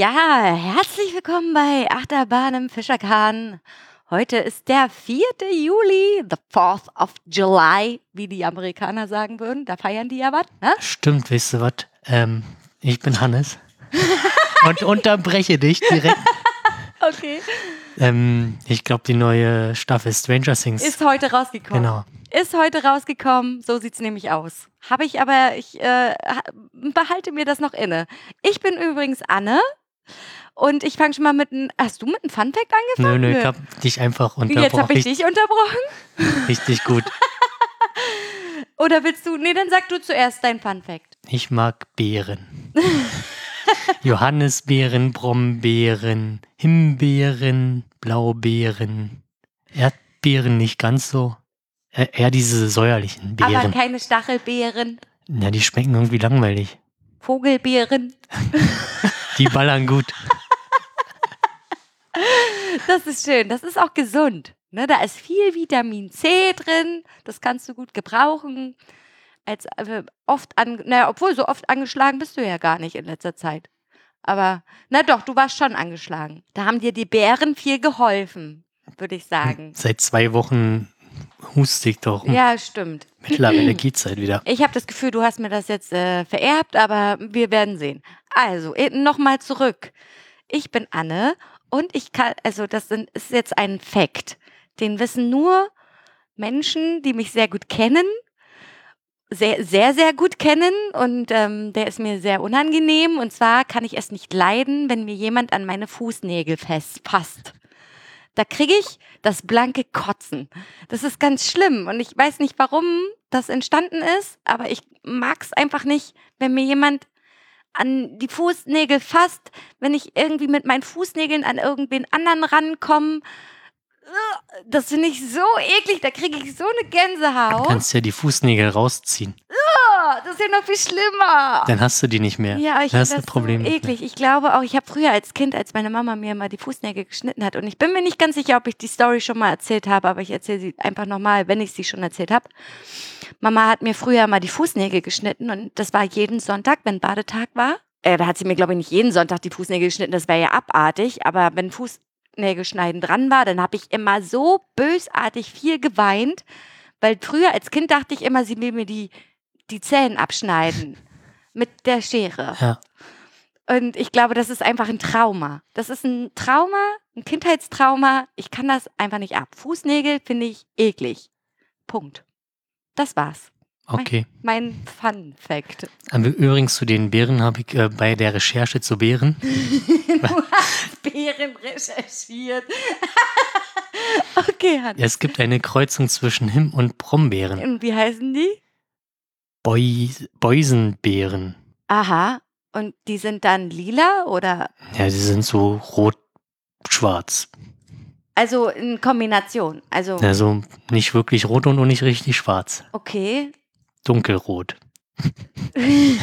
Ja, herzlich willkommen bei Achterbahn im Fischerkahn. Heute ist der 4. Juli, the 4th of July, wie die Amerikaner sagen würden. Da feiern die ja was. Ne? Stimmt, weißt du was? Ähm, ich bin Hannes und unterbreche dich direkt. Okay. Ähm, ich glaube, die neue Staffel Stranger Things. Ist heute rausgekommen. Genau. Ist heute rausgekommen. So sieht's nämlich aus. Habe ich aber, ich äh, ha- behalte mir das noch inne. Ich bin übrigens Anne. Und ich fange schon mal mit einem. Hast du mit einem Funfact Nö, angefangen? nö, ich hab dich einfach Jetzt habe unterbrochen. ich dich unterbrochen. Richtig gut. Oder willst du. Nee, dann sag du zuerst dein Funfact. Ich mag Beeren. Johannisbeeren, Brombeeren, Himbeeren, Blaubeeren, Erdbeeren nicht ganz so. Äh, eher diese säuerlichen Aber Beeren. keine Stachelbeeren, Ja, die schmecken irgendwie langweilig. Vogelbeeren. Die ballern gut. Das ist schön. Das ist auch gesund. Ne, da ist viel Vitamin C drin. Das kannst du gut gebrauchen. Als äh, oft an, naja, obwohl so oft angeschlagen bist du ja gar nicht in letzter Zeit. Aber, na doch, du warst schon angeschlagen. Da haben dir die Beeren viel geholfen, würde ich sagen. Seit zwei Wochen huste ich doch. Ja, stimmt. Mittlerweile geht's halt wieder. Ich habe das Gefühl, du hast mir das jetzt äh, vererbt, aber wir werden sehen. Also, nochmal zurück. Ich bin Anne und ich kann, also das sind, ist jetzt ein Fakt. Den wissen nur Menschen, die mich sehr gut kennen, sehr, sehr, sehr gut kennen und ähm, der ist mir sehr unangenehm. Und zwar kann ich es nicht leiden, wenn mir jemand an meine Fußnägel fest fasst. Da kriege ich das blanke Kotzen. Das ist ganz schlimm und ich weiß nicht, warum das entstanden ist, aber ich mag es einfach nicht, wenn mir jemand an die Fußnägel fasst, wenn ich irgendwie mit meinen Fußnägeln an irgendwen anderen rankomme. Das finde ich so eklig, da kriege ich so eine Du Gänsehaut. kannst ja die Fußnägel rausziehen. Ah, Das ist ja noch viel schlimmer. Dann hast du die nicht mehr. Ja, ich du das ein Problem. so eklig. Ich glaube auch, ich habe früher als Kind, als meine Mama mir mal die Fußnägel geschnitten hat, und ich bin mir nicht ganz sicher, ob ich die Story schon mal erzählt habe, aber ich erzähle sie einfach nochmal, wenn ich sie schon erzählt habe. Mama hat mir früher mal die Fußnägel geschnitten und das war jeden Sonntag, wenn Badetag war. Äh, da hat sie mir, glaube ich, nicht jeden Sonntag die Fußnägel geschnitten, das wäre ja abartig, aber wenn Fußnägelschneiden dran war, dann habe ich immer so bösartig viel geweint, weil früher als Kind dachte ich immer, sie will mir die, die Zähne abschneiden mit der Schere. Ja. Und ich glaube, das ist einfach ein Trauma. Das ist ein Trauma, ein Kindheitstrauma. Ich kann das einfach nicht ab. Fußnägel finde ich eklig. Punkt. Das war's. Okay. Mein Fun Fact. Übrigens zu den Beeren habe ich äh, bei der Recherche zu Beeren, Du hast Beeren recherchiert. okay, Hans. es gibt eine Kreuzung zwischen Him- und Brombeeren. Und wie heißen die? Boi Beusenbeeren. Aha. Und die sind dann lila oder? Ja, die sind so rot-schwarz. Also in Kombination. Also, Also nicht wirklich rot und auch nicht richtig schwarz. okay. Dunkelrot.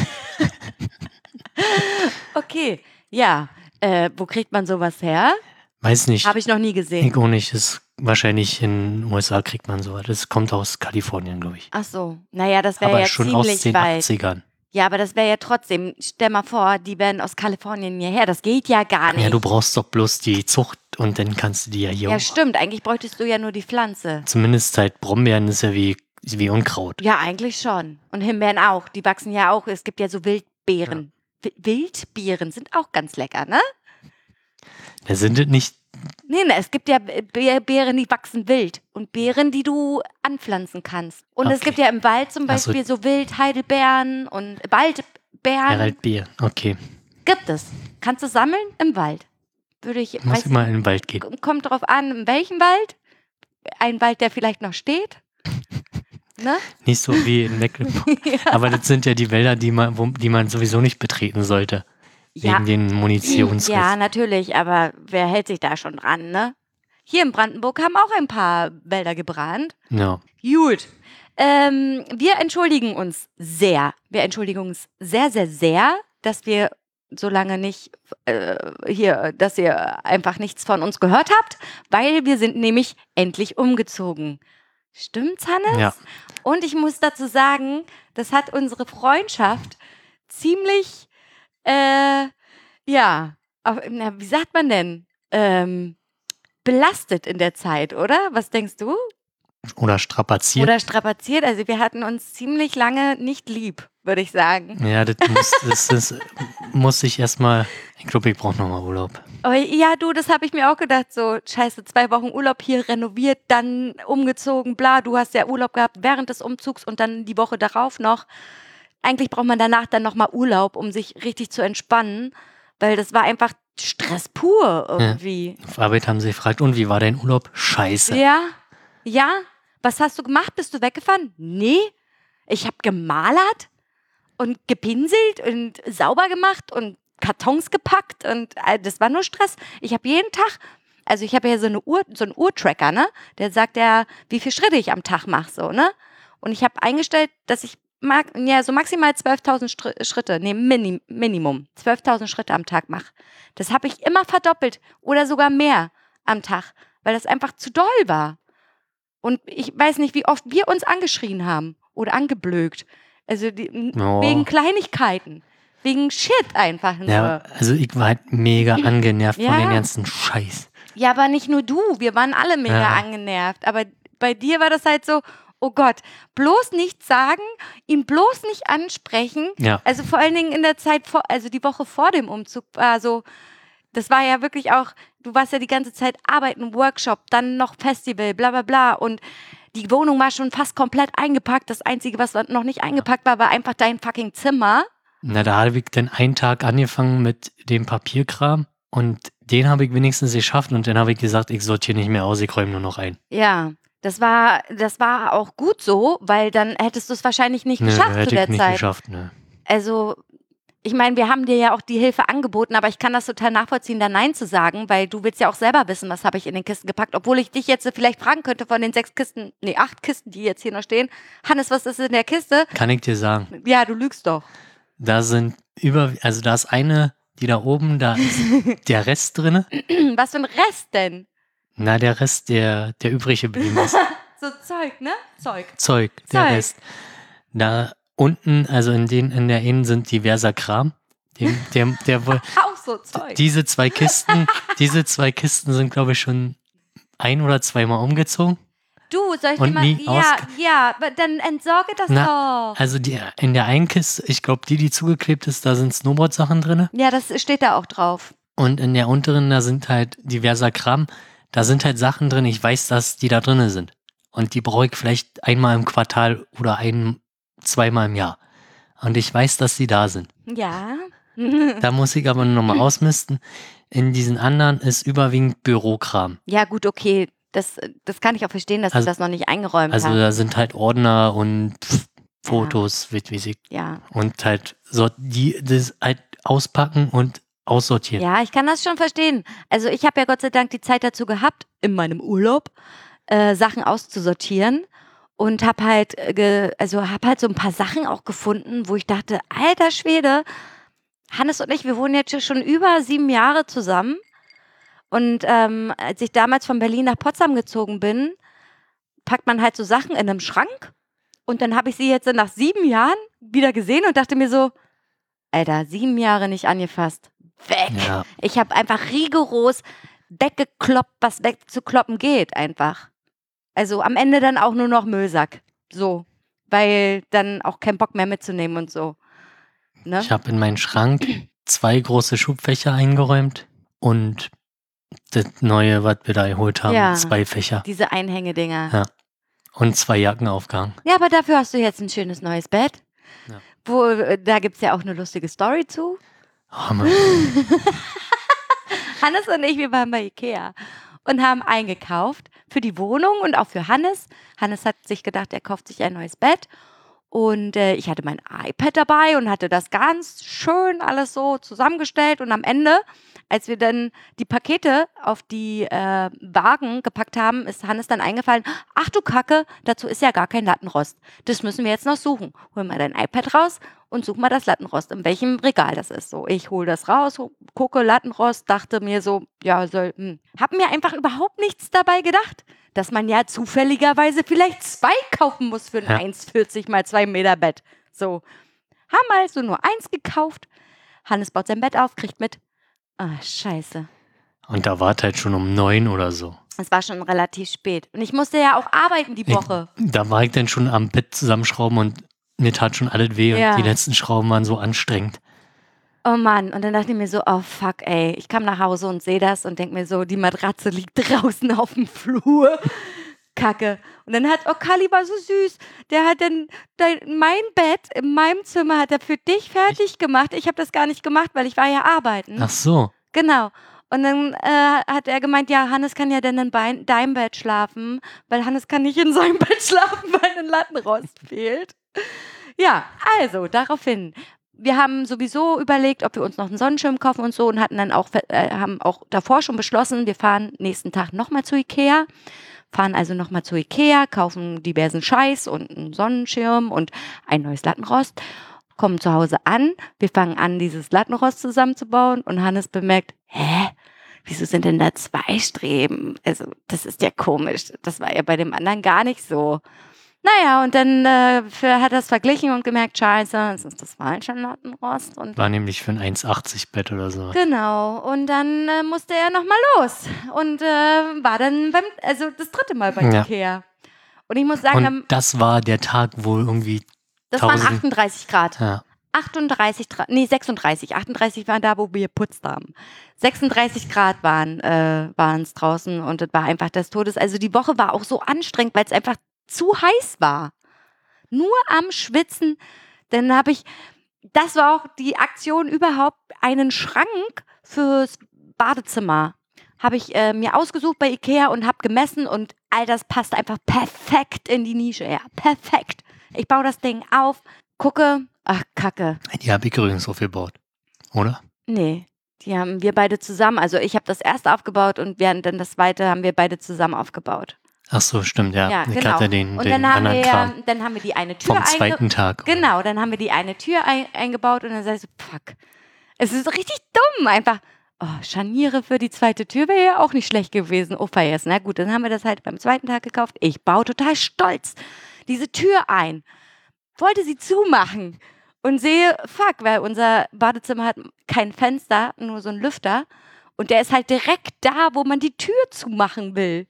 Okay. Ja. Äh, wo kriegt man sowas her? Weiß nicht. Habe ich noch nie gesehen. Ich auch nicht. Ist wahrscheinlich in den USA kriegt man sowas. Das kommt aus Kalifornien, glaube ich. Ach so. Naja, das wäre Aber ja schon aus ziemlich den weit. 80ern. Ja, aber das wäre ja trotzdem, stell mal vor, die werden aus Kalifornien hierher. Das geht ja gar nicht. Ja, du brauchst doch bloß die Zucht und dann kannst du die ja hier Ja, auch. stimmt. Eigentlich bräuchtest du ja nur die Pflanze. Zumindest halt Brombeeren ist ja wie, wie Unkraut. Ja, eigentlich schon. Und Himbeeren auch. Die wachsen ja auch. Es gibt ja so Wildbeeren. Wi- Wildbeeren sind auch ganz lecker, ne? Da sind es nicht. Nee, nee, es gibt ja Be- Beeren, die wachsen wild. Und Beeren, die du anpflanzen kannst. Und es Okay. gibt ja im Wald zum Ach so. Beispiel so Wildheidelbeeren und Waldbeeren. Gerald Beer. Okay. Gibt es. Kannst du sammeln im Wald. Würde ich, Muss ich mal in den Wald gehen. kommt drauf an, in welchem Wald. Ein Wald, der vielleicht noch steht. Ne? Nicht so wie in Mecklenburg. ja. Aber das sind ja die Wälder, die man, wo, die man sowieso nicht betreten sollte. Ja. Wegen den Munitionsriss. ja, natürlich, aber wer hält sich da schon dran, ne? Hier in Brandenburg haben auch ein paar Wälder gebrannt. Ja. Gut. Ähm, wir entschuldigen uns sehr. Wir entschuldigen uns sehr, sehr, sehr, dass wir so lange nicht äh, hier, dass ihr einfach nichts von uns gehört habt, weil wir sind nämlich endlich umgezogen. Stimmt's, Hannes? Ja. Und ich muss dazu sagen, das hat unsere Freundschaft ziemlich, äh, ja, auf, na, wie sagt man denn? Ähm, belastet in der Zeit, oder? Was denkst du? Oder strapaziert. Oder strapaziert. Also wir hatten uns ziemlich lange nicht lieb, würde ich sagen. ja, das muss, das, das muss ich erstmal. Ich glaube, ich brauche nochmal Urlaub. Aber ja, du, das habe ich mir auch gedacht. So, scheiße, zwei Wochen Urlaub hier renoviert, dann umgezogen, bla. Du hast ja Urlaub gehabt während des Umzugs und dann die Woche darauf noch. Eigentlich braucht man danach dann nochmal Urlaub, um sich richtig zu entspannen, weil das war einfach Stress pur irgendwie. Auf Arbeit haben sie gefragt, und wie war dein Urlaub? Scheiße. Ja, ja. Was hast du gemacht? Bist du weggefahren? Nee. Ich habe gemalert und gepinselt und sauber gemacht und Kartons gepackt und äh, das war nur Stress. Ich habe jeden Tag, also ich habe ja so eine Uhr, so einen Uhrtracker, ne? Der sagt ja, wie viele Schritte ich am Tag mache, so, ne? Und ich habe eingestellt, dass ich mag, ja, so maximal 12.000 Str- Schritte, nee, Minim, Minimum, 12.000 Schritte am Tag mache. Das habe ich immer verdoppelt oder sogar mehr am Tag, weil das einfach zu doll war. Und ich weiß nicht, wie oft wir uns angeschrien haben oder angeblökt. Also die, Oh. wegen Kleinigkeiten. Wegen Shit einfach nur. Ja, Ja. also ich war halt mega angenervt Ja. von den ganzen Scheiß. aber nicht nur du. Wir waren alle mega Ja. angenervt. Aber bei dir war das halt so, oh Gott, bloß nichts sagen, ihn bloß nicht ansprechen. Ja. Also vor allen Dingen in der Zeit vor, also die Woche vor dem Umzug war so, das war ja wirklich auch, du warst ja die ganze Zeit arbeiten, Workshop, dann noch Festival, bla bla bla und die Wohnung war schon fast komplett eingepackt. Das Einzige, was noch nicht eingepackt war, war einfach dein fucking Zimmer. Na, da habe ich dann einen Tag angefangen mit dem Papierkram und den habe ich wenigstens geschafft und dann habe ich gesagt, ich sortiere nicht mehr aus, ich räume nur noch ein. Ja, das war, das war auch gut so, weil dann hättest du es wahrscheinlich nicht Nö, geschafft zu hätte der ich nicht Zeit. geschafft, ne. Also, ich meine, wir haben dir ja auch die Hilfe angeboten, aber ich kann das total nachvollziehen, da Nein zu sagen, weil du willst ja auch selber wissen, was habe ich in den Kisten gepackt, obwohl ich dich jetzt vielleicht fragen könnte von den sechs Kisten, nee, acht Kisten, die jetzt hier noch stehen. Hannes, was ist in der Kiste? Kann ich dir sagen. Ja, du lügst doch. Da sind über, also da ist eine, die da oben, da ist der Rest drinne. Was für ein Rest denn? Na, der Rest, der, der übrig geblieben ist. So Zeug, ne? Zeug. Zeug, der Zeug. Rest. Da unten, also in den, in der Innen sind diverser Kram. Den, der, der, wohl- Auch so Zeug. diese zwei Kisten, diese zwei Kisten sind, glaube ich, schon ein oder zweimal umgezogen. Du, soll ich Und dir mal. nie Ja, ja, aber dann entsorge das Na, doch. Also die, in der einen Kiste, ich glaube, die, die zugeklebt ist, da sind Snowboard-Sachen drin. Ja, das steht da auch drauf. Und in der unteren, da sind halt diverser Kram. Da sind halt Sachen drin, ich weiß, dass die da drin sind. Und die brauche ich vielleicht einmal im Quartal oder ein, zweimal im Jahr. Und ich weiß, dass die da sind. Ja. Da muss ich aber nochmal ausmisten. In diesen anderen ist überwiegend Bürokram. Ja, gut, okay. Das, das kann ich auch verstehen, dass Also- du das noch nicht eingeräumt Also hast. da sind halt Ordner und pff, Fotos, wie, wie sie, Ja. und halt so die das halt auspacken und aussortieren. ja, ich kann das schon verstehen. Also ich habe ja Gott sei Dank die Zeit dazu gehabt, in meinem Urlaub äh, Sachen auszusortieren und habe halt, äh, ge, also habe halt so ein paar Sachen auch gefunden, wo ich dachte, alter Schwede, Hannes und ich, wir wohnen jetzt schon über sieben Jahre zusammen. Und ähm, als ich damals von Berlin nach Potsdam gezogen bin, packt man halt so Sachen in einem Schrank. Und dann habe ich sie jetzt nach sieben Jahren wieder gesehen und dachte mir so, Alter, sieben Jahre nicht angefasst. Weg. Ja. Ich habe einfach rigoros weggekloppt, was wegzukloppen geht, einfach. Also am Ende dann auch nur noch Müllsack. So. Weil dann auch kein Bock mehr mitzunehmen und so. Ne? Ich habe in meinen Schrank zwei große Schubfächer eingeräumt und das neue, was wir da geholt haben, Ja. zwei Fächer Diese Einhängedinger. Ja. und zwei Jacken aufgehangen. Ja, aber dafür hast du jetzt ein schönes neues Bett. Ja. Wo, äh, da gibt es ja auch eine lustige Story zu. Oh, Mann. Hannes und ich, wir waren bei Ikea und haben eingekauft für die Wohnung und auch für Hannes. Hannes hat sich gedacht, er kauft sich ein neues Bett. Und äh, ich hatte mein iPad dabei und hatte das ganz schön alles so zusammengestellt. Und am Ende, Als wir dann die Pakete auf die äh, Wagen gepackt haben, ist Hannes dann eingefallen, ach du Kacke, dazu ist ja gar kein Lattenrost. Das müssen wir jetzt noch suchen. Hol mal dein iPad raus und such mal das Lattenrost, in welchem Regal das ist. So, ich hol das raus, gucke Lattenrost, dachte mir so, ja, soll, hm. hab mir einfach überhaupt nichts dabei gedacht, dass man ja zufälligerweise vielleicht zwei kaufen muss für ein Ja. 1,40 mal 2 Meter Bett. So, haben also nur eins gekauft. Hannes baut sein Bett auf, kriegt mit. Ah, scheiße. Und da war es halt schon um neun oder so. Es war schon relativ spät. Und ich musste ja auch arbeiten die Ich- Woche. Da war ich dann schon am Bett zusammenschrauben und mir tat schon alles weh Ja. und die letzten Schrauben waren so anstrengend. Oh Mann. Und dann dachte ich mir so, oh fuck, ey. Ich kam nach Hause und sehe das und denke mir so, die Matratze liegt draußen auf dem Flur. Kacke. Und dann hat, oh, Kali war so süß. Der hat dann dein, mein Bett in meinem Zimmer hat er für dich fertig gemacht. Ich habe das gar nicht gemacht, weil ich war ja arbeiten. Ach so. Genau. Und dann äh, hat er gemeint, ja, Hannes kann ja dann in Bein, deinem Bett schlafen, weil Hannes kann nicht in seinem Bett schlafen, weil ein Lattenrost fehlt. Ja, also daraufhin. Wir haben sowieso überlegt, ob wir uns noch einen Sonnenschirm kaufen und so und hatten dann auch, äh, haben auch davor schon beschlossen, wir fahren nächsten Tag nochmal zu Ikea. Fahren also nochmal zu Ikea, kaufen diversen Scheiß und einen Sonnenschirm und ein neues Lattenrost kommen zu Hause an, wir fangen an, dieses Lattenrost zusammenzubauen und Hannes bemerkt, hä? Wieso sind denn da zwei Streben? Also, das ist ja komisch. Das war ja bei dem anderen gar nicht so. Naja, und dann äh, für, hat er es verglichen und gemerkt, scheiße, das ist das. Und War nämlich für ein 1,80 Bett oder so. Genau, und dann äh, musste er nochmal los und äh, war dann beim, also das dritte Mal bei Ja. Ikea. Und ich muss sagen, Und das war der Tag, wo irgendwie, das waren 1000 38 Grad. ja, 38, Gra- nee, 36. 38 waren da, wo wir geputzt haben. 36 Grad waren äh, es draußen und es war einfach des Todes. Also die Woche war auch so anstrengend, weil es einfach zu heiß war. Nur am Schwitzen. Dann habe ich, das war auch die Aktion überhaupt, einen Schrank fürs Badezimmer habe ich äh, mir ausgesucht bei Ikea und habe gemessen und all das passt einfach perfekt in die Nische. Ja, perfekt. Ich baue das Ding auf, gucke, ach Kacke. die habe ich übrigens aufgebaut. Oder? Nee, die haben wir beide zusammen. Also ich habe das erste aufgebaut und während dann das zweite haben wir beide zusammen aufgebaut. Ach so, stimmt, ja. Ja, genau. hatte den, Und den dann haben wir, Kram dann haben wir die eine Tür vom zweiten Tag. Genau, dann haben wir die eine Tür ein eingebaut und dann sag ich so, fuck. Es ist richtig dumm, einfach. Oh, Scharniere für die zweite Tür wäre ja auch nicht schlecht gewesen. Oh, vergessen. Na gut, dann haben wir das halt beim zweiten Tag gekauft. Ich baue total stolz diese Tür ein. Wollte sie zumachen und sehe, fuck, weil unser Badezimmer hat kein Fenster, nur so ein Lüfter. Und der ist halt direkt da, wo man die Tür zumachen will.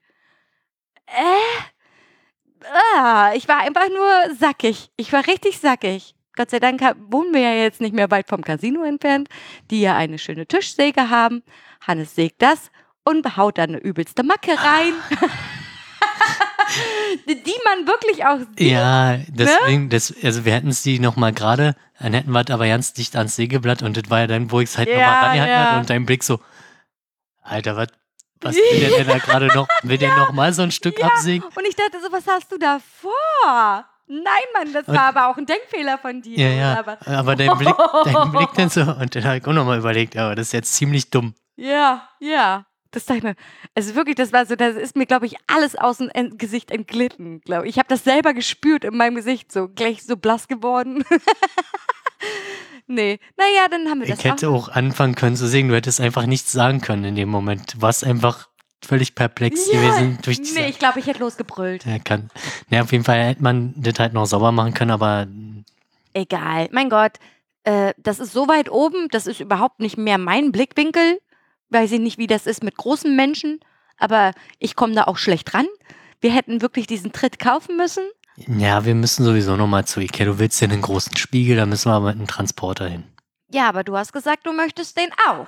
Äh? Ah, ich war einfach nur sackig. Ich war richtig sackig. Gott sei Dank wohnen wir ja jetzt nicht mehr weit vom Casino entfernt, die ja eine schöne Tischsäge haben. Hannes sägt das und haut da eine übelste Macke rein. die man wirklich auch sieht. Ja, Ne? deswegen, das, also wir hätten es die nochmal gerade, dann hätten wir es aber ganz dicht ans Sägeblatt und das war ja dann, wo ich es halt Ja, nochmal rangehalten ja. und dein Blick so, Alter, was, was will der denn da gerade noch, will der noch mal so ein Stück absägen? Und ich dachte so, was hast du da vor? Nein, Mann, das Und- war aber auch ein Denkfehler von dir. Ja, ja, Aber, aber dein Blick, dein Blick dann so, und dann habe ich auch nochmal überlegt, aber das ist jetzt ziemlich dumm. ja, ja. Das dachte ich mir, also wirklich, das war so, das ist mir, glaube ich, alles aus dem Gesicht entglitten, glaube ich. Ich habe das selber gespürt in meinem Gesicht, so gleich so blass geworden. nee, naja, dann haben wir das Ich hätte auch anfangen können zu singen, du hättest einfach nichts sagen können in dem Moment. Warst einfach völlig perplex Ja, gewesen durch diese. Nee, ich glaube, ich hätte losgebrüllt. Ja, kann. Ja, auf jeden Fall hätte man das halt noch sauber machen können, aber Egal, mein Gott, äh, das ist so weit oben, das ist überhaupt nicht mehr mein Blickwinkel. Weiß ich nicht, wie das ist mit großen Menschen, aber ich komme da auch schlecht ran. Wir hätten wirklich diesen Tritt kaufen müssen. Ja, wir müssen sowieso nochmal zu Ikea. Du willst ja einen großen Spiegel, da müssen wir aber mit einem Transporter hin. Ja, aber du hast gesagt, du möchtest den auch.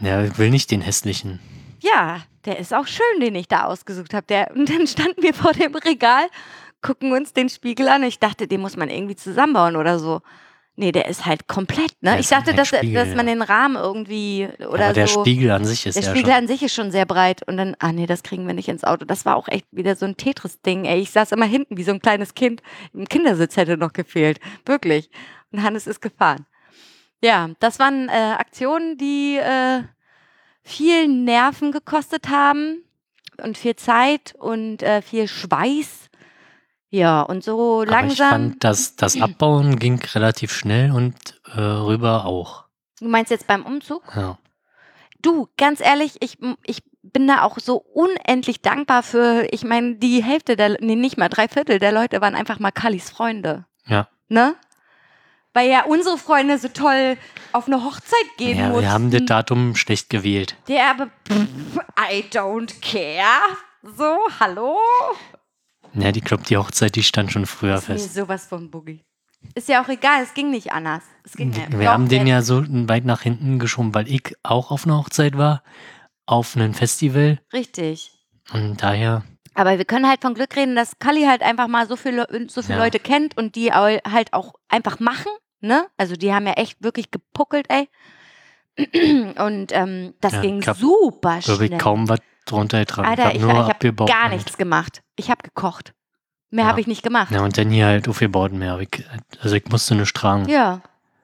Ja, ich will nicht den hässlichen. Ja, der ist auch schön, den ich da ausgesucht habe. Der, und dann standen wir vor dem Regal, gucken uns den Spiegel an. Ich dachte, den muss man irgendwie zusammenbauen oder so. Nee, der ist halt komplett, ne? Der Ich dachte, dass, Spiegel, dass man den Rahmen irgendwie oder aber der so. Spiegel an sich ist Der ja Spiegel schon. an sich ist schon sehr breit und dann, ah nee, das kriegen wir nicht ins Auto. Das war auch echt wieder so ein Tetris-Ding. Ey, ich saß immer hinten wie so ein kleines Kind. Im Kindersitz hätte noch gefehlt. Wirklich. Und Hannes ist gefahren. Ja, das waren äh, Aktionen, die, äh, viel Nerven gekostet haben und viel Zeit und äh, viel Schweiß. Ja, und so Aber ich langsam. fand, dass das Abbauen ging relativ schnell und äh, rüber auch. du meinst jetzt beim Umzug? Ja. Du, ganz ehrlich, ich, ich bin da auch so unendlich dankbar für, ich meine, die Hälfte der, nee, nicht mal drei Viertel der Leute waren einfach mal Kallis Freunde. Ja. Ne? Weil ja unsere Freunde so toll auf eine Hochzeit gehen ja, mussten. wir haben das Datum schlecht gewählt. Der aber, pff, I don't care. So, hallo? Ja, die glaube, die Hochzeit, die stand schon früher Ist mir fest. sowas von Boogie. Ist ja auch egal, es ging nicht anders. Es ging Wir Doch, haben den ja so weit nach hinten geschoben, weil ich auch auf einer Hochzeit war, auf einem Festival. Richtig. Und daher, Aber wir können halt von Glück reden, dass Kali halt einfach mal so viele, so viele Ja. Leute kennt und die halt auch einfach machen, ne? Also die haben ja echt wirklich gepuckelt, ey. Und ähm, das Ja, ging super schnell. ich, kaum was drunter getragen. Alter, ich ich, habe nur abgebaut. gar nichts gemacht. Ich habe gekocht. Mehr Ja. habe ich nicht gemacht. Ja, und dann hier halt aufgebaut mehr. Ich, also ich musste nicht tragen. Ja.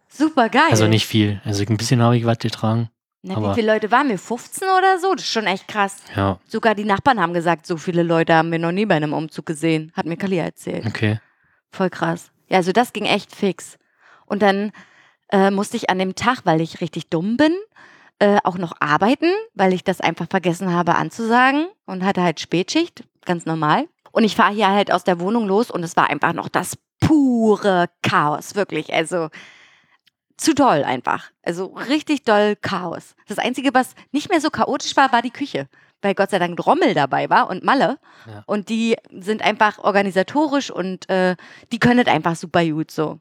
Super geil. Also nicht viel. Also ein bisschen habe ich was getragen. Na, wie viele Leute waren wir? 15 oder so? Das ist schon echt krass. Ja, Sogar die Nachbarn haben gesagt, so viele Leute haben wir noch nie bei einem Umzug gesehen. Hat mir Kali erzählt. okay. Voll krass. Ja, also das ging echt fix. Und dann äh, musste ich an dem Tag, weil ich richtig dumm bin, äh, auch noch arbeiten, weil ich das einfach vergessen habe anzusagen und hatte halt Spätschicht, ganz normal. Und ich fahre hier halt aus der Wohnung los und es war einfach noch das pure Chaos, wirklich. Also zu doll einfach. Also richtig doll Chaos. Das Einzige, was nicht mehr so chaotisch war, war die Küche. Weil Gott sei Dank Drommel dabei war und Malle. Ja. Und die sind einfach organisatorisch und äh, die können das einfach super gut so.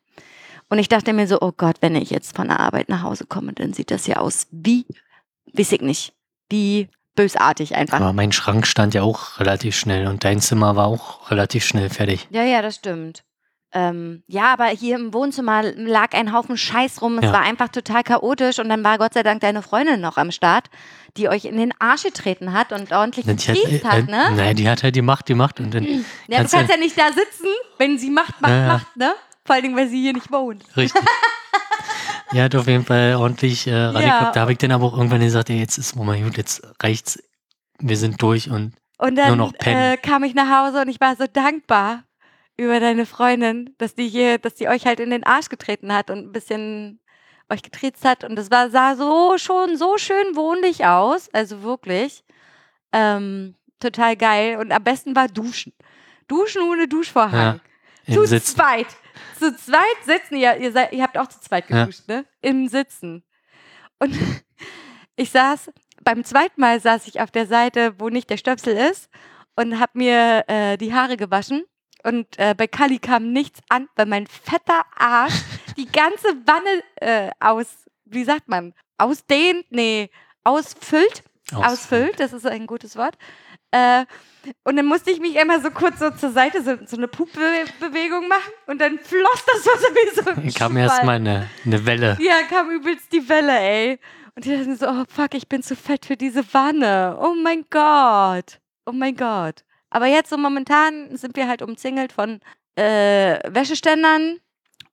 Und ich dachte mir so, oh Gott, wenn ich jetzt von der Arbeit nach Hause komme, dann sieht das ja aus wie, weiß ich nicht, wie bösartig einfach. Aber mein Schrank stand ja auch relativ schnell und dein Zimmer war auch relativ schnell fertig. Ja, ja, das stimmt. Ähm, ja, aber hier im Wohnzimmer lag ein Haufen Scheiß rum. Es Ja. war einfach total chaotisch und dann war Gott sei Dank deine Freundin noch am Start, die euch in den Arsch getreten hat und ordentlich Die hat, getriezt hat, ne? Nein, die hat halt die Macht gemacht und dann Ja, du kannst ja nicht da sitzen, wenn sie macht, macht, ja. macht, ne? Vor allen Dingen, weil sie hier nicht wohnt. richtig. Die hat auf jeden Fall ordentlich äh, rangeguckt. Da habe ich dann aber auch irgendwann gesagt, ja, jetzt ist Moment gut, jetzt reicht's. Wir sind durch und Und dann Nur noch pennen. äh, kam ich nach Hause und ich war so dankbar über deine Freundin, dass die hier, dass die euch halt in den Arsch getreten hat und ein bisschen euch getriezt hat. Und das war, sah so schon so schön wohnlich aus. Also wirklich. Ähm, total geil. Und am besten war Duschen. Duschen ohne Duschvorhang. im zu zweit. Zu zweit sitzen. Ihr, ihr, seid, ihr habt auch zu zweit Ja. geduscht, ne? Im Sitzen. Und ich saß, beim zweiten Mal saß ich auf der Seite, wo nicht der Stöpsel ist und habe mir äh, die Haare gewaschen. Und äh, bei Kali kam nichts an, weil mein fetter Arsch die ganze Wanne äh, aus, wie sagt man, ausdehnt, nee, ausfüllt. Ausfüllt, das ist ein gutes Wort. Äh, und dann musste ich mich immer so kurz so zur Seite, so, so eine Puppbewegung machen und dann floss das Wasser wie so ein Dann kam erstmal eine, eine Welle. Ja, kam übelst die Welle, ey. Und die dachten so, oh fuck, ich bin zu fett für diese Wanne. Oh mein Gott. Oh mein Gott. Aber jetzt so momentan sind wir halt umzingelt von äh, Wäscheständern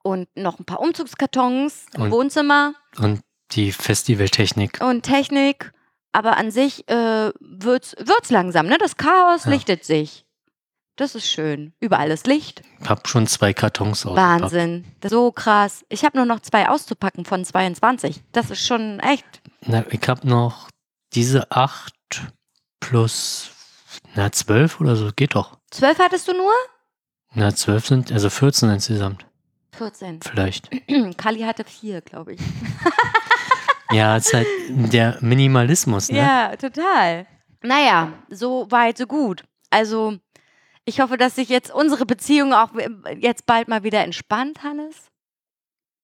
und noch ein paar Umzugskartons im Und- Wohnzimmer Und die Festivaltechnik. und Technik. Aber an sich äh, wird's, wird's langsam, ne? Das Chaos Ja. lichtet sich. Das ist schön. Überall ist Licht. Ich habe schon zwei Kartons ausgepackt. Wahnsinn. So krass. Ich habe nur noch zwei auszupacken von 22. Das ist schon echt. Na, ich habe noch diese acht plus na, zwölf oder so, geht doch. Zwölf hattest du nur? Na, zwölf sind, also 14 insgesamt, 14. vielleicht. Kali hatte vier, glaube ich. Ja, es ist halt der Minimalismus, ne? Ja, total. Naja, so weit, so gut. Also, ich hoffe, dass sich jetzt unsere Beziehung auch jetzt bald mal wieder entspannt, Hannes.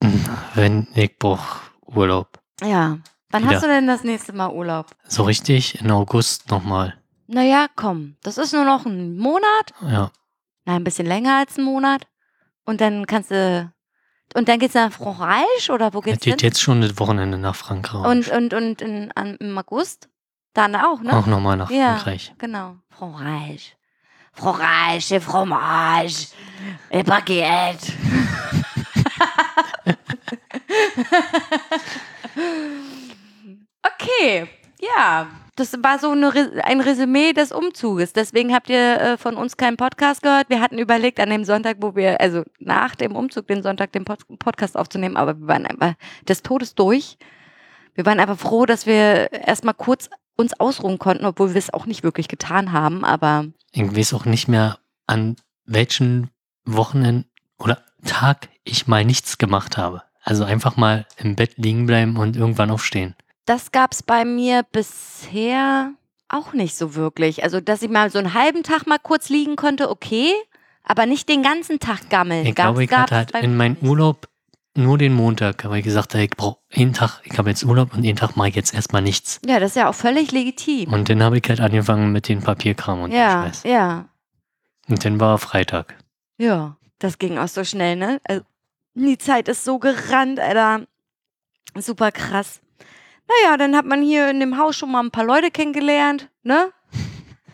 Wenn ich brauch Urlaub. Ja. Wann Wieder. hast du denn das nächste Mal Urlaub? So richtig in August nochmal. Naja, komm. Das ist nur noch ein Monat. Ja. Nein, ein bisschen länger als ein Monat. Und dann kannst du. Und dann geht's nach Frankreich oder wo Es geht's geht hin? jetzt schon das Wochenende nach Frankreich. Und, und, und in, an, im August? Dann auch, ne? Auch nochmal nach Ja. Frankreich. Genau. Fromage. Fromage, Fromage. Et Baguette. okay. Ja. Das war so eine, ein Resümee des Umzuges. Deswegen habt ihr äh, von uns keinen Podcast gehört. Wir hatten überlegt, an dem Sonntag, wo wir, also nach dem Umzug, den Sonntag, den Pod Podcast aufzunehmen, aber wir waren einfach des Todes durch. Wir waren einfach froh, dass wir erstmal kurz uns ausruhen konnten, obwohl wir es auch nicht wirklich getan haben, aber Ich weiß auch nicht mehr, an welchen Wochenenden oder Tag ich mal nichts gemacht habe. Also einfach mal im Bett liegen bleiben und irgendwann aufstehen. Das gab's bei mir bisher auch nicht so wirklich. Also, dass ich mal so einen halben Tag mal kurz liegen konnte, okay, aber nicht den ganzen Tag gammeln. Ich glaube, ich hatte halt in meinem. Urlaub nur den Montag, aber ich gesagt habe, ich brauche jeden Tag, ich habe jetzt Urlaub und jeden Tag mache ich jetzt erstmal nichts. Ja, das ist ja auch völlig legitim. Und dann habe ich halt angefangen mit den Papierkram und ja, dem Scheiß. ja, Und dann war Freitag. ja. Das ging auch so schnell, ne? Also, die Zeit ist so gerannt, Alter. Super krass. Naja, dann hat man hier in dem Haus schon mal ein paar Leute kennengelernt, ne?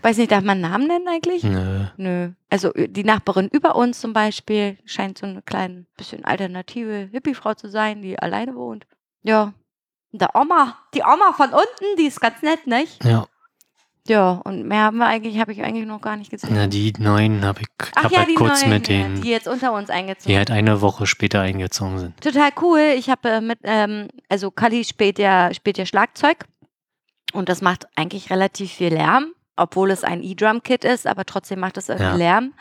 Weiß nicht, darf man Namen nennen eigentlich? Nö. Nö. Also äh, die Nachbarin über uns zum Beispiel scheint so eine kleine, bisschen alternative Hippiefrau zu sein, die alleine wohnt. Ja. Und der Oma, die Oma von unten, die ist ganz nett, nicht? Ja, Ja, und mehr haben wir eigentlich, habe ich eigentlich noch gar nicht gesehen. na, die neuen habe ich Ach hab ja, halt die kurz neuen, mit ja, denen, die jetzt unter uns eingezogen die halt eine Woche später eingezogen sind. Total cool. Ich habe äh, mit, ähm, also Kali spielt ja, spielt ja Schlagzeug und das macht eigentlich relativ viel Lärm, obwohl es ein E-Drum-Kit ist, aber trotzdem macht es irgendwie Ja. Lärm.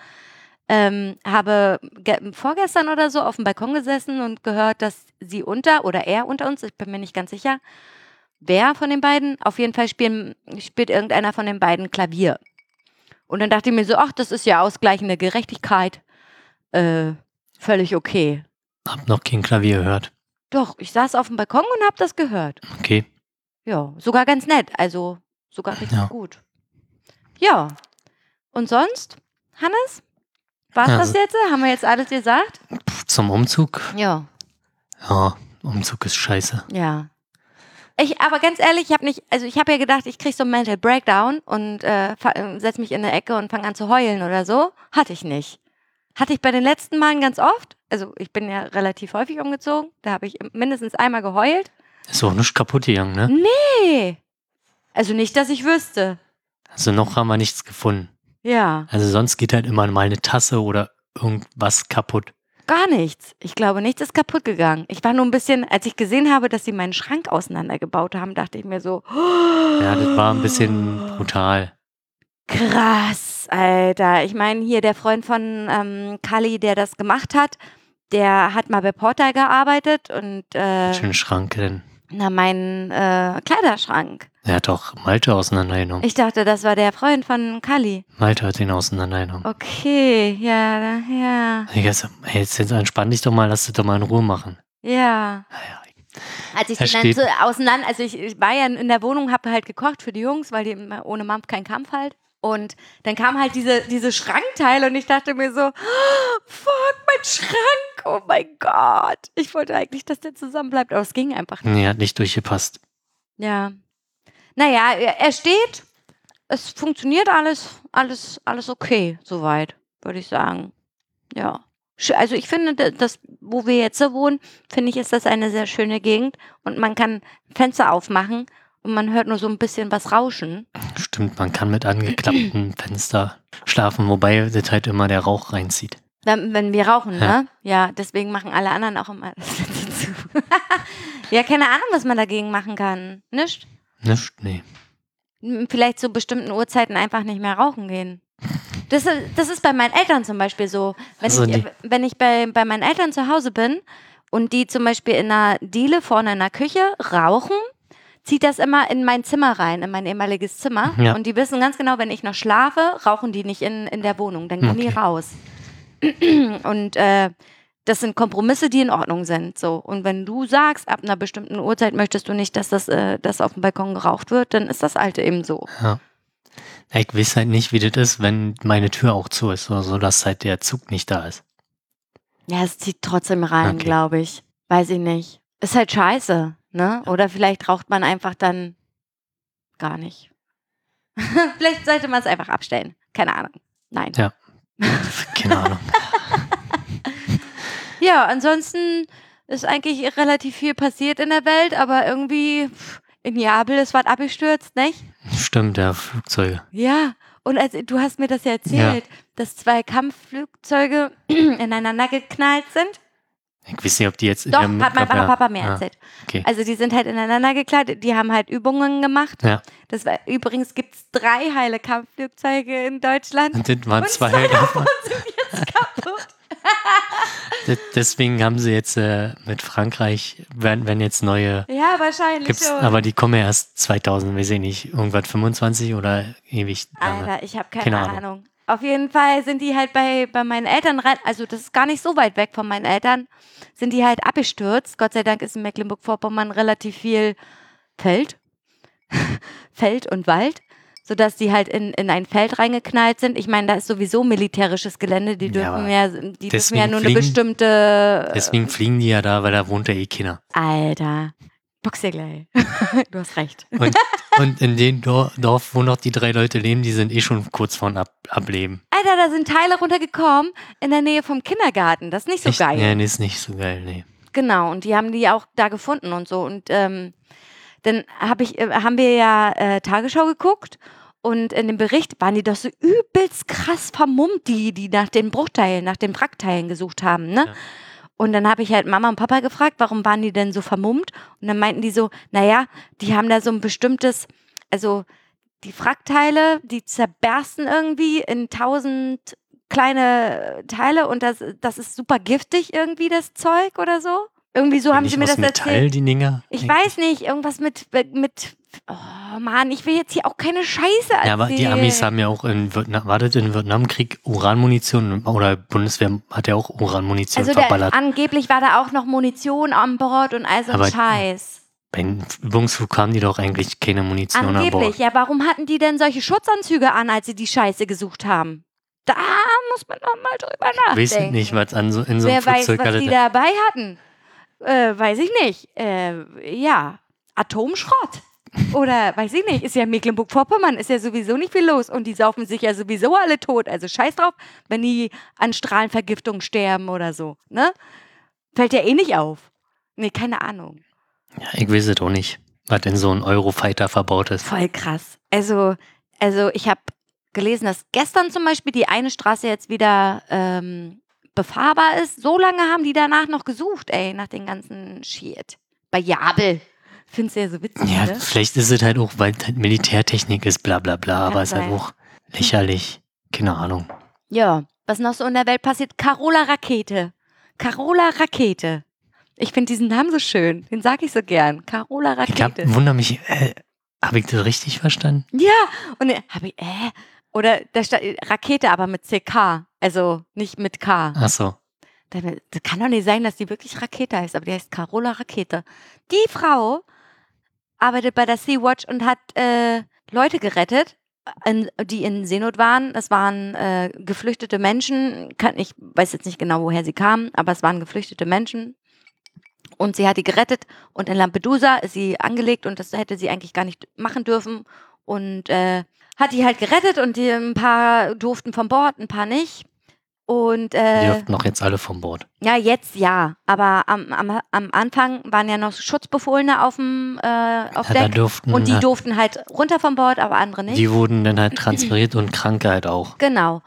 Ähm, habe ge- vorgestern oder so auf dem Balkon gesessen und gehört, dass sie unter oder er unter uns, ich bin mir nicht ganz sicher, wer von den beiden, auf jeden Fall spielen, spielt irgendeiner von den beiden Klavier. Und dann dachte ich mir so, ach, das ist ja ausgleichende Gerechtigkeit. Äh, völlig okay. Hab noch kein Klavier gehört. Doch, ich saß auf dem Balkon und habe das gehört. Okay. Ja, sogar ganz nett. Also sogar richtig Ja. gut. Ja. Und sonst, Hannes? War's das Also- jetzt? Haben wir jetzt alles gesagt? Zum Umzug? Ja, Ja, Umzug ist scheiße. ja. Ich, aber ganz ehrlich, ich habe nicht, also ich habe ja gedacht, ich krieg so einen Mental Breakdown und äh, äh, setz mich in eine Ecke und fange an zu heulen oder so. Hatte ich nicht. Hatte ich bei den letzten Malen ganz oft. Also ich bin ja relativ häufig umgezogen. Da habe ich mindestens einmal geheult. Ist auch nicht kaputt gegangen, ne? Nee. Also nicht, dass ich wüsste. Also noch haben wir nichts gefunden. Ja. Also sonst geht halt immer mal eine Tasse oder irgendwas kaputt. Gar nichts. Ich glaube, nichts ist kaputt gegangen. Ich war nur ein bisschen, als ich gesehen habe, dass sie meinen Schrank auseinandergebaut haben, dachte ich mir so, Ja, das war ein bisschen brutal. krass, Alter. Ich meine, hier der Freund von ähm, Kali, der das gemacht hat, der hat mal bei Porter gearbeitet und äh, Schönen Schrank denn. Na, mein äh, Kleiderschrank. Er hat auch Malte auseinandergenommen. Ich dachte, das war der Freund von Kali. Malte hat den auseinandergenommen. Okay, ja, ja, Ich dachte, hey, jetzt entspann dich doch mal, lass das doch mal in Ruhe machen. ja. Naja, Als ich den dann so auseinander, also ich, ich war ja in der Wohnung, habe halt gekocht für die Jungs, weil die ohne Mampf kein Kampf halt. Und dann kam halt diese, diese Schrankteile und ich dachte mir so, "Oh, fuck, mein Schrank, oh mein Gott. Ich wollte eigentlich, dass der zusammenbleibt, aber es ging einfach nicht. nee, hat nicht durchgepasst. Ja. Naja, er er steht, es funktioniert alles, alles, alles okay, soweit, würde ich sagen. Ja. Also ich finde, da- das, wo wir jetzt so wohnen, finde ich, ist das eine sehr schöne Gegend und man kann Fenster aufmachen und man hört nur so ein bisschen was rauschen. Stimmt, man kann mit angeklapptem Fenster schlafen, wobei das halt immer der Rauch reinzieht. Wenn, wenn wir rauchen, Ja. ne? Ja, deswegen machen alle anderen auch immer das Fenster zu. ja, keine Ahnung, was man dagegen machen kann. Nicht? Nicht? Nee. Vielleicht zu bestimmten Uhrzeiten einfach nicht mehr rauchen gehen. Das, ist- das ist bei meinen Eltern zum Beispiel so. Wenn Also ich, wenn ich bei, bei meinen Eltern zu Hause bin und die zum Beispiel in einer Diele vorne in der Küche rauchen, zieht das immer in mein Zimmer rein, in mein ehemaliges Zimmer. Ja. Und die wissen ganz genau, wenn ich noch schlafe, rauchen die nicht in, in der Wohnung. Dann gehen die Okay. raus. Und äh, das sind Kompromisse, die in Ordnung sind. So. Und wenn du sagst, ab einer bestimmten Uhrzeit möchtest du nicht, dass das, äh, das auf dem Balkon geraucht wird, dann ist das alte eben so. Ja. Ich weiß halt nicht, wie das ist, wenn meine Tür auch zu ist oder so, dass halt der Zug nicht da ist. Ja, es zieht trotzdem rein, Okay. glaube ich. Weiß ich nicht. Ist halt scheiße, ne? Oder vielleicht raucht man einfach dann gar nicht. vielleicht sollte man es einfach abstellen. Keine Ahnung. Nein. Ja. Keine Ahnung. Ja, ansonsten ist eigentlich relativ viel passiert in der Welt, aber irgendwie, pff, In Neapel ist was abgestürzt, nicht? Stimmt, ja, Flugzeuge. Ja. Und als, du hast mir das ja erzählt, dass zwei Kampfflugzeuge ineinander geknallt sind. Ich weiß nicht, ob die jetzt Doch, hat mein Papa- Papa mir Ah, erzählt. Okay. Also die sind halt ineinander gekleidet, die haben halt Übungen gemacht. Ja. Das war, übrigens gibt es drei heile Kampfflugzeuge in Deutschland. Und das waren Und zwei zwei davon sind jetzt kaputt. De- Deswegen haben sie jetzt äh, mit Frankreich, wenn, wenn jetzt neue Ja, wahrscheinlich gibt's, schon. aber die kommen ja erst 2000, weiß ich nicht, irgendwas 25 oder ewig. Alter, ich habe keine, Keine Ahnung. Ahnung. Auf jeden Fall sind die halt bei, bei meinen Eltern rein, also das ist gar nicht so weit weg von meinen Eltern, sind die halt abgestürzt. Gott sei Dank ist in Mecklenburg-Vorpommern relativ viel Feld, Feld und Wald, sodass die halt in, in ein Feld reingeknallt sind. Ich meine, da ist sowieso militärisches Gelände, die Ja, dürfen aber ja, die dürfen ja nur eine fliegen- bestimmte. Deswegen fliegen die ja da, weil da wohnt ja eh keiner. Alter, box dir gleich. du hast recht. Und, und in dem Dor- Dorf, wo noch die drei Leute leben, die sind eh schon kurz vorm Ab Ableben. Alter, da sind Teile runtergekommen in der Nähe vom Kindergarten. Das ist nicht so Echt? geil. Ja, nee, ist nicht so geil, nee. Genau, und die haben die auch da gefunden und so. Und ähm, dann hab ich, äh, haben wir ja äh, Tagesschau geguckt und in dem Bericht waren die doch so übelst krass vermummt, die, die nach den Bruchteilen, nach den Wrackteilen gesucht haben, ne? Ja. Und dann habe ich halt Mama und Papa gefragt, warum waren die denn so vermummt? Und dann meinten die so, naja, die haben da so ein bestimmtes, also die Wrackteile, die zerbersten irgendwie in tausend kleine Teile und das, das ist super giftig irgendwie, das Zeug oder so. Irgendwie so haben Nicht sie mir das Metall, erzählt. die Dinger? Ich weiß nicht, irgendwas mit, mit, oh Mann, ich will jetzt hier auch keine Scheiße erzählen. Ja, aber die Amis haben ja auch in Vietnam, war das in Vietnamkrieg Uranmunition oder Bundeswehr hat ja auch Uranmunition Also der, verballert. angeblich war da auch noch Munition an Bord und all so Aber- Scheiß. Beim Übungsflug haben die doch eigentlich keine Munition an Angeblich, Bord. ja, warum hatten die denn solche Schutzanzüge an, als sie die Scheiße gesucht haben? Da muss man noch mal drüber Ich weiß nachdenken. nicht, was an so, in so einem Wer weiß, Flugzeug was alles die dabei hatten? Äh, weiß ich nicht. Äh, ja, Atomschrott. Oder weiß ich nicht, ist ja Mecklenburg-Vorpommern, ist ja sowieso nicht viel los und die saufen sich ja sowieso alle tot. Also scheiß drauf, wenn die an Strahlenvergiftung sterben oder so, ne? Fällt ja eh nicht auf. Nee, keine Ahnung. Ja, ich weiß es auch nicht, was in so ein Eurofighter verbaut ist. Voll krass. Also, also ich habe gelesen, dass gestern zum Beispiel die eine Straße jetzt wieder ähm, befahrbar ist. So lange haben die danach noch gesucht, ey, nach den ganzen Shit. Bei Jabel. Findest du ja so witzig, Ja, ne? vielleicht ist es halt auch, weil es halt Militärtechnik ist, bla bla bla, aber es ist halt auch lächerlich. Keine Ahnung. Ja, was noch so in der Welt passiert? Carola Rakete. Carola Rakete. Ich finde diesen Namen so schön. Den sag ich so gern. Carola Ich Rakete. wundere mich, äh, habe ich das richtig verstanden? Ja, und dann habe ich, äh, oder da stand Rakete, aber mit CK. Also nicht mit K. Ach so. Das das kann doch nicht sein, dass die wirklich Rakete heißt, aber die heißt Carola Rakete. Die Frau arbeitet bei der Sea-Watch und hat äh, Leute gerettet, in, die in Seenot waren. Das waren äh, geflüchtete Menschen. Kann, ich weiß jetzt nicht genau, woher sie kamen, aber es waren geflüchtete Menschen. Und sie hat die gerettet und in Lampedusa ist sie angelegt und das hätte sie eigentlich gar nicht machen dürfen. Und äh, hat die halt gerettet und die, ein paar durften vom Bord, ein paar nicht. Und Die äh, dürften noch jetzt alle vom Bord. ja, jetzt ja. Aber am, am, am Anfang waren ja noch Schutzbefohlene auf dem äh, auf Ja, Deck. durften, Und die äh, durften halt runter vom Bord, aber andere nicht. die wurden dann halt transferiert und Kranke halt auch. Genau.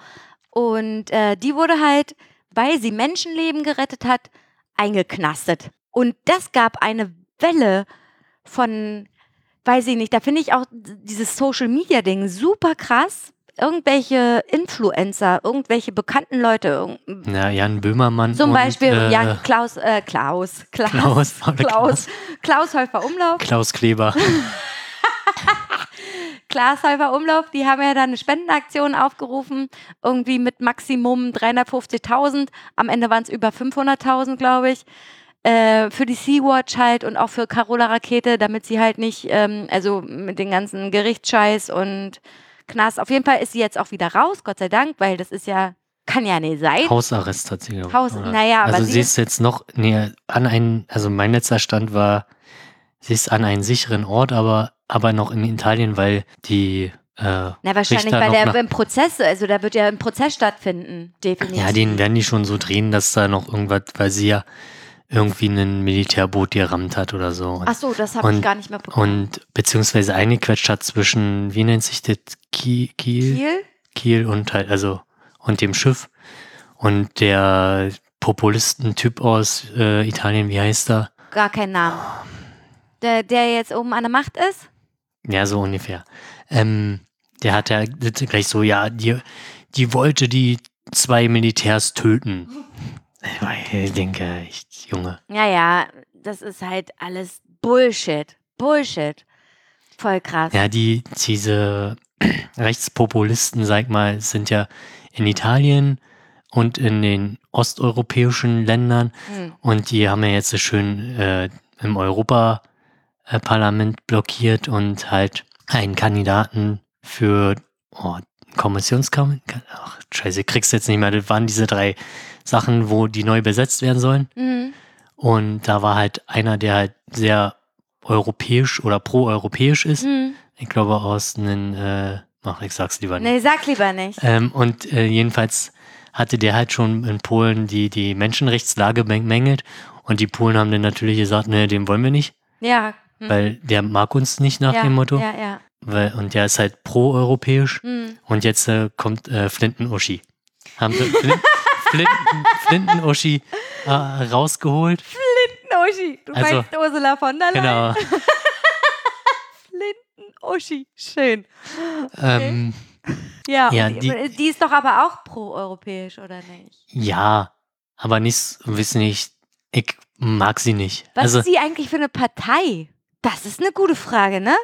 Und äh, die wurde halt, weil sie Menschenleben gerettet hat, eingeknastet. Und das gab eine Welle von, weiß ich nicht, da finde ich auch dieses Social Media Ding super krass. Irgendwelche Influencer, irgendwelche bekannten Leute, Ja, Jan Böhmermann zum und, Beispiel äh, Jan Klaus, äh, Klaus, Klaus, Klaus, Klaus, Klaus Häufer Umlauf, Klaus Kleber. Klaas Häufer Umlauf, die haben ja dann eine Spendenaktion aufgerufen, irgendwie mit Maximum 350.000. Am Ende waren es über 500.000, glaube ich. Äh, für die Sea-Watch halt und auch für Carola Rakete, damit sie halt nicht, ähm, also mit den ganzen Gerichtsscheiß und Knast. Auf jeden Fall ist sie jetzt auch wieder raus, Gott sei Dank, weil das ist ja, kann ja nicht sein. Hausarrest hat sie glaube Haus- naja, aber Also sie sie ist jetzt noch, nee, an einen, also mein letzter Stand war, sie ist an einen sicheren Ort, aber, aber noch in Italien, weil die, äh, Na, wahrscheinlich Richter noch der im Prozess, also da wird ja ein Prozess stattfinden, definitiv. ja, den werden die schon so drehen, dass da noch irgendwas, weil sie ja irgendwie ein Militärboot gerammt hat oder so. Und, Ach so, das habe ich gar nicht mehr bekommen. und beziehungsweise eingequetscht hat zwischen, wie nennt sich das, Kiel, Kiel, Kiel? Kiel und halt, also, und dem Schiff. Und der Populisten-Typ aus äh, Italien, wie heißt er? Gar keinen Namen. Der, der jetzt oben an der Macht ist? Ja, so ungefähr. Ähm, der hat ja gleich so, ja, die, die wollte die zwei Militärs töten. Ich denke, echt, Junge. Ja, ja, das ist halt alles Bullshit. Bullshit. Voll krass. Ja, die, diese Rechtspopulisten, sag mal, sind ja in Italien und in den osteuropäischen Ländern Hm. und die haben ja jetzt so schön äh, im Europaparlament blockiert und halt einen Kandidaten für oh, Kommissionskammern. Ach, scheiße, kriegst du jetzt nicht mehr. Das waren diese drei Sachen, wo die neu besetzt werden sollen. Mhm. Und da war halt einer, der halt sehr europäisch oder pro-europäisch ist. Mhm. Ich glaube aus einem, äh, ach, ich sag's lieber nicht. Nee, sag lieber nicht. Ähm, und äh, jedenfalls hatte der halt schon in Polen die, die Menschenrechtslage bemängelt. Und die Polen haben dann natürlich gesagt, ne, den wollen wir nicht, Ja. Hm. weil der mag uns nicht nach ja, dem Motto. Ja, ja. Weil, und der ist halt pro-europäisch. Hm. Und jetzt äh, kommt äh, Flinten-Uschi. Haben sie Flin Flinten, Flinten-Uschi äh, rausgeholt. Uschi. Du Also, meinst Ursula von der Leyen? Genau. Flinten Uschi. Schön. Ähm, Ja, Ja, die, die- ist doch aber auch pro-europäisch, oder nicht? ja, aber nicht, wissen nicht, ich mag sie nicht. Was also, ist die eigentlich für eine Partei? Das ist eine gute Frage, ne?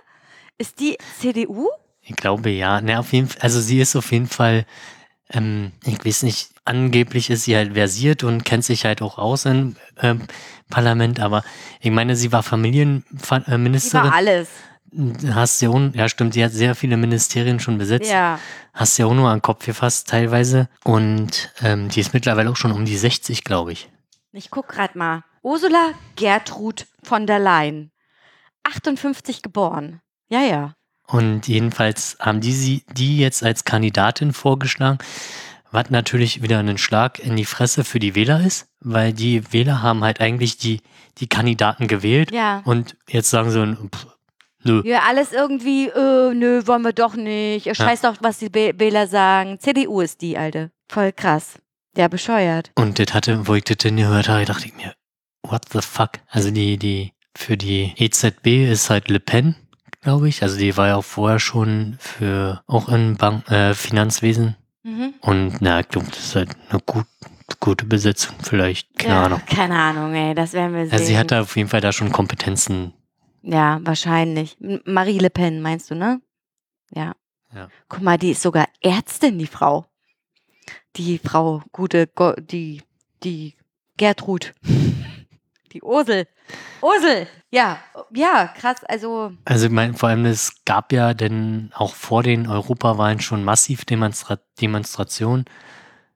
Ist die CDU? Ich glaube ja. Ne, auf jeden Fall, also sie ist auf jeden Fall, ähm, ich weiß nicht, angeblich ist sie halt versiert und kennt sich halt auch aus im ähm, Parlament, aber ich meine, sie war Familienministerin. war alles. Hast ja, ja stimmt, sie hat sehr viele Ministerien schon besetzt. Ja. Hast ja auch nur an den Kopf gefasst teilweise. Und ähm, die ist mittlerweile auch schon um die 60, glaube ich. Ich guck grad mal. Ursula Gertrud von der Leyen. 58 geboren. Ja, ja. Und jedenfalls haben die sie, die jetzt als Kandidatin vorgeschlagen, was natürlich wieder ein Schlag in die Fresse für die Wähler ist, weil die Wähler haben halt eigentlich die, die Kandidaten gewählt Ja. und jetzt sagen sie, pff, nö. Ja, alles irgendwie, äh, nö, wollen wir doch nicht. Scheiß doch, was die Wähler sagen. CDU ist die, Alte. Voll krass. Ja, bescheuert. Und das hatte, wo ich das denn gehört habe, dachte ich mir, what the fuck? Also die, die, für die EZB ist halt Le Pen, glaube ich. Also die war ja auch vorher schon für, auch im Bank, äh, Finanzwesen. Mhm. Und na, ich glaube, das ist halt eine gut, gute Besetzung vielleicht. Keine ja, Ahnung. Keine Ahnung, ey. Das werden wir sehen. Also sie hat da auf jeden Fall da schon Kompetenzen. Ja, wahrscheinlich. Marie Le Pen, meinst du, ne? Ja. Ja. Guck mal, die ist sogar Ärztin, die Frau. Die Frau, gute, die, die Gertrud. Die Ursel. Ursel! Ja, ja, krass. Also, Also ich meine, vor allem es gab ja denn auch vor den Europawahlen schon massiv Demonstra Demonstrationen.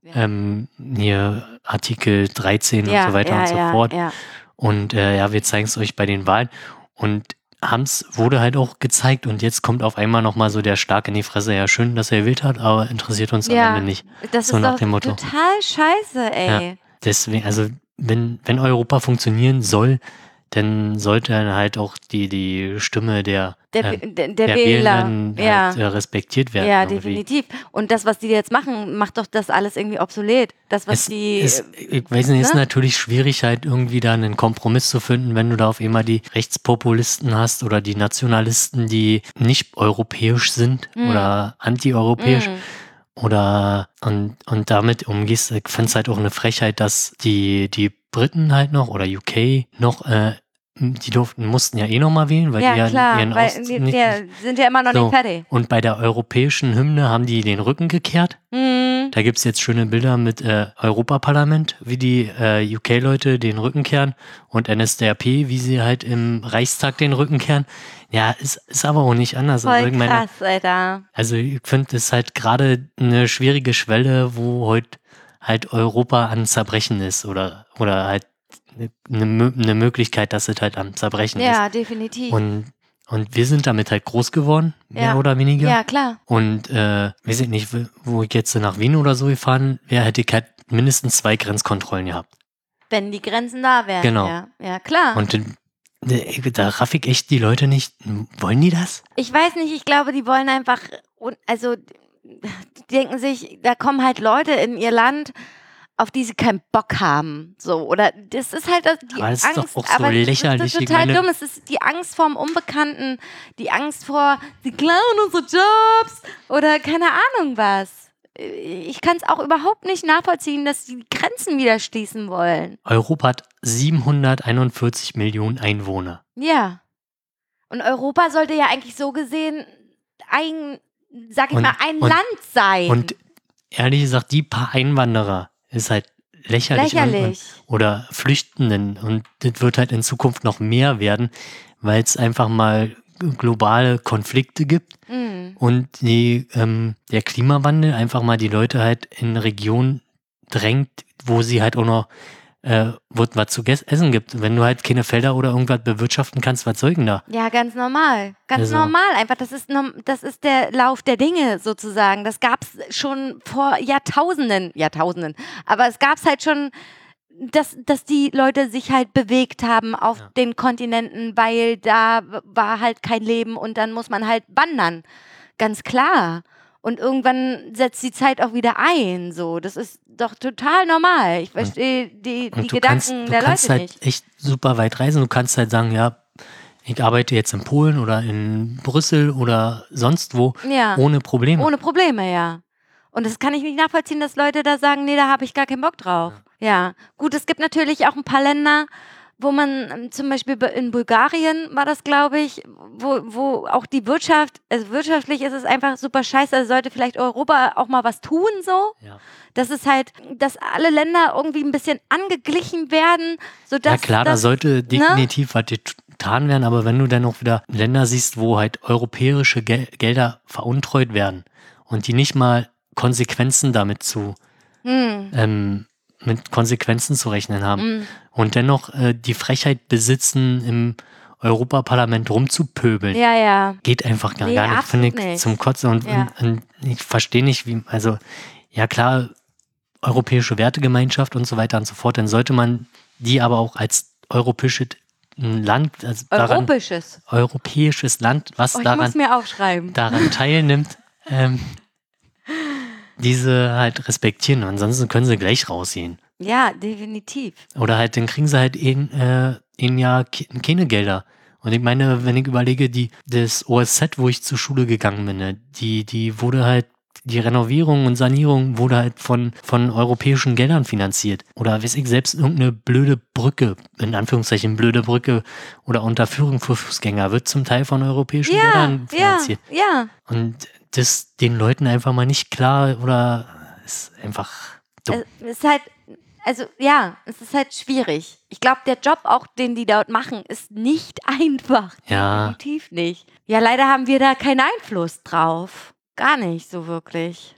Ja. Ähm, hier Artikel 13 ja, und so weiter ja, und so ja, fort. Ja. Und äh, ja, wir zeigen es euch bei den Wahlen. Und Hams wurde halt auch gezeigt und jetzt kommt auf einmal nochmal so der Schlag in die Fresse. Ja, schön, dass er gewählt hat, aber interessiert uns Ja. am Ende nicht. Das So ist nach dem Motto. total scheiße, ey. Deswegen, also wenn, wenn Europa funktionieren soll, dann sollte dann halt auch die, die Stimme der, Der, ähm, der, der, Wähler. Ja. halt, äh, respektiert werden. Ja, irgendwie. definitiv. Und das, was die jetzt machen, macht doch das alles irgendwie obsolet. Das, was Es, die. es, ich weiß nicht, ist ne? natürlich schwierig, halt irgendwie da einen Kompromiss zu finden, wenn du da auf einmal die Rechtspopulisten hast oder die Nationalisten, die nicht europäisch sind Mm. oder antieuropäisch Mm. Oder und, und damit umgehst. Ich finde es halt auch eine Frechheit, dass die, die Briten halt noch oder UK noch, äh, die durften, mussten ja eh noch mal wählen, weil die ja, ja klar, ihren weil Aus die, die sind ja immer noch So. nicht fertig. und bei der europäischen Hymne haben die den Rücken gekehrt. Hm. Da gibt's jetzt schöne Bilder mit äh, Europaparlament, wie die äh, UK-Leute den Rücken kehren und NSDAP, wie sie halt im Reichstag den Rücken kehren. Ja, ist, ist aber auch nicht anders. Voll also ich meine, krass, Alter. also ich finde, es halt gerade eine schwierige Schwelle, wo heute halt Europa an Zerbrechen ist oder, oder halt eine, eine Möglichkeit, dass es halt am Zerbrechen Ja, definitiv. ist. Und, und wir sind damit halt groß geworden, mehr Ja. oder weniger. ja, klar. Und äh, weiß ich nicht, wo ich jetzt nach Wien oder so gefahren wäre, hätte ich halt mindestens zwei Grenzkontrollen gehabt. Wenn die Grenzen da wären. Genau. Ja, ja klar. Und da raff ich echt die Leute nicht. Wollen die das? ich weiß nicht, ich glaube, die wollen einfach, also die denken sich, da kommen halt Leute in ihr Land, auf die sie keinen Bock haben. So, oder das ist halt die Aber das ist Angst. doch auch so lächerlich, Das ist total meine- dumm. Es ist die Angst vorm Unbekannten, die Angst vor, sie klauen unsere Jobs oder keine Ahnung was. Ich kann es auch überhaupt nicht nachvollziehen, dass sie die Grenzen wieder schließen wollen. Europa hat 741 Millionen Einwohner. Ja. Und Europa sollte ja eigentlich so gesehen ein, sag ich Und- mal, ein und- Land sein. Und ehrlich gesagt, die paar Einwanderer ist halt lächerlich. Und, und, Lächerlich. oder Flüchtenden. Und das wird halt in Zukunft noch mehr werden, weil es einfach mal globale Konflikte gibt Mhm. und die, ähm, der Klimawandel einfach mal die Leute halt in Regionen drängt, wo sie halt auch noch äh, wo was zu essen gibt. Wenn du halt keine Felder oder irgendwas bewirtschaften kannst, was soll denn da? Ja, ganz normal. Ganz Also- normal. Einfach, das ist, das ist der Lauf der Dinge sozusagen. Das gab es schon vor Jahrtausenden. Jahrtausenden. Aber es gab es halt schon, dass, dass die Leute sich halt bewegt haben auf Ja. den Kontinenten, weil da war halt kein Leben und dann muss man halt wandern. Ganz klar. Und irgendwann setzt die Zeit auch wieder ein. So, das ist doch total normal. Ich verstehe die, die du Gedanken kannst, du der kannst Leute halt nicht. echt super weit reisen. Du kannst halt sagen, ja, ich arbeite jetzt in Polen oder in Brüssel oder sonst wo Ja. ohne Probleme. Ohne Probleme, ja. Und das kann ich nicht nachvollziehen, dass Leute da sagen, nee, da habe ich gar keinen Bock drauf. Ja. Gut, es gibt natürlich auch ein paar Länder, wo man ähm, zum Beispiel be- in Bulgarien war das, glaube ich, wo, wo auch die Wirtschaft, also wirtschaftlich ist es einfach super scheiße. Also sollte vielleicht Europa auch mal was tun, so. Ja. Das ist halt, dass alle Länder irgendwie ein bisschen angeglichen werden, sodass. ja klar, da das, sollte definitiv was getan werden, aber wenn du dann auch wieder Länder siehst, wo halt europäische Gel Gelder veruntreut werden und die nicht mal Konsequenzen damit zu, Hm, ähm, mit Konsequenzen zu rechnen haben hm, und dennoch äh, die Frechheit besitzen, im Europaparlament rumzupöbeln. ja, ja. Geht einfach gar, Nee, gar nicht, finde ich, nicht. zum Kotzen. Und, Ja. und, und ich verstehe nicht, wie, also, ja klar, europäische Wertegemeinschaft und so weiter und so fort, dann sollte man die aber auch als europäisches Land, also daran, Europäisches. europäisches Land, was Oh, daran, daran teilnimmt, ähm, diese halt respektieren. Ansonsten können sie gleich rausgehen. Ja, definitiv. Oder halt, dann kriegen sie halt ein, äh, Jahr ke- keine Gelder. Und ich meine, wenn ich überlege, die, das OSZ, wo ich zur Schule gegangen bin, ne, die, die wurde halt, die Renovierung und Sanierung wurde halt von, von europäischen Geldern finanziert. Oder weiß ich, selbst irgendeine blöde Brücke, in Anführungszeichen blöde Brücke oder Unterführung für Fußgänger wird zum Teil von europäischen Ja, Geldern ja, finanziert. ja. Und das den Leuten einfach mal nicht klar oder ist einfach dumm. Es ist halt, also ja, es ist halt schwierig. Ich glaube, der Job auch, den die dort machen, ist nicht einfach. Ja. Definitiv nicht. Ja, leider haben wir da keinen Einfluss drauf. Gar nicht so wirklich.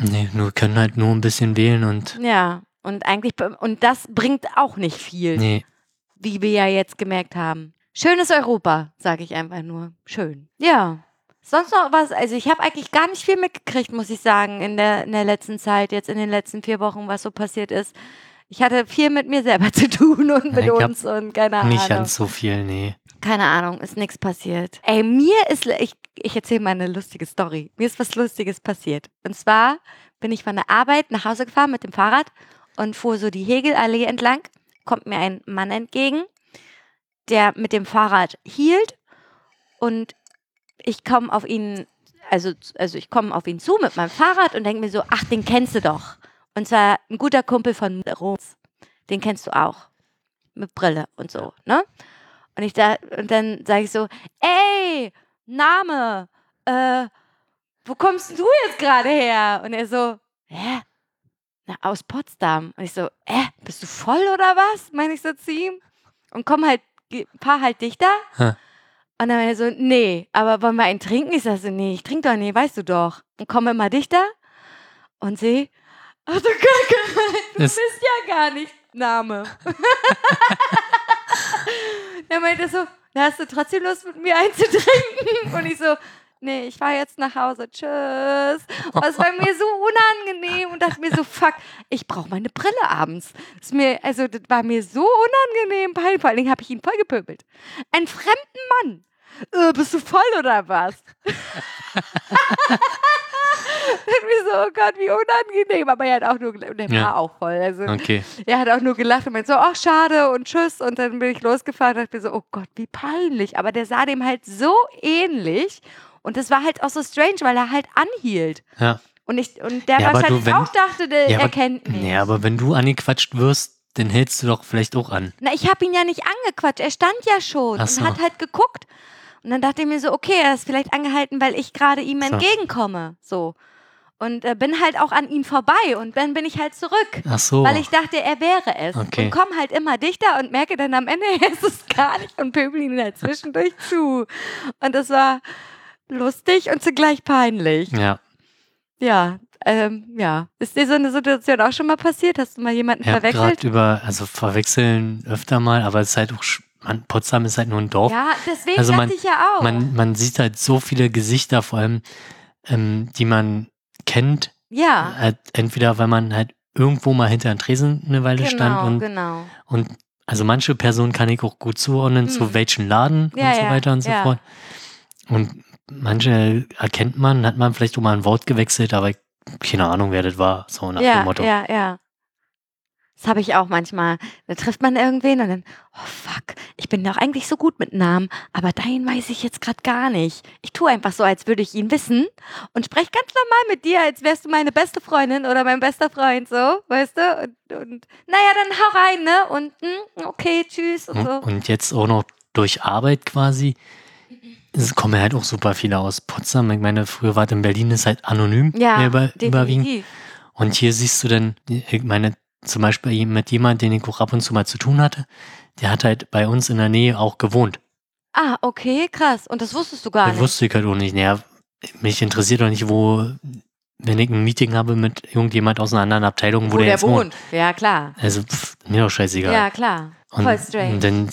Nee, nur können halt nur ein bisschen wählen und Ja. Und eigentlich, und das bringt auch nicht viel, nee. wie wir ja jetzt gemerkt haben. Schönes Europa, sage ich einfach nur. Schön. Ja. Sonst noch was? Also ich habe eigentlich gar nicht viel mitgekriegt, muss ich sagen, in der, in der letzten Zeit, jetzt in den letzten vier Wochen, was so passiert ist. Ich hatte viel mit mir selber zu tun und mit uns und keine Ahnung. Nicht ganz so viel, nee. Keine Ahnung, ist nichts passiert. Ey, mir ist, ich, ich erzähle mal eine lustige Story. Mir ist was Lustiges passiert. Und zwar bin ich von der Arbeit nach Hause gefahren mit dem Fahrrad und fuhr so die Hegelallee entlang. Kommt mir ein Mann entgegen, der mit dem Fahrrad hielt und ich komme auf ihn, also, also ich komme auf ihn zu mit meinem Fahrrad und denke mir so, ach, den kennst du doch. Und zwar ein guter Kumpel von Roms. Den kennst du auch. Mit Brille und so, ne? Und ich da, und dann sage ich so, ey, Name, äh, wo kommst du jetzt gerade her? Und er so, hä? Na, aus Potsdam. Und ich so, äh, bist du voll oder was? Meine ich so zu ihm. Und komm halt, geh- fahr halt dichter. Hä. Und dann er so, nee, aber wollen wir einen trinken? Ich sag so, nee, ich trinke doch nicht, weißt du doch. Und komme immer dichter und sehe, ach du Kacke, du Das- bist ja gar nicht Name. er meinte so, na, hast du trotzdem Lust mit mir einzutrinken? Und ich so, nee, ich fahre jetzt nach Hause. Tschüss. Und es war mir so unangenehm und dachte mir so, fuck, ich brauche meine Brille abends. Das, mir, also, das war mir so unangenehm. Vor allen Dingen habe ich ihn voll gepöbelt. Einen fremden Mann. Äh, bist du voll oder was? mir so, oh Gott, wie unangenehm. Aber er hat auch nur gelacht. Und er Ja. war auch voll. Also, Okay. er hat auch nur gelacht und meinte so, ach, schade und tschüss. Und dann bin ich losgefahren und dachte mir so, oh Gott, wie peinlich. Aber der sah dem halt so ähnlich. Und das war halt auch so strange, weil er halt anhielt. Ja. Und, ich, und der Ja, aber wahrscheinlich du, wenn- auch dachte, der Ja, aber, erkennt mich. nee, aber wenn du angequatscht wirst, dann hältst du doch vielleicht auch an. Na, ich habe ihn ja nicht angequatscht. Er stand ja schon Ach so. und hat halt geguckt. Und dann dachte ich mir so, okay, er ist vielleicht angehalten, weil ich gerade ihm So. entgegenkomme. So. Und äh, bin halt auch an ihm vorbei und dann bin ich halt zurück. Ach so. Weil ich dachte, er wäre es. Okay. Und komme halt immer dichter und merke dann am Ende, er ist es gar nicht und pöbel ihn halt zwischendurch zu. Und das war lustig und zugleich peinlich. ja, Ja, ähm, ja. Ist dir so eine Situation auch schon mal passiert? Hast du mal jemanden ich habe verwechselt? gerade über, also verwechseln öfter mal, aber es ist halt auch, man, Potsdam ist halt nur ein Dorf. Ja, deswegen Also man- ich ja auch. Man, man sieht halt so viele Gesichter, vor allem, ähm, die man kennt. ja, Halt entweder, weil man halt irgendwo mal hinter einem Tresen eine Weile stand genau, und, genau. und also manche Personen kann ich auch gut zuordnen, zu Mhm. welchen Laden Ja, und so ja, weiter und so ja. fort. Und manche erkennt man, hat man vielleicht auch mal ein Wort gewechselt, aber keine Ahnung, wer das war, so nach ja, dem Motto. ja, ja. Das habe ich auch manchmal. Da trifft man irgendwen und dann, oh fuck, ich bin doch eigentlich so gut mit Namen, aber deinen weiß ich jetzt gerade gar nicht. Ich tue einfach so, als würde ich ihn wissen und spreche ganz normal mit dir, als wärst du meine beste Freundin oder mein bester Freund, so, weißt du? Und, und naja, dann hau rein, ne? Und hm, okay, tschüss und Und, so. und jetzt auch noch durch Arbeit quasi. Es kommen halt auch super viele aus Potsdam. Ich meine, früher war es in Berlin ist halt anonym Ja, mehr über, überwiegend. Und hier siehst du dann, ich meine, zum Beispiel mit jemandem, den ich auch ab und zu mal zu tun hatte, der hat halt bei uns in der Nähe auch gewohnt. Ah, okay, krass. Und das wusstest du gar Das nicht. wusste ich halt auch nicht. Naja, mich interessiert doch nicht, wo, wenn ich ein Meeting habe mit irgendjemand aus einer anderen Abteilung, wo, wo der der jetzt wohnt. wohnt. Ja, klar. Also, pff, mir doch scheißegal. Ja, klar. und, Voll strange. und dann,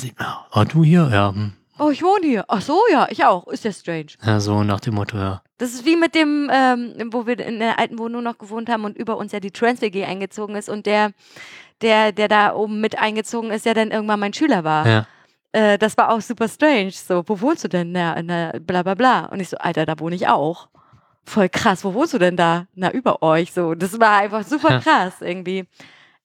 oh, du hier? Ja, hm. Oh, ich wohne hier. Ach so, ja, ich auch. Ist ja strange. ja, so nach dem Motto, ja. Das ist wie mit dem, ähm, wo wir in der alten Wohnung noch gewohnt haben und über uns ja die Trans-WG eingezogen ist und der, der, der da oben mit eingezogen ist, ja dann irgendwann mein Schüler war. Ja, Äh, das war auch super strange. So, wo wohnst du denn? Na, na, bla bla bla. Und ich so, Alter, da wohne ich auch. Voll krass, wo wohnst du denn da? Na, über euch. So, das war einfach super krass irgendwie.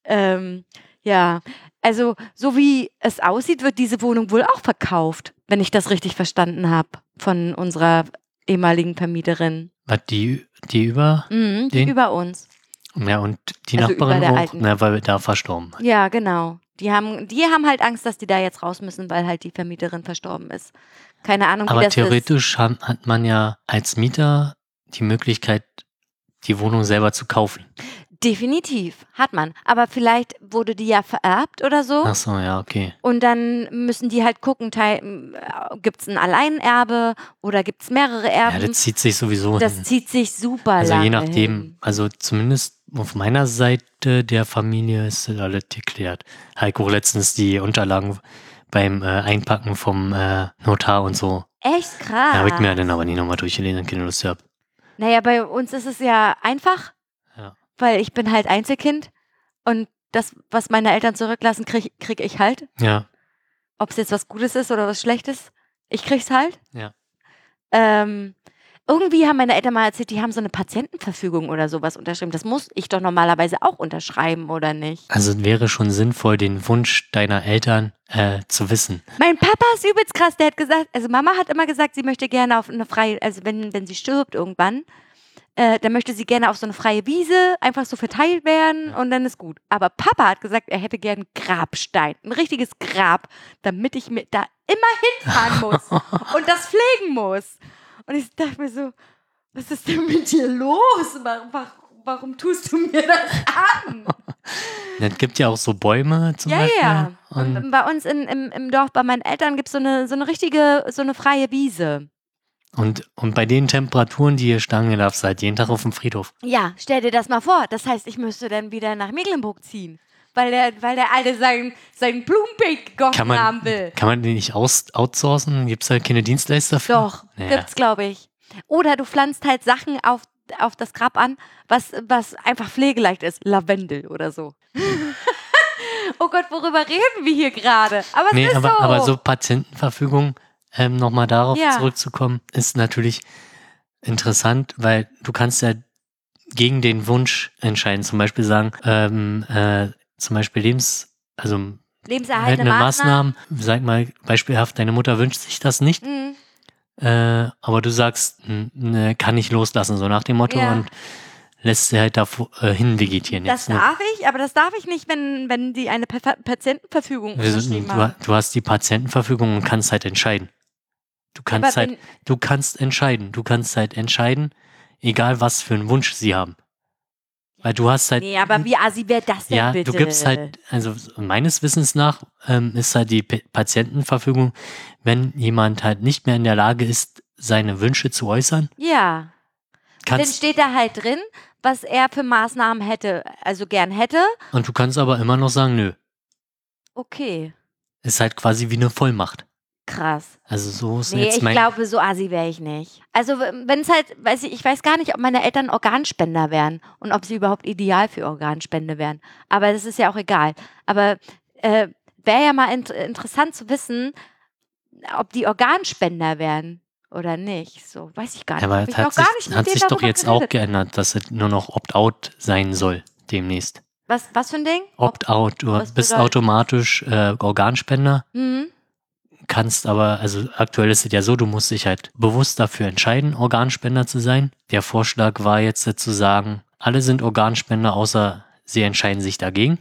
Ähm, ja, also so wie es aussieht, wird diese Wohnung wohl auch verkauft, wenn ich das richtig verstanden habe von unserer ehemaligen Vermieterin. was die, die über, Mhm, die über uns. ja, und die Also Nachbarin auch, na, weil da verstorben. Ja, genau. Die haben, die haben halt Angst, dass die da jetzt raus müssen, weil halt die Vermieterin verstorben ist. Keine Ahnung, wie Aber das ist. theoretisch hat, hat man ja als Mieter die Möglichkeit, die Wohnung selber zu kaufen. Definitiv, hat man. Aber vielleicht wurde die ja vererbt oder so. Ach so, ja, okay. Und dann müssen die halt gucken, gibt es ein Alleinerbe oder gibt es mehrere Ja, Erben? das zieht sich sowieso das hin. zieht sich super Also lange je nachdem, Hin. also zumindest auf meiner Seite der Familie ist das alles geklärt. Heiko letztens die Unterlagen beim äh, Einpacken vom äh, Notar und so. Echt krass. Da habe ich mir dann aber nie nochmal durchgelesen keine Lust gehabt. Naja, bei uns ist es ja einfach, Ja. Weil ich bin halt Einzelkind und das, was meine Eltern zurücklassen, krieg, krieg ich halt. Ja, Ob es jetzt was Gutes ist oder was Schlechtes, ich krieg's halt. Ja. Ähm, irgendwie haben meine Eltern mal erzählt, die haben so eine Patientenverfügung oder sowas unterschrieben. Das muss ich doch normalerweise auch unterschreiben, oder nicht? also es wäre schon sinnvoll, den Wunsch deiner Eltern äh, zu wissen. Mein Papa ist übelst krass, der hat gesagt, also Mama hat immer gesagt, sie möchte gerne auf eine freie, also wenn, wenn sie stirbt irgendwann, äh, dann möchte sie gerne auf so eine freie Wiese einfach so verteilt werden und dann ist gut. Aber Papa hat gesagt, er hätte gerne einen Grabstein, ein richtiges Grab, damit ich mir da immer hinfahren muss und das pflegen muss. Und ich dachte mir so, was ist denn mit dir los? Warum, warum, tust du mir das an? Es gibt ja auch so Bäume zum Ja, Beispiel. ja. Und, Und bei uns in, im, im Dorf bei meinen Eltern gibt es so eine, so eine richtige, so eine freie Wiese. Und, und bei den Temperaturen, die hier stangen, du halt jeden Tag auf dem Friedhof. Ja, stell dir das mal vor. Das heißt, ich müsste dann wieder nach Mecklenburg ziehen. Weil der, weil der Alte sein, sein Blumenbeet gegossen Kann haben man, will. kann man den nicht aus, outsourcen? Gibt es da keine Dienstleister für? Doch, Naja. gibt's, glaube ich. Oder du pflanzt halt Sachen auf, auf das Grab an, was, was einfach pflegeleicht ist. Lavendel oder so. oh Gott, worüber reden wir hier gerade? Aber es Nee, ist aber, so. aber so Patientenverfügung, ähm, nochmal darauf Ja. zurückzukommen, ist natürlich interessant, weil du kannst ja gegen den Wunsch entscheiden. Zum Beispiel sagen, ähm, äh, zum Beispiel Lebens, also Lebenserhaltende Maßnahmen. Maßnahme, sag mal beispielhaft, deine Mutter wünscht sich das nicht, Mhm. äh, aber du sagst, ne, kann ich loslassen, so nach dem Motto Ja. und lässt sie halt da äh, hin vegetieren. Das jetzt, ne? darf ich, aber das darf ich nicht, wenn, wenn die eine Pa- Patientenverfügung unterschrieben Du, du hast die Patientenverfügung und kannst halt entscheiden. Du Aber kannst halt, du kannst entscheiden. Du kannst halt entscheiden, egal was für einen Wunsch sie haben. Weil du hast halt. nee, aber wie assi wäre das denn ja, bitte? du gibst halt, also meines Wissens nach ähm, ist halt die P Patientenverfügung, wenn jemand halt nicht mehr in der Lage ist, seine Wünsche zu äußern, Ja. Dann steht da halt drin, was er für Maßnahmen hätte, also gern hätte. und du kannst aber immer noch sagen, nö. Okay, Ist halt quasi wie eine Vollmacht. Krass. Also so ist Nee, jetzt ich mein. glaube, so assi wäre ich nicht. Also wenn es halt, weiß ich, ich weiß gar nicht, ob meine Eltern Organspender wären und ob sie überhaupt ideal für Organspende wären. Aber das ist ja auch egal. Aber äh, wäre ja mal int interessant zu wissen, ob die Organspender wären oder nicht. So, weiß ich gar nicht. aber ich hat sich, nicht hat sich doch jetzt auch geändert, dass es nur noch Opt-out sein soll demnächst. Was, was für ein Ding? Opt-out. Du was bist bedeutet- automatisch äh, Organspender, Mhm. Kannst aber, also aktuell ist es ja so, du musst dich halt bewusst dafür entscheiden, Organspender zu sein. Der Vorschlag war jetzt äh, zu sagen, alle sind Organspender, außer sie entscheiden sich dagegen.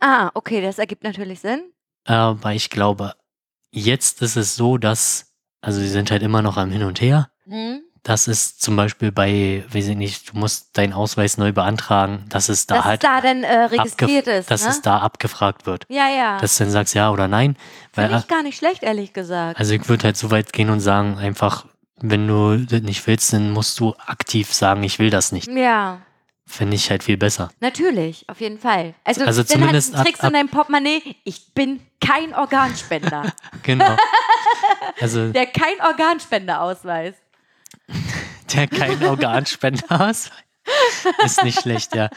Ah, okay, das ergibt natürlich Sinn. Aber ich glaube, jetzt ist es so, dass, also sie sind halt immer noch am Hin und Her. Mhm. Das ist zum Beispiel bei, weiß ich nicht, du musst deinen Ausweis neu beantragen, dass es da dass halt, es da dann äh, registriert ist. dass ne? es da abgefragt wird. ja, ja. Dass du dann sagst ja oder nein. Finde ich gar nicht schlecht, ehrlich gesagt. also ich würde halt so weit gehen und sagen, einfach, wenn du das nicht willst, dann musst du aktiv sagen, ich will das nicht. ja, Finde ich halt viel besser. natürlich, auf jeden Fall. Also, Also dann zumindest halt, trägst du in deinem Portemonnaie, ich bin kein Organspender. Genau. Also Der kein Organspenderausweis. Der kein Organspender hast, ist nicht schlecht, ja.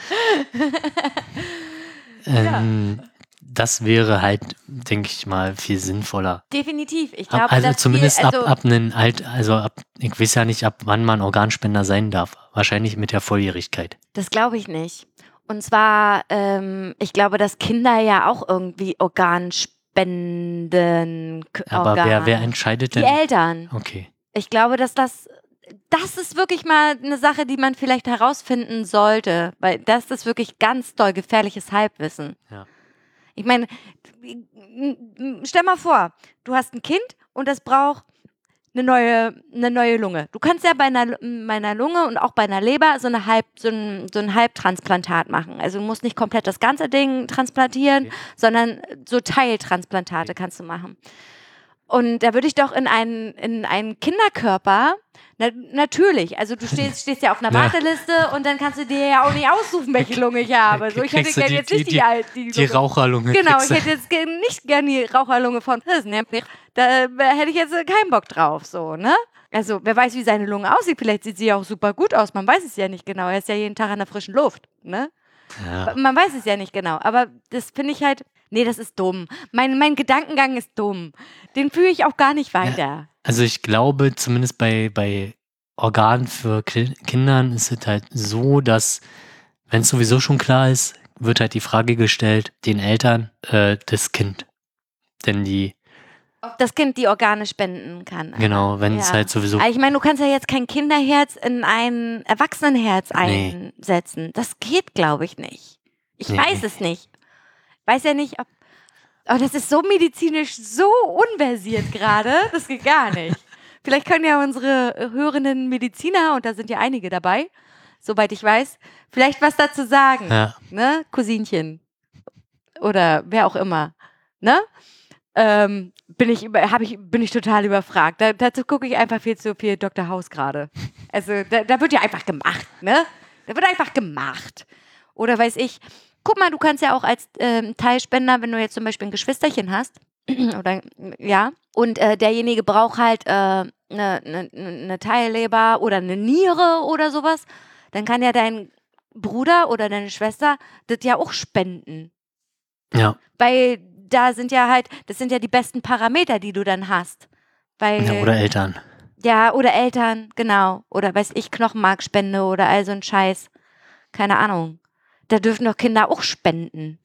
Ähm, Das wäre halt, denke ich mal, viel sinnvoller. Definitiv. Ich glaube, also zumindest viel, also, ab, ab einen Alt, also ab, ich weiß ja nicht, ab wann man Organspender sein darf. Wahrscheinlich mit der Volljährigkeit. Das glaube ich nicht. Und zwar, ähm, ich glaube, dass Kinder ja auch irgendwie Organspenden. K- Aber Organ. wer, wer entscheidet Die denn? Eltern. Okay. Ich glaube, dass das, das ist wirklich mal eine Sache, die man vielleicht herausfinden sollte, weil das ist wirklich ganz doll gefährliches Halbwissen. Ja. Ich meine, stell mal vor, du hast ein Kind und das braucht eine neue, eine neue Lunge. Du kannst ja bei einer, bei einer Lunge und auch bei einer Leber so, eine Halb, so, ein, so ein Halbtransplantat machen. Also du musst nicht komplett das ganze Ding transplantieren, Okay. sondern so Teiltransplantate kannst du machen. Und da würde ich doch in einen, in einen Kinderkörper, na, natürlich, also du stehst, stehst ja auf einer Ja. Warteliste und dann kannst du dir ja auch nicht aussuchen, welche Lunge ich habe. So, ich hätte gerne die- jetzt nicht die, die- die, Die Lunge. Raucherlunge. Genau, ich hätte jetzt nicht gerne die Raucherlunge von Hirsen. Da hätte ich jetzt keinen Bock drauf, so, ne? Also, wer weiß, wie seine Lunge aussieht. Vielleicht sieht sie ja auch super gut aus. Man weiß es ja nicht genau. Er ist ja jeden Tag an der frischen Luft, ne? Ja. Man weiß es ja nicht genau. Aber das finde ich halt, nee, das ist dumm. Mein, mein Gedankengang ist dumm. Den führe ich auch gar nicht weiter. Also ich glaube, zumindest bei, bei Organen für Ki- Kindern ist es halt so, dass, wenn es sowieso schon klar ist, wird halt die Frage gestellt, den Eltern, äh, das Kind. Denn die, Ob das Kind die Organe spenden kann. genau, wenn es Ja. halt sowieso, ich meine, du kannst ja jetzt kein Kinderherz in ein Erwachsenenherz Nee. einsetzen. Das geht, glaube ich, nicht. Ich Nee. weiß es nicht. Weiß ja nicht, ob. Aber das ist so medizinisch so unversiert gerade. Das geht gar nicht. Vielleicht können ja unsere hörenden Mediziner, und da sind ja einige dabei, soweit ich weiß, vielleicht was dazu sagen. ja, Ne? Cousinchen. Oder wer auch immer. Ne? Ähm, bin ich, über- hab ich, bin ich total überfragt. Da, dazu gucke ich einfach viel zu viel Dr. House gerade. Also da, da wird ja einfach gemacht, ne? Da wird einfach gemacht. Oder weiß ich, guck mal, du kannst ja auch als ähm, Teilspender, wenn du jetzt zum Beispiel ein Geschwisterchen hast, oder ja. Und äh, derjenige braucht halt eine äh, ne, ne, ne Teilleber oder eine Niere oder sowas. Dann kann ja dein Bruder oder deine Schwester das ja auch spenden. Ja. Weil da sind ja halt, das sind ja die besten Parameter, die du dann hast. Weil, ja oder Eltern. Ja, oder Eltern, genau. Oder weiß ich, Knochenmarkspende oder all so ein Scheiß. Keine Ahnung. Da dürfen doch Kinder auch spenden.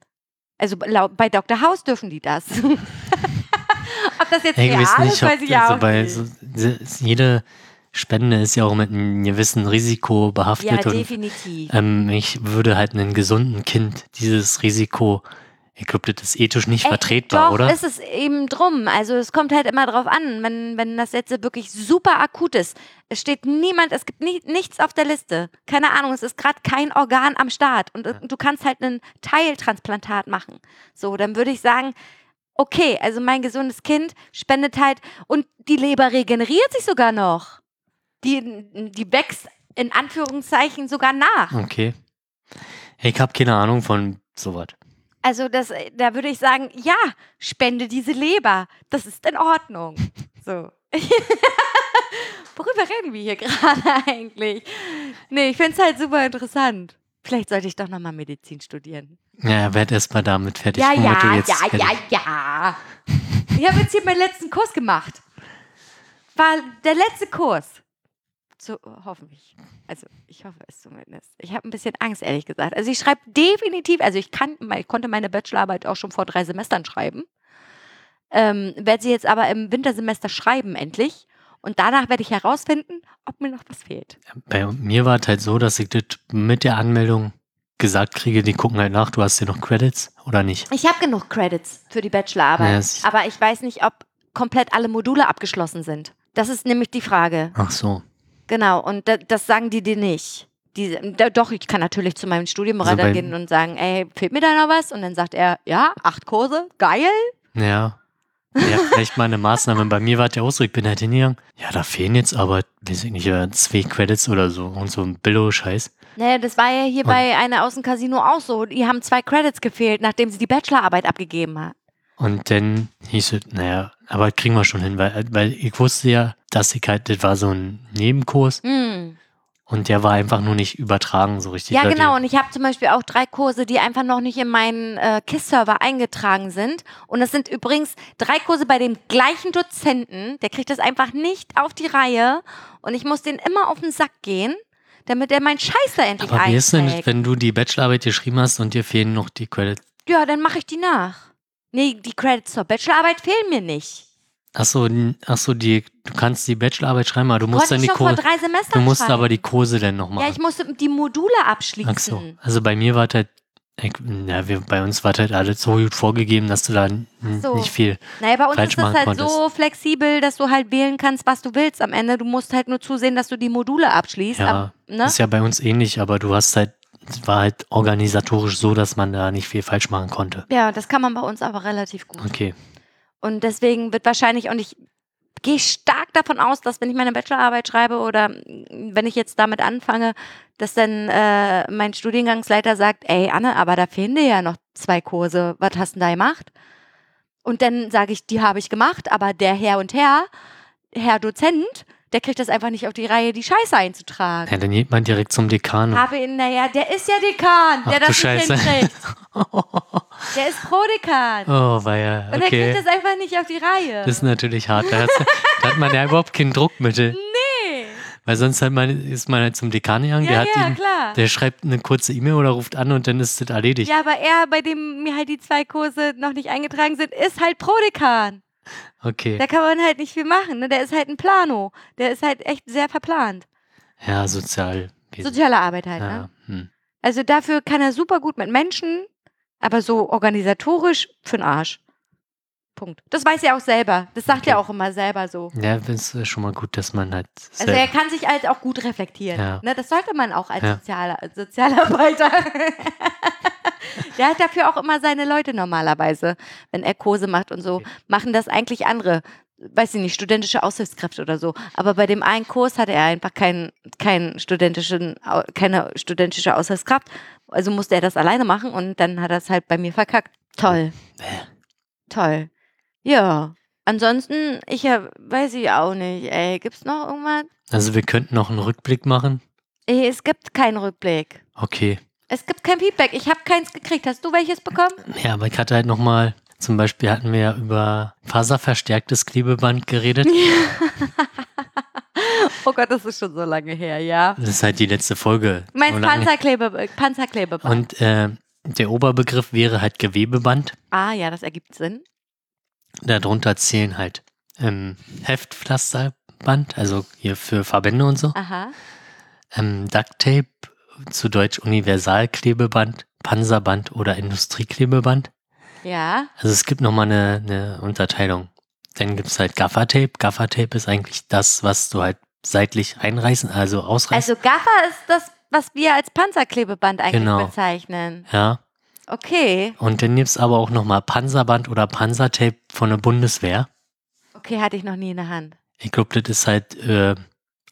Also laut, bei Dr. House dürfen die das. ob das jetzt real ist, nicht, weiß ich ja auch nicht. So, jede Spende ist ja auch mit einem gewissen Risiko behaftet. Ja, definitiv. Und, ähm, ich würde halt einem gesunden Kind dieses Risiko ich glaube, das ist ethisch nicht Ey, vertretbar, doch, oder? ist es eben drum. Also es kommt halt immer drauf an, wenn, wenn das jetzt wirklich super akut ist. Es steht niemand, es gibt nie, nichts auf der Liste. Keine Ahnung, es ist gerade kein Organ am Start und du kannst halt ein Teiltransplantat machen. So, dann würde ich sagen, okay, also mein gesundes Kind spendet halt und die Leber regeneriert sich sogar noch. Die, die wächst in Anführungszeichen sogar nach. Okay. Ich habe keine Ahnung von sowas. Also das, äh, da würde ich sagen, ja, spende diese Leber. Das ist in Ordnung. So. Worüber reden wir hier gerade eigentlich? Nee, ich finde es halt super interessant. Vielleicht sollte ich doch nochmal Medizin studieren. Ja, werd erst mal damit fertig. Ja, ja, ja, ja, ja. Ich habe jetzt hier meinen letzten Kurs gemacht. War der letzte Kurs. So, hoffentlich. Also ich hoffe es zumindest. Ich habe ein bisschen Angst, ehrlich gesagt. Also ich schreibe definitiv, also ich kann, ich konnte meine Bachelorarbeit auch schon vor drei Semestern schreiben. Ähm, werde sie jetzt aber im Wintersemester schreiben, endlich. Und danach werde ich herausfinden, ob mir noch was fehlt. Bei mir war es halt so, dass ich das mit der Anmeldung gesagt kriege, die gucken halt nach, du hast ja noch Credits oder nicht? Ich habe genug Credits für die Bachelorarbeit, ja, aber ich weiß nicht, ob komplett alle Module abgeschlossen sind. Das ist nämlich die Frage. Ach so. Genau, und da, das sagen die dir nicht. Die, doch, ich kann natürlich zu meinem Studienberater also gehen und sagen, ey, fehlt mir da noch was? Und dann sagt er, ja, acht Kurse, geil. Ja. Ja, vielleicht mal eine Maßnahme. Bei mir war der Ausdruck, ich bin halt hingegangen. Ja, da fehlen jetzt aber, weiß ich nicht, zwei Credits oder so und so ein Billo-Scheiß. Naja, das war ja hier und bei einer Außencasino auch so. Die haben zwei Credits gefehlt, nachdem sie die Bachelorarbeit abgegeben hat. Und dann hieß es, naja, aber kriegen wir schon hin, weil, weil ich wusste ja, dass ich halt, das war so ein Nebenkurs. Mm. Und der war einfach nur nicht übertragen so richtig. Ja, genau. Und ich habe zum Beispiel auch drei Kurse, die einfach noch nicht in meinen äh, KISS-Server eingetragen sind. Und das sind übrigens drei Kurse bei dem gleichen Dozenten. Der kriegt das einfach nicht auf die Reihe. Und ich muss den immer auf den Sack gehen, damit er meinen Scheiß da endlich Aber wie ist denn, wenn du die Bachelorarbeit geschrieben hast und dir fehlen noch die Credits? Ja, dann mache ich die nach. Nee, die Credits zur Bachelorarbeit fehlen mir nicht. Achso, ach so, die, du kannst die Bachelorarbeit schreiben, aber du musst dann die Kurse. Du musst schreiben. aber die Kurse dann noch machen. Ja, ich musste die Module abschließen. Ach so. Also bei mir war halt, ja, wir, bei uns war halt alles so gut vorgegeben, dass du da so. nicht viel. Naja, bei uns ist das halt konntest. so flexibel, dass du halt wählen kannst, was du willst. Am Ende, du musst halt nur zusehen, dass du die Module abschließt. Ja, ab, ne? ist ja bei uns ähnlich, aber du hast halt es war halt organisatorisch so, dass man da nicht viel falsch machen konnte. Ja, das kann man bei uns aber relativ gut. Okay. Und deswegen wird wahrscheinlich, und ich gehe stark davon aus, dass wenn ich meine Bachelorarbeit schreibe oder wenn ich jetzt damit anfange, dass dann äh, mein Studiengangsleiter sagt, ey Anne, aber da fehlen dir ja noch zwei Kurse, was hast du da gemacht? Und dann sage ich, die habe ich gemacht, aber der Herr und Herr, Herr Dozent, der kriegt das einfach nicht auf die Reihe, die Scheiße einzutragen. Ja, dann geht man direkt zum Dekan. Habe ihn, naja, der ist ja Dekan, der Ach, das nicht hinkriegt. der ist Pro-Dekan. Oh, ja. Okay. Und er kriegt das einfach nicht auf die Reihe. Das ist natürlich hart. Da, da hat man ja überhaupt kein Druckmittel. Nee. Weil sonst halt man, ist man halt zum Dekan gegangen, ja, der ja, ihn, klar. der schreibt eine kurze E-Mail oder ruft an und dann ist das erledigt. Ja, aber er, bei dem mir halt die zwei Kurse noch nicht eingetragen sind, ist halt Pro-Dekan. Okay. Da kann man halt nicht viel machen. Ne? Der ist halt ein Plano. Der ist halt echt sehr verplant. Ja, sozial. Soziale Arbeit halt, ja. ne? Hm. Also dafür kann er super gut mit Menschen, aber so organisatorisch für den Arsch. Punkt. Das weiß er auch selber. Das sagt okay. er auch immer selber so. Ja, das ist schon mal gut, dass man halt. Also er kann sich halt auch gut reflektieren. Ja. Ne, das sollte man auch als ja. Sozialer, Sozialarbeiter. Der hat dafür auch immer seine Leute normalerweise, wenn er Kurse macht und so, machen das eigentlich andere weiß ich nicht, studentische Aushilfskräfte oder so. Aber bei dem einen Kurs hatte er einfach keinen, keinen studentischen, keine studentische Aushilfskraft. Also musste er das alleine machen und dann hat er es halt bei mir verkackt. Toll. Toll. Ja. Ansonsten, ich hab, weiß ich auch nicht, ey. Gibt's noch irgendwas? Also wir könnten noch einen Rückblick machen. Ey, es gibt keinen Rückblick. Okay. Es gibt kein Feedback. Ich habe keins gekriegt. Hast du welches bekommen? Ja, aber ich hatte halt nochmal, zum Beispiel hatten wir ja über faserverstärktes Klebeband geredet. oh Gott, das ist schon so lange her, ja. Das ist halt die letzte Folge. Du meinst Panzerklebe, Panzerklebeband. Und äh, der Oberbegriff wäre halt Gewebeband. ah, ja, das ergibt Sinn. Darunter zählen halt ähm, Heftpflasterband, also hier für Verbände und so. Aha. Ähm, Ducktape, zu Deutsch Universalklebeband, Panzerband oder Industrieklebeband. Ja. Also es gibt nochmal eine, eine Unterteilung. Dann gibt es halt Gaffertape. Gaffertape ist eigentlich das, was du halt seitlich einreißen, also ausreißen. Also Gaffer ist das, was wir als Panzerklebeband eigentlich Genau. bezeichnen. ja. Okay. Und dann gibt es aber auch nochmal Panzerband oder Panzertape von der Bundeswehr. Okay, hatte ich noch nie in der Hand. Ich glaube, das ist halt äh,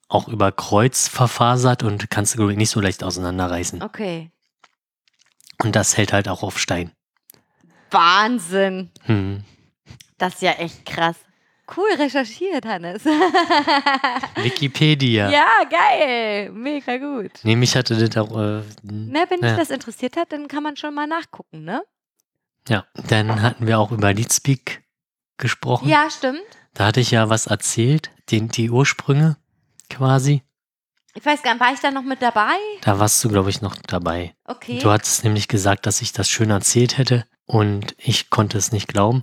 auch über Kreuz verfasert und kannst du, glaube ich, nicht so leicht auseinanderreißen. Okay. Und das hält halt auch auf Stein. Wahnsinn. Hm. Das ist ja echt krass. Cool recherchiert, Hannes. Wikipedia. ja, geil. Mega gut. Nee, mich hatte das auch. Äh, Na, wenn dich ja. das interessiert hat, dann kann man schon mal nachgucken, ne? ja, dann hatten wir auch über Leadspeak gesprochen. Ja, stimmt. Da hatte ich ja was erzählt, den, die Ursprünge quasi. Ich weiß gar nicht, war ich da noch mit dabei? Da warst du, glaube ich, noch dabei. Okay. Du hattest nämlich gesagt, dass ich das schön erzählt hätte und ich konnte es nicht glauben.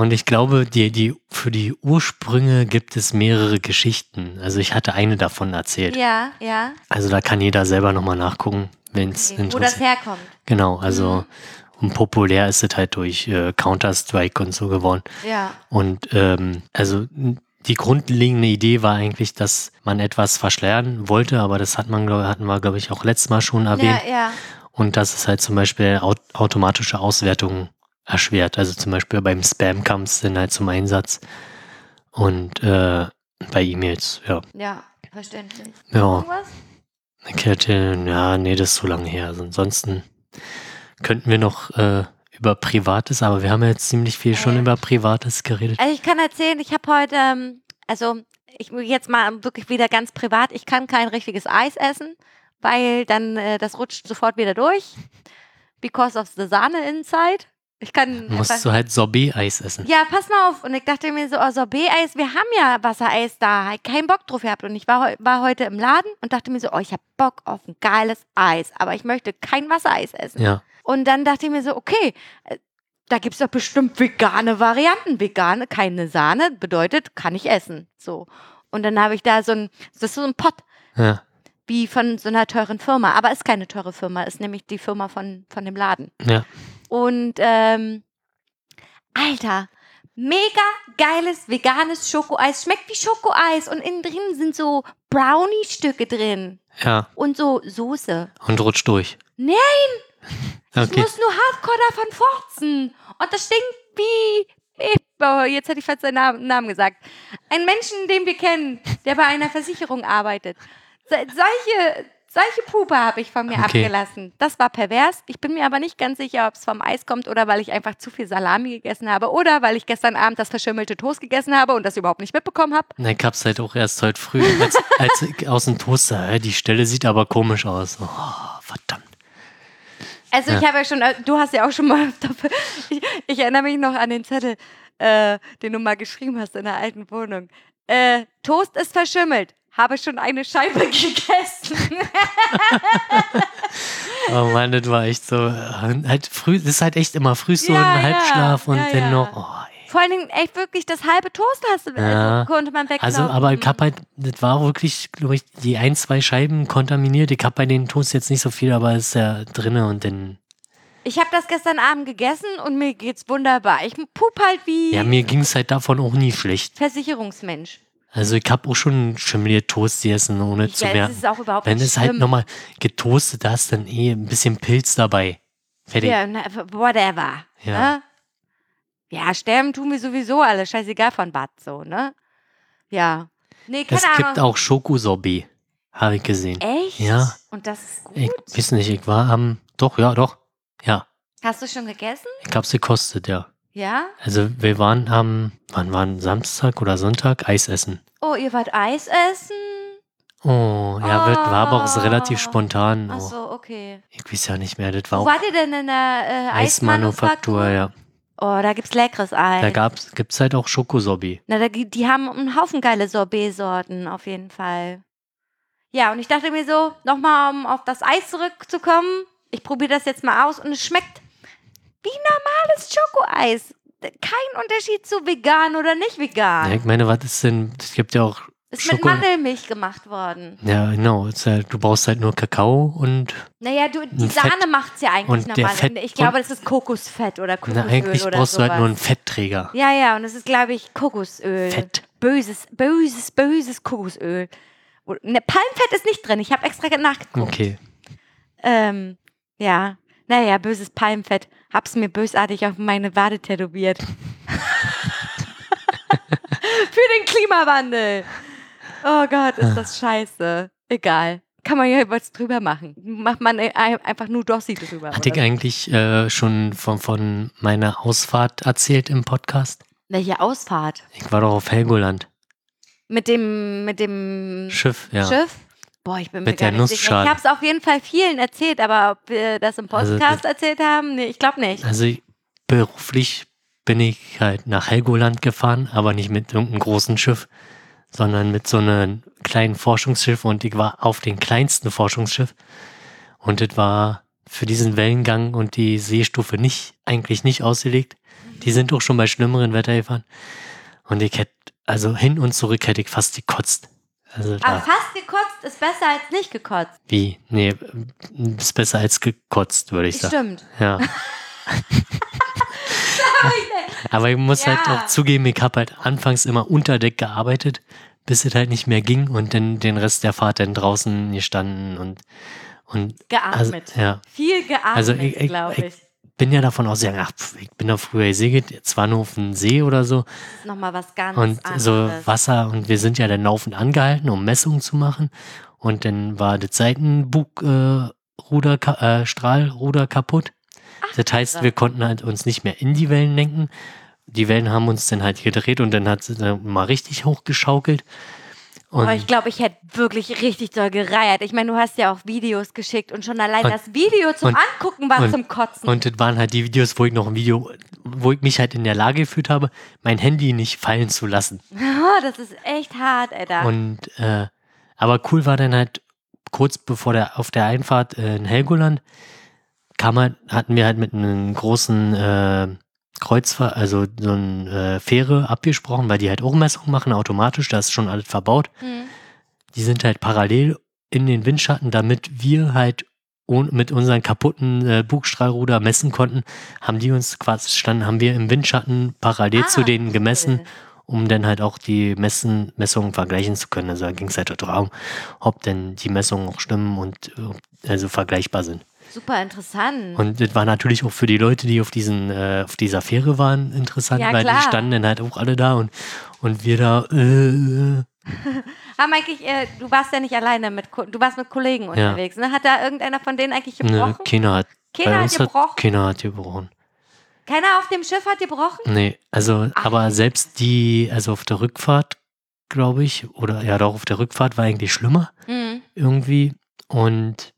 Und ich glaube, die, die, für die Ursprünge gibt es mehrere Geschichten. Also ich hatte eine davon erzählt. Ja, ja. Also da kann jeder selber nochmal nachgucken, wenn es Okay. Wo das herkommt. Genau, also Mhm. und populär ist es halt durch äh, Counter-Strike und so geworden. Ja. Und ähm, also die grundlegende Idee war eigentlich, dass man etwas verschleiern wollte, aber das hat man, glaub, hatten wir, glaube ich, auch letztes Mal schon erwähnt. Ja, ja. Und dass es halt zum Beispiel aut automatische Auswertungen erschwert. Also zum Beispiel beim Spam kam es dann halt zum Einsatz. Und äh, bei E-Mails, ja. Ja, verständlich. Ja, Irgendwas? hätte, ja, nee, das ist zu lange her. Also ansonsten könnten wir noch äh, über Privates, aber wir haben ja jetzt ziemlich viel schon Äh. über Privates geredet. Also ich kann erzählen, ich habe heute, ähm, also ich jetzt mal wirklich wieder ganz privat, ich kann kein richtiges Eis essen, weil dann äh, das rutscht sofort wieder durch. Because of the Sahne inside. Ich kann Musst einfach- du halt Sorbet-Eis essen. Ja, pass mal auf. Und ich dachte mir so, oh, Sorbet-Eis, wir haben ja Wassereis da. Hab keinen Bock drauf gehabt. Und ich war, war heute im Laden und dachte mir so, oh, ich habe Bock auf ein geiles Eis. Aber ich möchte kein Wassereis essen. Ja, Und dann dachte ich mir so, okay, äh, da gibt es doch bestimmt vegane Varianten. Vegane, keine Sahne, bedeutet, kann ich essen. So. Und dann habe ich da so ein, das ist so ein Pott, ja, wie von so einer teuren Firma. Aber ist keine teure Firma, ist nämlich die Firma von, von dem Laden. ja. Und ähm, Alter, mega geiles veganes Schokoeis. Schmeckt wie Schokoeis und innen drin sind so Brownie-Stücke drin Ja, und so Soße. und rutscht durch. Nein! Ich Okay. muss nur hardcore davon forzen. Und das stinkt wie. Jetzt hätte ich fast seinen Namen, gesagt. Ein Menschen, den wir kennen, der bei einer Versicherung arbeitet. So, solche, solche Puppe habe ich von mir Okay. abgelassen. Das war pervers. Ich bin mir aber nicht ganz sicher, ob es vom Eis kommt oder weil ich einfach zu viel Salami gegessen habe oder weil ich gestern Abend das verschimmelte Toast gegessen habe und das überhaupt nicht mitbekommen habe. Na, ich hab's halt auch erst heute früh, als, als ich aus dem Toaster, die Stelle sieht aber komisch aus. Oh, verdammt. Also ich Ja. habe ja schon, äh, du hast ja auch schon mal, ich, ich erinnere mich noch an den Zettel, äh, den du mal geschrieben hast in der alten Wohnung. Äh, Toast ist verschimmelt. Habe schon eine Scheibe gegessen. Oh Mann, das war echt so, äh, halt früh, das ist halt echt immer früh so Ja, ein ja, Halbschlaf und ja, dann ja. noch, oh. Vor allen Dingen echt wirklich das halbe Toast hast du, Ja. also konnte man weglassen. Also, aber ich hab halt, das war wirklich, glaube ich, die ein, zwei Scheiben kontaminiert. Ich hab bei den Toast jetzt nicht so viel, aber es ist ja drinne und dann, Ich habe das gestern Abend gegessen und mir geht's wunderbar. Ich pup halt wie ja, mir ging's halt davon auch nie schlecht. Versicherungsmensch. Also ich hab auch schon schimmeliert Toast gegessen, ohne zu Ja, das merken. ist auch überhaupt Wenn es halt nochmal getoastet hast, dann eh ein bisschen Pilz dabei. Fertig. Ja, na, whatever. Ja. Ne? Ja, sterben tun wir sowieso alle. Scheißegal von Bad so, ne? Ja. Nee, keine es Ahnung. gibt auch Schokosorbet. Habe ich gesehen. Echt? Ja. Und das ist gut. Ich weiß nicht, ich war am. Doch, ja, doch. Ja. Hast du schon gegessen? Ich hab's gekostet, ja. Ja? Also wir waren am, wann waren Samstag oder Sonntag Eis essen. Oh, ihr wart Eis essen? Oh, ja, wird, war aber auch relativ Oh. spontan. Ach Oh, so, okay. ich weiß ja nicht mehr, das war Wo auch wart ihr denn in der äh, Eismanufaktur, ja. Oh, da gibt's leckeres Eis. Da gab's, gibt's halt auch Schokosobi. Na, da, die haben einen Haufen geile Sorbet-Sorten, auf jeden Fall. Ja, und ich dachte mir so, nochmal, um auf das Eis zurückzukommen, ich probiere das jetzt mal aus und es schmeckt wie normales Schokoeis. Kein Unterschied zu vegan oder nicht vegan. Ja, ich meine, was ist denn, es gibt ja auch, ist mit Schoko- Mandelmilch gemacht worden. ja genau, es halt, du brauchst halt nur Kakao und, Naja, du, die Fett- Sahne macht's ja eigentlich und der normal. Fett- ich glaube, das ist Kokosfett oder na, Kokosöl eigentlich oder brauchst du sowas. halt nur einen Fettträger. Ja, ja, und es ist, glaube ich, Kokosöl. Fett. Böses, böses, böses Kokosöl. Ne, Palmfett ist nicht drin. Ich habe extra nachgeguckt. Okay. Ähm, ja. Naja, böses Palmfett. Hab's mir bösartig auf meine Wade tätowiert. Für den Klimawandel. Oh Gott, ist das scheiße. Egal. Kann man ja was drüber machen. Macht man ein- einfach nur Dossi drüber. Hatte ich eigentlich äh, schon von, von meiner Ausfahrt erzählt im Podcast? Welche Ausfahrt? Ich war doch auf Helgoland. Mit dem, mit dem Schiff, ja. Schiff? Boah, ich bin mir Mit gar der nicht sicher. Nussschale. Ich habe es auf jeden Fall vielen erzählt, aber ob wir das im Also, Podcast erzählt haben, nee, ich glaube nicht. Also ich- beruflich bin ich halt nach Helgoland gefahren, aber nicht mit irgendeinem großen Schiff, sondern mit so einem kleinen Forschungsschiff und ich war auf dem kleinsten Forschungsschiff und das war für diesen Wellengang und die Seestufe nicht, eigentlich nicht ausgelegt. Die sind auch schon bei schlimmeren Wetter gefahren und ich hätte, also hin und zurück hätte ich fast gekotzt. Also Aber da, fast gekotzt ist besser als nicht gekotzt. wie, nee, ist besser als gekotzt, würde ich sagen. Stimmt. Ja. Aber ich muss halt Ja. auch zugeben, ich habe halt anfangs immer unter Deck gearbeitet, bis es halt nicht mehr ging und dann den Rest der Fahrt dann draußen gestanden und, und also, Geatmet. ja, Viel geatmet, Also glaube ich. Ich- bin ja davon ausgegangen, ach, ich bin da früher gesegelt, zwar nur auf dem See oder so Das nochmal was ganz und anderes. so Wasser und wir sind ja dann laufend angehalten, um Messungen zu machen und dann war das Seitenbug äh, Ruder, äh, Strahlruder kaputt. das heißt, krass. wir konnten halt uns nicht mehr in die Wellen lenken. Die Wellen haben uns dann halt gedreht und dann hat sie dann mal richtig hochgeschaukelt. Und Aber ich glaube, ich hätte wirklich richtig doll gereiert. Ich meine, du hast ja auch Videos geschickt und schon allein Und- das Video zum und- Angucken war und- zum Kotzen. Und das waren halt die Videos, wo ich noch ein Video, wo ich mich halt in der Lage gefühlt habe, mein Handy nicht fallen zu lassen. oh, das ist echt hart, Alter. Und äh, aber cool war dann halt kurz bevor der auf der Einfahrt äh, in Helgoland kam halt, hatten wir halt mit einem großen äh, Kreuzfahrt, also so eine äh, Fähre abgesprochen, weil die halt auch Messungen machen automatisch, da ist schon alles verbaut. Hm. Die sind halt parallel in den Windschatten, damit wir halt mit unseren kaputten äh, Bugstrahlruder messen konnten, haben die uns quasi standen, haben wir im Windschatten parallel zu Ah, denen gemessen um dann halt auch die Messen, Messungen vergleichen zu können. Also da ging es halt darum, ob denn die Messungen auch stimmen und äh, also vergleichbar sind. Super interessant. Und das war natürlich auch für die Leute, die auf diesen, äh, auf dieser Fähre waren, interessant, Ja, weil klar. die standen dann halt auch alle da und, und wir da, äh, Haben eigentlich, äh, du warst ja nicht alleine mit, Ko- du warst mit Kollegen unterwegs, ne? Hat da irgendeiner von denen eigentlich ne, gebrochen? keiner hat, Keiner hat gebrochen? hat, keiner hat gebrochen. Keiner auf dem Schiff hat gebrochen? Nee, also, Ach. aber selbst die, also auf der Rückfahrt, glaube ich, oder ja doch, auf der Rückfahrt war eigentlich schlimmer. Hm. irgendwie. Und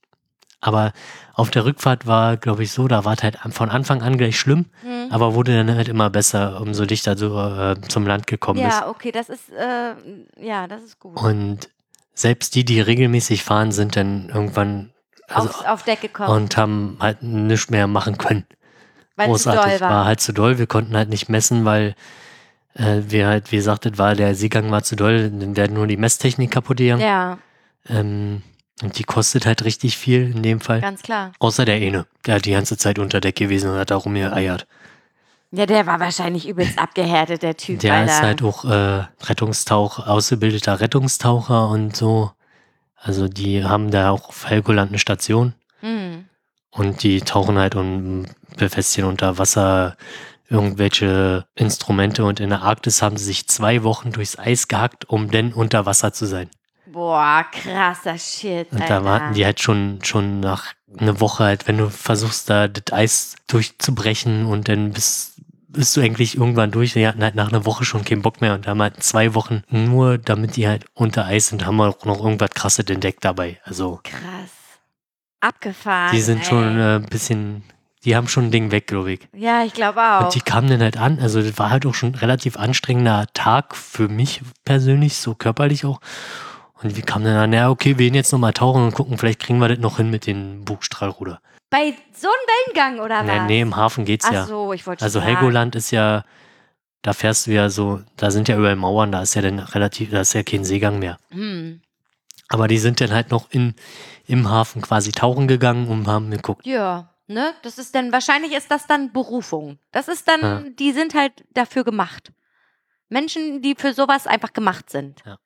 aber auf der Rückfahrt war, glaube ich, so, da war es halt von Anfang an gleich schlimm, Hm. aber wurde dann halt immer besser, umso dichter du äh, zum Land gekommen bist. Ja, okay, das ist, äh, ja, das ist gut. Und selbst die, die regelmäßig fahren, sind dann irgendwann also, Aufs, auf Deck gekommen, und haben halt nichts mehr machen können. weil Großartig. doll war. halt zu doll. Wir konnten halt nicht messen, weil äh, wir halt, wie gesagt, war, der Seegang war zu doll, dann wäre nur die Messtechnik kaputt gegangen. Ja, Ähm, und die kostet halt richtig viel in dem Fall. ganz klar. Außer der eine. Der hat die ganze Zeit unter Deck gewesen und hat da rumgeeiert. Ja, der war wahrscheinlich übelst abgehärtet, der Typ. Der Alter. ist halt auch äh, Rettungstauch, ausgebildeter Rettungstaucher und so. Also die haben da auch auf Helgoland eine Station Hm. und die tauchen halt und befestigen unter Wasser irgendwelche Instrumente und in der Arktis haben sie sich zwei Wochen durchs Eis gehackt, um denn unter Wasser zu sein. Boah, krasser Shit. Und Alter. da warten die halt schon, schon nach einer Woche halt, wenn du versuchst, da das Eis durchzubrechen und dann bis bist du eigentlich irgendwann durch. Wir hatten halt nach einer Woche schon keinen Bock mehr und haben halt zwei Wochen nur, damit die halt unter Eis sind, haben wir auch noch irgendwas krasses entdeckt dabei. Also Krass. Abgefahren. die sind ey. schon äh, ein bisschen, die haben schon ein Ding weg, glaube ich. Ja, ich glaube auch. Und die kamen dann halt an. Also das war halt auch schon ein relativ anstrengender Tag für mich persönlich, so körperlich auch. Und wir kamen dann an, ja, okay, wir gehen jetzt nochmal tauchen und gucken, vielleicht kriegen wir das noch hin mit dem Bugstrahlruder. Bei so einem Wellengang oder Nee, was? nee, im Hafen geht's Ach ja. so, ich wollte Also sagen. Helgoland ist ja, da fährst du ja so, da sind ja überall Mauern, da ist ja dann relativ, da ist ja kein Seegang mehr. Hm. Aber die sind dann halt noch in, im Hafen quasi tauchen gegangen und haben geguckt. Ja, ne? Das ist dann, wahrscheinlich ist das dann Berufung. Das ist dann, Ja. die sind halt dafür gemacht. Menschen, die für sowas einfach gemacht sind. Ja.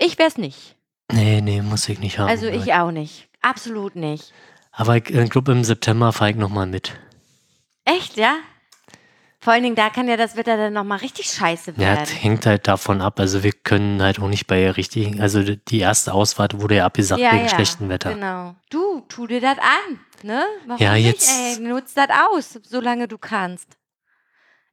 Ich wär's nicht. Nee, nee, muss ich nicht haben. Also ich auch nicht. Absolut nicht. Aber ich äh, glaube, im September fahre ich nochmal mit. Echt, ja? Vor allen Dingen, da kann ja das Wetter dann nochmal richtig scheiße Ja, werden. das hängt halt davon ab. Also wir können halt auch nicht bei richtigen, also die- erste Ausfahrt wurde ja abgesagt wegen schlechtem Wetter. Genau. Du, tu dir das an, ne? Warum Ja, nicht, jetzt- ey? Nutz das aus, solange du kannst.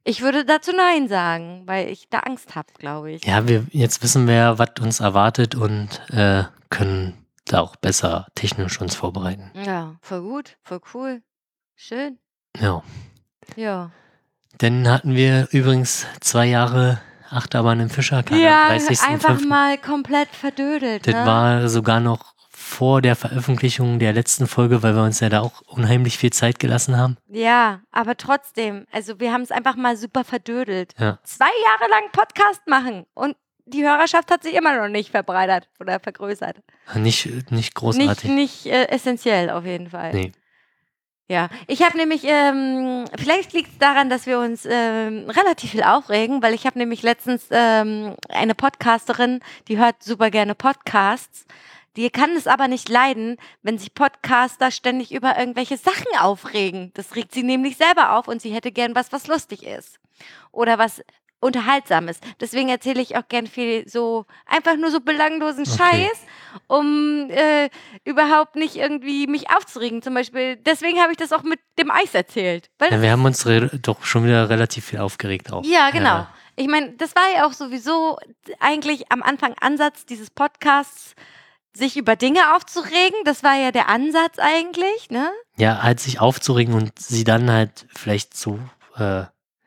Ich würde dazu Nein sagen, weil ich da Angst habe, glaube ich. Ja, wir, jetzt wissen wir was uns erwartet und äh, können da auch besser technisch uns vorbereiten. Ja, voll gut, voll cool. Schön. Ja. Ja. Dann hatten wir übrigens zwei Jahre Achterbahn im Fischerkanal. Ja, am 30.05.. einfach mal komplett verdödelt. Das ne? war sogar noch vor der Veröffentlichung der letzten Folge, weil wir uns ja da auch unheimlich viel Zeit gelassen haben. Ja, aber trotzdem, also wir haben es einfach mal super verdödelt. Ja. Zwei Jahre lang Podcast machen und die Hörerschaft hat sich immer noch nicht verbreitert oder vergrößert. Nicht, nicht Nicht, großartig. nicht äh, essentiell auf jeden Fall. Nee. Ja, ich habe nämlich, ähm, vielleicht liegt es daran, dass wir uns ähm, relativ viel aufregen, weil ich habe nämlich letztens ähm, eine Podcasterin, die hört super gerne Podcasts. Die kann es aber nicht leiden, wenn sich Podcaster ständig über irgendwelche Sachen aufregen. Das regt sie nämlich selber auf und sie hätte gern was, was lustig ist. Oder was unterhaltsam ist. Deswegen erzähle ich auch gern viel so, einfach nur so belanglosen Okay. Scheiß, um äh, überhaupt nicht irgendwie mich aufzuregen. Zum Beispiel, deswegen habe ich das auch mit dem Eis erzählt. Ja, wir haben uns doch schon wieder relativ viel aufgeregt auch. ja, genau. Ja. Ich meine, das war ja auch sowieso eigentlich am Anfang Ansatz dieses Podcasts, sich über Dinge aufzuregen. Das war ja der Ansatz eigentlich, ne? Ja, halt sich aufzuregen und sie dann halt vielleicht so, äh,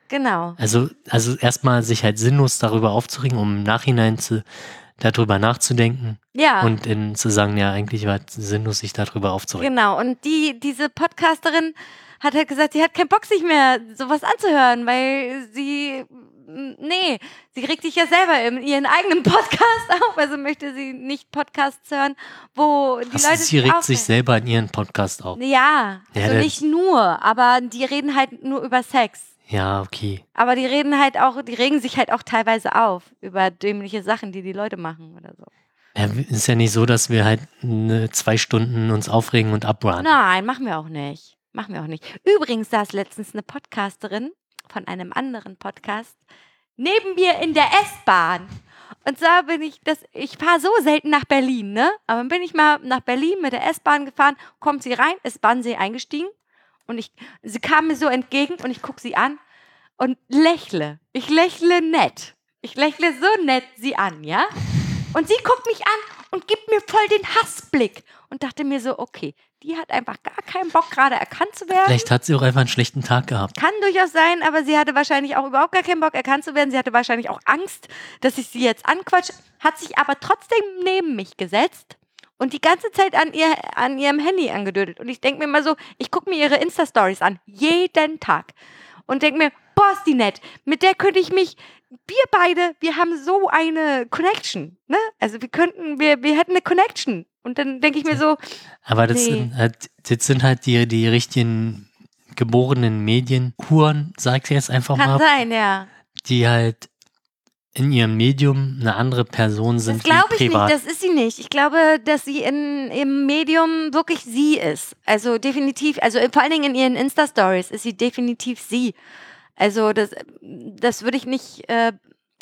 Genau. also, also erstmal sich halt sinnlos darüber aufzuregen, um im Nachhinein zu, darüber nachzudenken Ja. und in, zu sagen, ja, eigentlich war es sinnlos, sich darüber aufzuregen. Genau, und die, diese Podcasterin hat halt gesagt, sie hat keinen Bock, sich mehr sowas anzuhören, weil sie, nee, sie regt sich ja selber in ihren eigenen Podcast auf, also möchte sie nicht Podcasts hören, wo die Also Leute sie regt sich selber in ihren Podcast auf. Ja, Ja, also nicht nur, aber die reden halt nur über Sex. Ja, okay. Aber die reden halt auch, die regen sich halt auch teilweise auf über dämliche Sachen, die die Leute machen oder so. Ja, ist ja nicht so, dass wir halt ne, zwei Stunden uns aufregen und abrunnen. Nein, machen wir auch nicht. Machen wir auch nicht. Übrigens saß letztens eine Podcasterin von einem anderen Podcast neben mir in der S-Bahn. Und zwar bin ich, das, ich fahre so selten nach Berlin, ne? Aber dann bin ich mal nach Berlin mit der S-Bahn gefahren, kommt sie rein, ist Bannsee eingestiegen und ich, sie kam mir so entgegen und ich gucke sie an und lächle. Ich lächle nett. Ich lächle so nett sie an, ja? Und sie guckt mich an und gibt mir voll den Hassblick und dachte mir so, okay, die hat einfach gar keinen Bock, gerade erkannt zu werden. Vielleicht hat sie auch einfach einen schlechten Tag gehabt. Kann durchaus sein, aber sie hatte wahrscheinlich auch überhaupt gar keinen Bock, erkannt zu werden. Sie hatte wahrscheinlich auch Angst, dass ich sie jetzt anquatsche, hat sich aber trotzdem neben mich gesetzt und die ganze Zeit an, ihr, an ihrem Handy angedödelt. Und ich denke mir mal so, ich gucke mir ihre Insta-Stories an, jeden Tag. Und denke mir, boah, ist die nett. Mit der könnte ich mich, wir beide, wir haben so eine Connection. Ne? Also wir könnten, wir, wir hätten eine Connection. Und dann denke ich mir so, Aber das, Nee. sind, halt, das sind halt die, die richtigen geborenen Medienhuren, sag ich jetzt einfach kann mal, sein, ja. die halt in ihrem Medium eine andere Person Das sind glaube wie ich privat. nicht, das ist sie nicht. Ich glaube, dass sie in, im Medium wirklich sie ist. Also definitiv, also vor allen Dingen in ihren Insta-Stories ist sie definitiv sie. Also das, das würde ich nicht äh,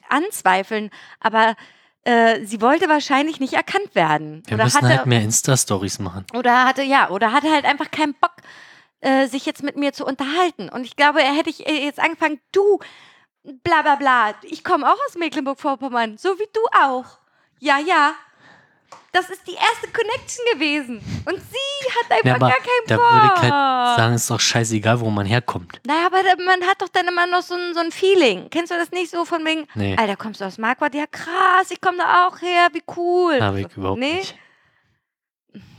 anzweifeln, aber äh, sie wollte wahrscheinlich nicht erkannt werden. Wir oder müssen hatte, halt mehr Insta-Stories machen. oder hatte, ja, oder hatte halt einfach keinen Bock, äh, sich jetzt mit mir zu unterhalten. Und ich glaube, er hätte ich äh, jetzt angefangen, du, bla bla bla, ich komme auch aus Mecklenburg-Vorpommern, so wie du auch. Ja, ja. Das ist die erste Connection gewesen. Und sie hat einfach Ja, gar keinen da Bock. würde ich halt sagen, ist doch scheißegal, wo man herkommt. Naja, aber da- man hat doch dann immer noch so ein, so ein Feeling. Kennst du das nicht so von wegen, Nee. Alter, kommst du aus Marquardt? Ja, krass, ich komme da auch her, wie cool. Habe ich überhaupt nee? nicht.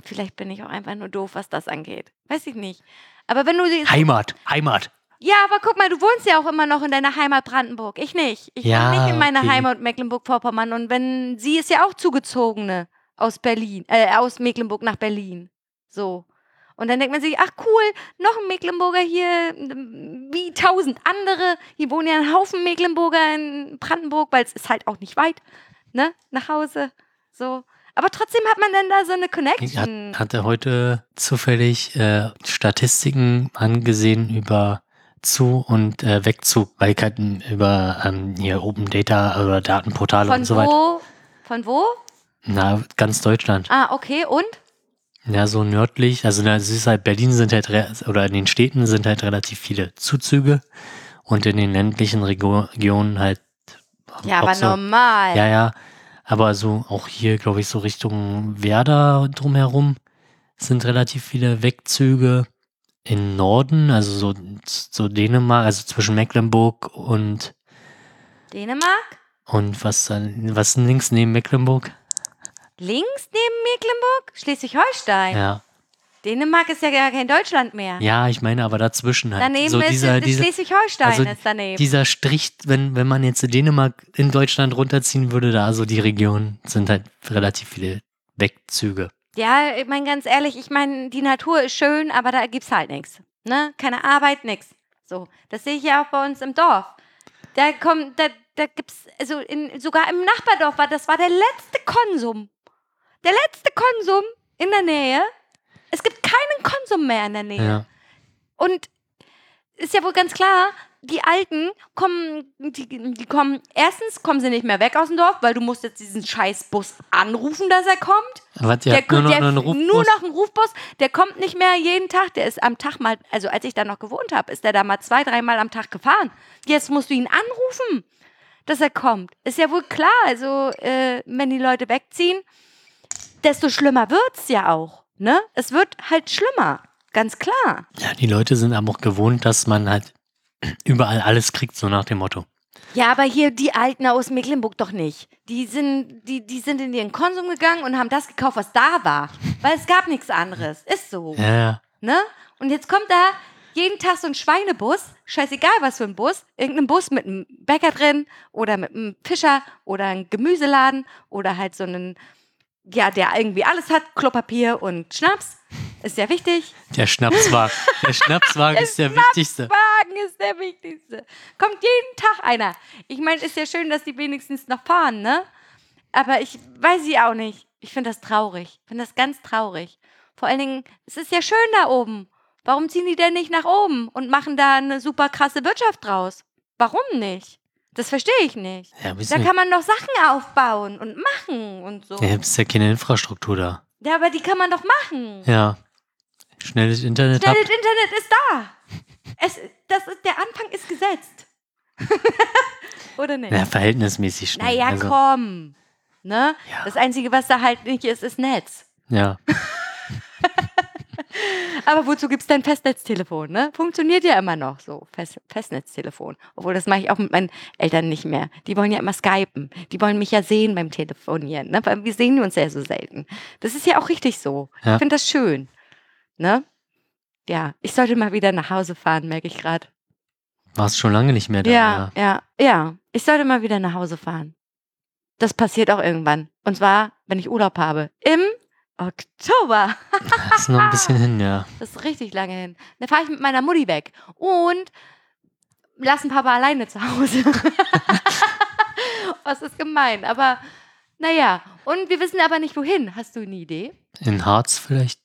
Vielleicht bin ich auch einfach nur doof, was das angeht. Weiß ich nicht. Aber wenn du sie. Heimat, Heimat. Ja, aber guck mal, du wohnst ja auch immer noch in deiner Heimat Brandenburg. Ich nicht. Ich Ja, wohne nicht in meiner okay. Heimat Mecklenburg-Vorpommern. Und wenn sie ist ja auch zugezogene aus Berlin, äh, aus Mecklenburg nach Berlin. So. Und dann denkt man sich, ach cool, noch ein Mecklenburger hier, m, wie tausend andere. Hier wohnen ja ein Haufen Mecklenburger in Brandenburg, weil es ist halt auch nicht weit, ne, nach Hause. So. Aber trotzdem hat man dann da so eine Ich Connection. hat, hatte heute zufällig äh, Statistiken angesehen über Zu- und äh, Wegzug, weil ich halt m, über ähm, hier Open Data oder Datenportale Von und so weiter. wo? Von wo? Na, ganz Deutschland. Ah, okay, und? Ja, so nördlich, also na, es ist halt Berlin sind halt oder in den Städten sind halt relativ viele Zuzüge und in den ländlichen Regionen halt. Ja, aber so, normal. Ja, ja. Aber so auch hier, glaube ich, so Richtung Werder drumherum sind relativ viele Wegzüge. Im Norden, also so, so Dänemark, also zwischen Mecklenburg und, Dänemark? und was dann, was links neben Mecklenburg? Links neben Mecklenburg? Schleswig-Holstein. Ja. Dänemark ist ja gar kein Deutschland mehr. Ja, ich meine, aber dazwischen halt. Daneben so ist dieser, ist dieser, Schleswig-Holstein also ist daneben. dieser Strich, wenn, wenn man jetzt Dänemark in Deutschland runterziehen würde, da so die Region sind halt relativ viele Wegzüge. ja, ich meine ganz ehrlich, ich meine, die Natur ist schön, aber da gibt's halt nichts. Ne? Keine Arbeit, nix. So, das sehe ich ja auch bei uns im Dorf. Da kommt, da, da gibt's, also in, sogar im Nachbardorf war, das war der letzte Konsum. Der letzte Konsum in der Nähe. Es gibt keinen Konsum mehr in der Nähe. Ja. Und ist ja wohl ganz klar, die Alten kommen, die, die kommen, erstens kommen sie nicht mehr weg aus dem Dorf, weil du musst jetzt diesen scheiß Bus anrufen, dass er kommt. Was, Der, habt nur noch der, einen Rufbus? nur noch ein Rufbus, der kommt nicht mehr jeden Tag, der ist am Tag mal, also als ich da noch gewohnt habe, ist der da mal zwei, dreimal am Tag gefahren. Jetzt musst du ihn anrufen, dass er kommt. Ist ja wohl klar, also äh, wenn die Leute wegziehen, desto schlimmer wird's ja auch, ne? Es wird halt schlimmer, ganz klar. Ja, die Leute sind aber auch gewohnt, dass man halt überall alles kriegt, so nach dem Motto. Ja, aber hier die Alten aus Mecklenburg doch nicht. Die sind, die, die sind in ihren Konsum gegangen und haben das gekauft, was da war. Weil es gab nichts anderes. Ist so. Ja, ja. Ne? Und jetzt kommt da jeden Tag so ein Schweinebus, scheißegal was für ein Bus, irgendein Bus mit einem Bäcker drin oder mit einem Fischer oder einem Gemüseladen oder halt so einen, ja, der irgendwie alles hat, Klopapier und Schnaps. Ist ja wichtig. Der Schnapswagen. Der Schnapswagen ist der wichtigste. Wagen ist der wichtigste. Kommt jeden Tag einer. Ich meine, ist ja schön, dass die wenigstens noch fahren, ne? Aber ich weiß sie auch nicht. Ich finde das traurig. Ich finde das ganz traurig. Vor allen Dingen, es ist ja schön da oben. Warum ziehen die denn nicht nach oben und machen da eine super krasse Wirtschaft draus? Warum nicht? Das verstehe ich nicht. Ja, Da kann man doch Sachen aufbauen und machen und so. ja, ist ja keine Infrastruktur da. Ja, aber die kann man doch machen. Ja. Schnelles Internet Schnelles habt. Internet ist da. Es, das ist, der Anfang ist gesetzt. Oder nicht? Ja, verhältnismäßig schnell. naja, also, komm. Ne? Ja. Das Einzige, was da halt nicht ist, ist Netz. Ja. Aber wozu gibt es denn Festnetztelefon? Ne? Funktioniert ja immer noch so, Fest, Festnetztelefon. Obwohl, das mache ich auch mit meinen Eltern nicht mehr. Die wollen ja immer skypen. Die wollen mich ja sehen beim Telefonieren. Ne? Weil wir sehen uns ja so selten. Das ist ja auch richtig so. Ja. Ich finde das schön. Ne? Ja, ich sollte mal wieder nach Hause fahren, merke ich gerade. Warst schon lange nicht mehr da. Ja, ja, ja. Ich sollte mal wieder nach Hause fahren. Das passiert auch irgendwann. Und zwar, wenn ich Urlaub habe. Im Oktober. Das ist noch ein bisschen hin, ja. Das ist richtig lange hin. Dann fahre ich mit meiner Mutti weg. Und lassen Papa alleine zu Hause. Was ist gemein. Aber naja. Und wir wissen aber nicht wohin. Hast du eine Idee? In Harz vielleicht.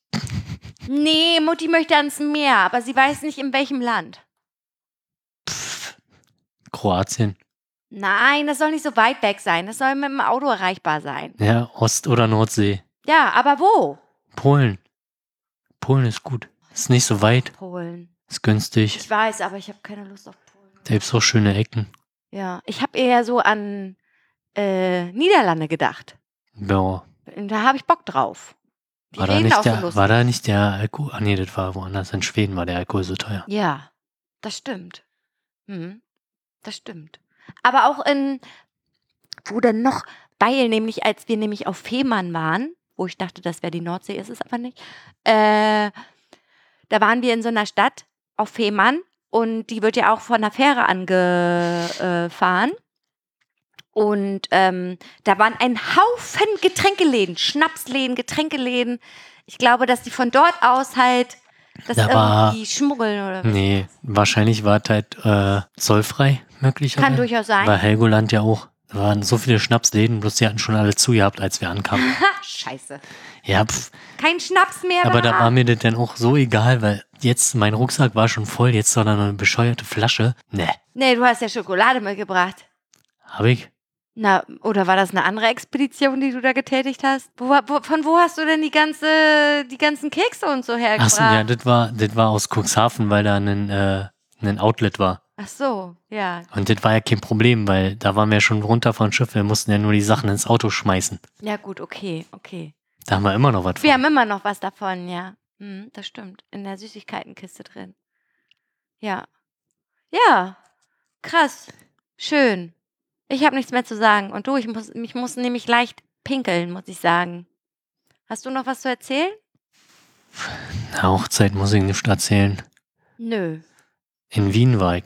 Nee, Mutti möchte ans Meer, aber sie weiß nicht in welchem Land. Pff, Kroatien. Nein, das soll nicht so weit weg sein. Das soll mit dem Auto erreichbar sein. Ja, Ost- oder Nordsee. Ja, aber wo? Polen. Polen ist gut. Ist nicht so weit, Polen. ist günstig. Ich weiß, aber ich habe keine Lust auf Polen. Da gibt's auch schöne Ecken. Ja, ich habe eher so an äh, Niederlande gedacht. Ja. Da habe ich Bock drauf. Die War da, nicht so der, lustig. war da nicht der Alkohol? Ah nee, das war woanders. In Schweden war der Alkohol so teuer. Ja, das stimmt. Hm, das stimmt. Aber auch in, wo denn noch, weil nämlich, als wir nämlich auf Fehmarn waren, wo ich dachte, das wäre die Nordsee, ist es aber nicht, äh, da waren wir in so einer Stadt auf Fehmarn und die wird ja auch von der Fähre angefahren. Und ähm, da waren ein Haufen Getränkeläden, Schnapsläden, Getränkeläden. Ich glaube, dass die von dort aus halt das Da war- irgendwie schmuggeln oder was. Nee, wahrscheinlich war es halt äh, zollfrei möglicherweise. Kann durchaus sein. War Helgoland ja auch. Da waren so viele Schnapsläden, bloß die hatten schon alle zu gehabt, als wir ankamen. Ha, scheiße. ja, pf, Kein Schnaps mehr. aber da da war mir das dann auch so egal, weil jetzt mein Rucksack war schon voll, jetzt soll da noch eine bescheuerte Flasche. Ne, Nee, du hast ja Schokolade mitgebracht. hab ich. Na, oder war das eine andere Expedition, die du da getätigt hast? Wo, wo, von wo hast du denn die ganze, die ganzen Kekse und so hergebracht? Achso, ja, das war, das war aus Cuxhaven, weil da ein, äh, ein Outlet war. Ach so, ja. Und das war ja kein Problem, weil da waren wir schon runter von Schiff. Wir mussten ja nur die Sachen ins Auto schmeißen. Ja, gut, okay, okay. Da haben wir immer noch was Wir von. haben immer noch was davon, ja. Hm, das stimmt. In der Süßigkeitenkiste drin. Ja. Ja. Krass. Schön. Ich habe nichts mehr zu sagen. Und du, ich muss, ich muss nämlich leicht pinkeln, muss ich sagen. Hast du noch was zu erzählen? Na, Hochzeit muss ich nicht erzählen. Nö. In Wien war ich.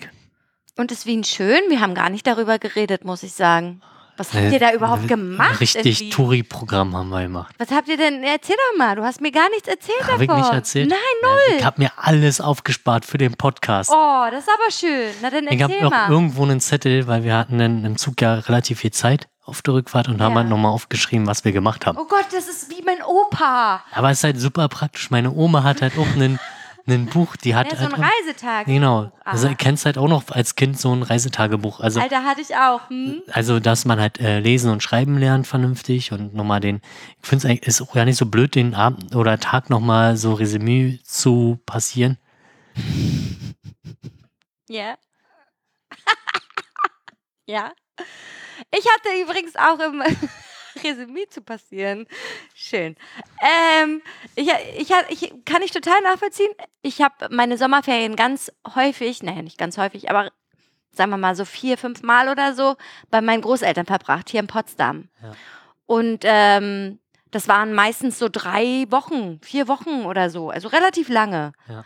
Und ist Wien schön? Wir haben gar nicht darüber geredet, muss ich sagen. Was habt ihr da überhaupt gemacht? Richtig? Touri-Programm haben wir gemacht. Was habt ihr denn? Erzähl doch mal. Du hast mir gar nichts erzählt Habe ich davon. nicht erzählt? Nein, null. Ich habe mir alles aufgespart für den Podcast. Oh, das ist aber schön. Na dann ich habe erzähl noch mal. irgendwo einen Zettel, weil wir hatten dann im Zug ja relativ viel Zeit auf der Rückfahrt und haben Ja. halt nochmal aufgeschrieben, was wir gemacht haben. Oh Gott, das ist wie mein Opa. Aber es ist halt super praktisch. Meine Oma hat halt auch einen, einen Buch, die hat Ja, so ein halt. Reisetag. Genau. Also Ah. du kennst halt auch noch als Kind so ein Reisetagebuch. Also, Alter, hatte ich auch. Hm? also dass man halt äh, lesen und schreiben lernt vernünftig und nochmal den, ich finde es eigentlich ist auch gar nicht so blöd, den Abend oder Tag nochmal so Resümee zu passieren. Ja. ja. Ich hatte übrigens auch im Resümee zu passieren. Schön. Ähm, ich, ich, ich kann ich total nachvollziehen. Ich habe meine Sommerferien ganz häufig, naja, nicht ganz häufig, aber sagen wir mal so vier, fünf Mal oder so bei meinen Großeltern verbracht, hier in Potsdam. Ja. Und ähm, das waren meistens so drei Wochen, vier Wochen oder so, also relativ lange. Ja.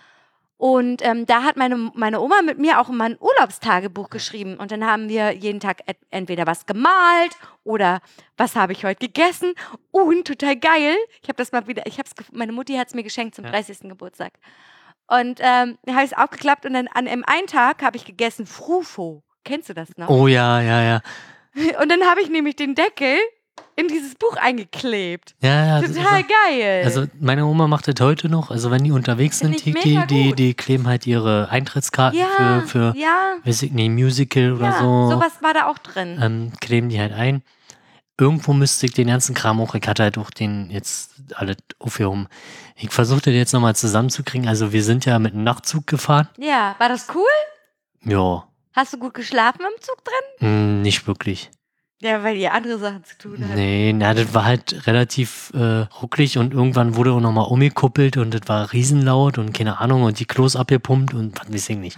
Und ähm, da hat meine, meine Oma mit mir auch immer ein Urlaubstagebuch geschrieben. Und dann haben wir jeden Tag entweder was gemalt oder was habe ich heute gegessen. Und total geil. Ich habe das mal wieder, ich habe es, meine Mutti hat es mir geschenkt zum Ja. 30. Geburtstag. Und ähm, dann habe ich es aufgeklappt und dann an einem einen Tag habe ich gegessen Frufo. Kennst du das noch? Oh ja, ja, ja. Und dann habe ich nämlich den Deckel in dieses Buch eingeklebt. Ja, ja. das- Total geil. Also meine Oma macht das heute noch. Also wenn die unterwegs Find sind, die, die, gut. die kleben halt ihre Eintrittskarten ja, für, für ja, weiß ich nicht, Musical oder ja, so. sowas war da auch drin. ähm, kleben die halt ein. Irgendwo müsste ich den ganzen Kram auch, ich hatte halt auch den jetzt alle aufgehoben. Ich versuchte den jetzt nochmal zusammenzukriegen. Also wir sind ja mit einem Nachtzug gefahren. Ja, war das cool? Ja, Hast du gut geschlafen im Zug drin? hm, nicht wirklich. Ja, weil ihr andere Sachen zu tun habt. Nee, na, das war halt relativ äh, rucklig und irgendwann wurde auch nochmal umgekuppelt und das war riesenlaut und keine Ahnung und die Klos abgepumpt und was weiß ich nicht.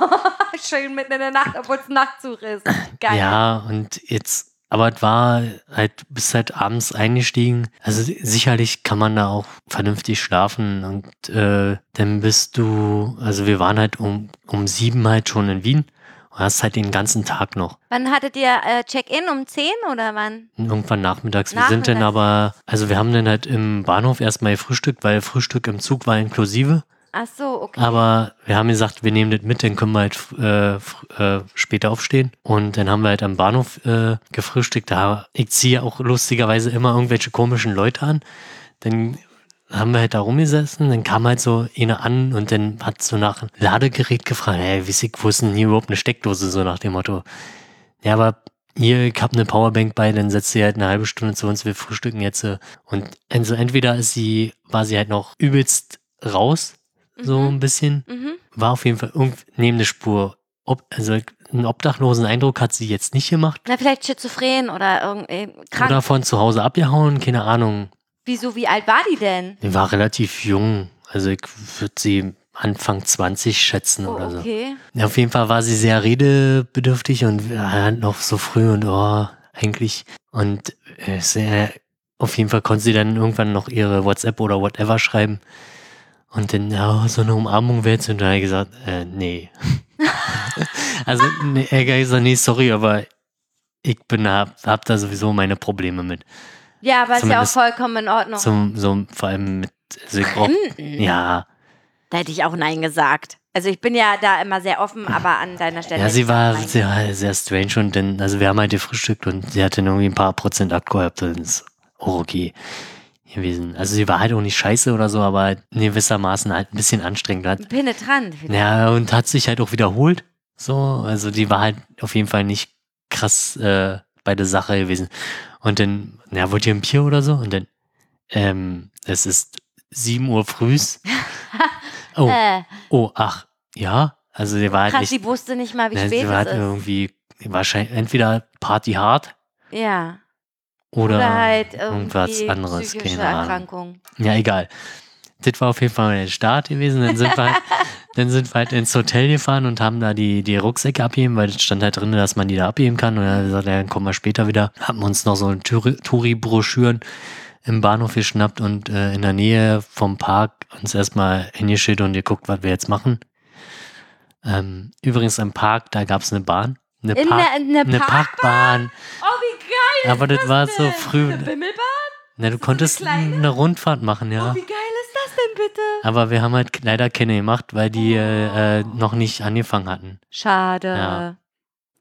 Schön mitten in der Nacht, obwohl es Nachtzug ist. Geil. Ja, und jetzt, aber es war halt, bis halt abends eingestiegen. Also sicherlich kann man da auch vernünftig schlafen und äh, dann bist du, also wir waren halt um, um sieben halt schon in Wien hast halt den ganzen Tag noch. Wann hattet ihr äh, Check-in? Um 10 oder wann? Irgendwann nachmittags. Wir sind dann Nachmittags. aber, also wir haben dann halt im Bahnhof erstmal gefrühstückt, weil Frühstück im Zug war inklusive. Ach so, okay. Aber wir haben gesagt, wir nehmen das mit, dann können wir halt äh, äh, später aufstehen. Und dann haben wir halt am Bahnhof äh, gefrühstückt. Da, ich ziehe auch lustigerweise immer irgendwelche komischen Leute an. Dann haben wir halt da rumgesessen, dann kam halt so eine an und dann hat so nach einem Ladegerät gefragt, hey, wie ich, wo ist denn hier überhaupt eine Steckdose, so nach dem Motto. Ja, aber hier, ich hab eine Powerbank bei, dann setzt sie halt eine halbe Stunde zu uns, wir frühstücken jetzt. äh. Und also entweder ist sie, war sie halt noch übelst raus, so Mhm. ein bisschen. Mhm. War auf jeden Fall neben der Spur. Ob, also einen obdachlosen Eindruck hat sie jetzt nicht gemacht. Na, vielleicht schizophren oder irgendwie krank. Oder von zu Hause abgehauen, keine Ahnung. Wieso, wie alt war die denn? Die war relativ jung. Also ich würde sie Anfang 20 schätzen Oh, oder so. okay. Ja, auf jeden Fall war sie sehr redebedürftig und ja, noch so früh und oh, eigentlich. Und äh, sehr, auf jeden Fall konnte sie dann irgendwann noch ihre WhatsApp oder whatever schreiben. Und dann, ja, so eine Umarmung wäre jetzt. Und dann habe ich gesagt, äh, nee. also, nee, er hat gesagt, nee, sorry, aber ich bin, hab, hab da sowieso meine Probleme mit. Ja, aber ist ja auch vollkommen in Ordnung. Zum, so, vor allem mit, brauch, Fremden? ja, Da hätte ich auch Nein gesagt. Also ich bin ja da immer sehr offen, aber an deiner Stelle. Ja, sie war sehr, sehr strange und dann, also wir haben halt gefrühstückt und sie hatte dann irgendwie ein paar Prozent Alkohol gehabt, dann ist auch okay gewesen. Also sie war halt auch nicht scheiße oder so, aber halt in gewissermaßen halt ein bisschen anstrengend. Hat, Penetrant. vielleicht. ja, und hat sich halt auch wiederholt. So, also die war halt auf jeden Fall nicht krass äh, bei der Sache gewesen. Und dann, ja, wollt ihr ein Bier oder so? Und dann, ähm, es ist 7 Uhr frühs. Oh, Äh, oh, ach, ja. Also die war halt krass, nicht sie wusste nicht mal, wie Ne, spät sie war halt irgendwie wahrscheinlich entweder Party hard Ja. oder, Oder halt irgendwas anderes, keine Ahnung. Erkrankung. Ja, egal. Das war auf jeden Fall der Start gewesen. Dann sind wir dann sind wir halt ins Hotel gefahren und haben da die, die Rucksäcke abgeben, weil es stand halt drin, dass man die da abgeben kann. Und dann haben wir gesagt, ja, dann kommen wir später wieder. Haben uns noch so ein Touri- Touri-Broschüren im Bahnhof geschnappt und äh, in der Nähe vom Park uns erstmal hingeschickt und geguckt, was wir jetzt machen. Ähm, übrigens im Park, da gab es eine Bahn. Eine, In Park, der, in der eine Park Parkbahn. Oh, wie geil! Aber das war so früh. Eine Bimmelbahn? Na, du konntest kleine? eine Rundfahrt machen, Oh, ja. wie geil das denn bitte? Aber wir haben halt leider keine gemacht, weil die äh, äh, noch nicht angefangen hatten. Schade. Ja.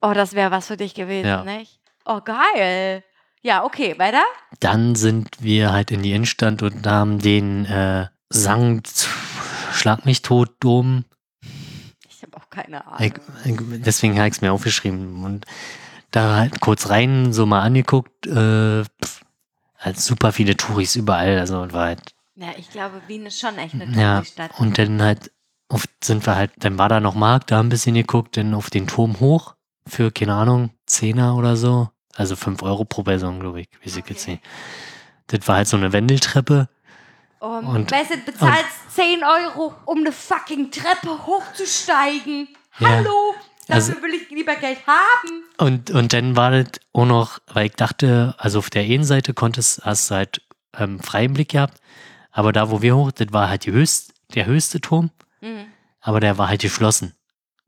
Oh, das wäre was für dich gewesen, Ja. nicht? Oh, geil. Ja, okay, weiter? Dann sind wir halt in die Innenstadt und haben den äh, Sankt Schlag mich tot Dom. Ich habe auch keine Ahnung. Ich, deswegen habe ich es mir aufgeschrieben. Und da halt kurz rein, so mal angeguckt. Äh, pff, halt super viele Touris überall. Also war halt ja, ich glaube, Wien ist schon echt eine Ja, Touri-Stadt. und dann halt auf, sind wir halt, dann war da noch Markt, da ein bisschen geguckt, dann auf den Turm hoch für, keine Ahnung, Zehner oder so. Also 5 Euro pro Person, glaube ich, wie jetzt Okay. nicht. Das war halt so eine Wendeltreppe. Um, und- weißt du, bezahlst 10 Euro, um eine fucking Treppe hochzusteigen. Ja, Hallo? Dafür also- will ich lieber Geld haben. Und, und dann war das auch noch, weil ich dachte, also auf der einen Seite konntest, hast du halt ähm, freien Blick gehabt, aber da, wo wir hoch, das war halt höchst, der höchste Turm, Mhm. aber der war halt geschlossen.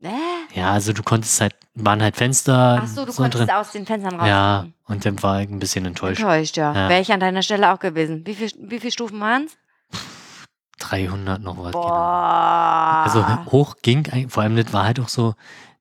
Äh? Ja, also du konntest halt, waren halt Fenster Achso, du so konntest drin. aus den Fenstern raus. Ja, und dann war ich ein bisschen enttäuscht. Enttäuscht, ja. Ja. Wäre ich an deiner Stelle auch gewesen. Wie, viel, wie viele Stufen waren es? 300 noch was. Boah. Genau. Also hoch ging, eigentlich- vor allem das war halt auch so,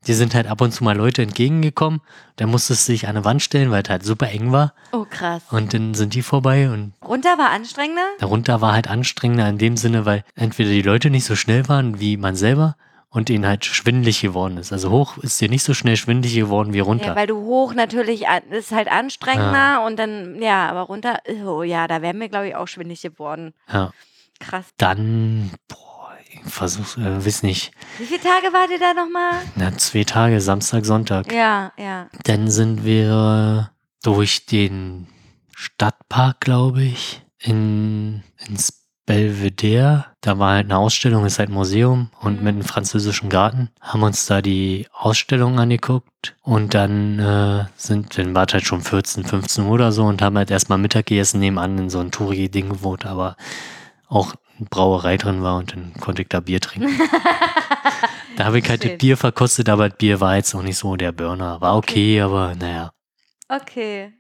die sind halt ab und zu mal Leute entgegengekommen, da musstest du dich an eine Wand stellen, weil es halt super eng war oh, krass. und dann sind die vorbei und Runter war anstrengender? darunter war halt anstrengender in dem Sinne, weil entweder die Leute nicht so schnell waren wie man selber und ihnen halt schwindelig geworden ist. Also hoch ist dir nicht so schnell schwindelig geworden wie runter. Ja, weil du hoch natürlich ist halt anstrengender und dann, ja, aber runter, oh ja, da wären wir, glaube ich, auch schwindig geworden. ja. Krass. Dann, boah, versuch's, äh, weiß nicht, Wie viele Tage wart ihr da nochmal? na, zwei Tage, Samstag, Sonntag. Ja, ja. Dann sind wir durch den Stadtpark, glaube ich, in, ins Belvedere. Da war halt eine Ausstellung, ist halt ein Museum und Mhm. mit einem französischen Garten. Haben uns da die Ausstellung angeguckt und dann äh, sind, dann war es halt schon 14, 15 Uhr oder so und haben halt erstmal Mittag gegessen, nebenan in so ein Touri-Ding gewohnt, aber auch Brauerei drin war und dann konnte ich da Bier trinken. da habe ich halt das. Bier verkostet, aber das Bier war jetzt auch nicht so der Burner. War okay, aber naja. Okay.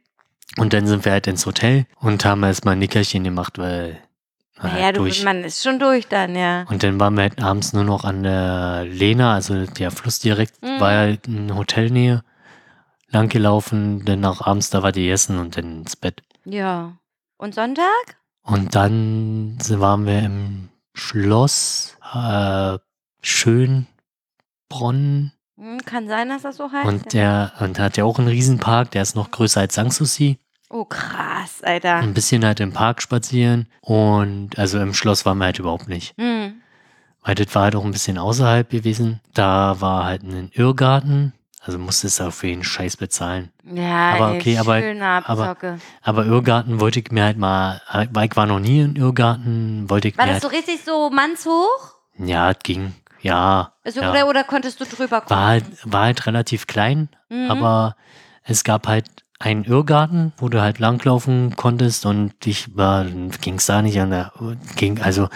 Und dann sind wir halt ins Hotel und haben erstmal ein Nickerchen gemacht, weil Naja, halt du, durch. man ist schon durch dann, ja. Und dann waren wir halt abends nur noch an der Lena, also der Fluss direkt, Mhm. war halt in Hotelnähe, lang gelaufen, dann auch abends da war die Essen und dann ins Bett. Ja. Und Sonntag? Und dann waren wir im Schloss äh, Schönbronn Hm, kann sein, dass das so heißt. und ja. der und hat ja auch einen Riesenpark, der ist noch größer als Sanssouci. Oh, krass, Alter. Ein bisschen halt im Park spazieren und also im Schloss waren wir halt überhaupt nicht. Hm. Weil das war halt auch ein bisschen außerhalb gewesen. Da war halt ein Irrgarten. Also musstest du auf jeden Scheiß bezahlen. Ja, Aber ey, okay, aber- aber-. Aber Irrgarten wollte ich mir halt mal, weil ich war noch nie in Irrgarten, wollte ich War mir das halt, so richtig so mannshoch? ja, es ging, ja. Also, ja. oder, oder konntest du drüber kommen? War halt, war halt relativ klein, Mhm. aber es gab halt einen Irrgarten, wo du halt langlaufen konntest und ich war, ging es da nicht an der, ging, also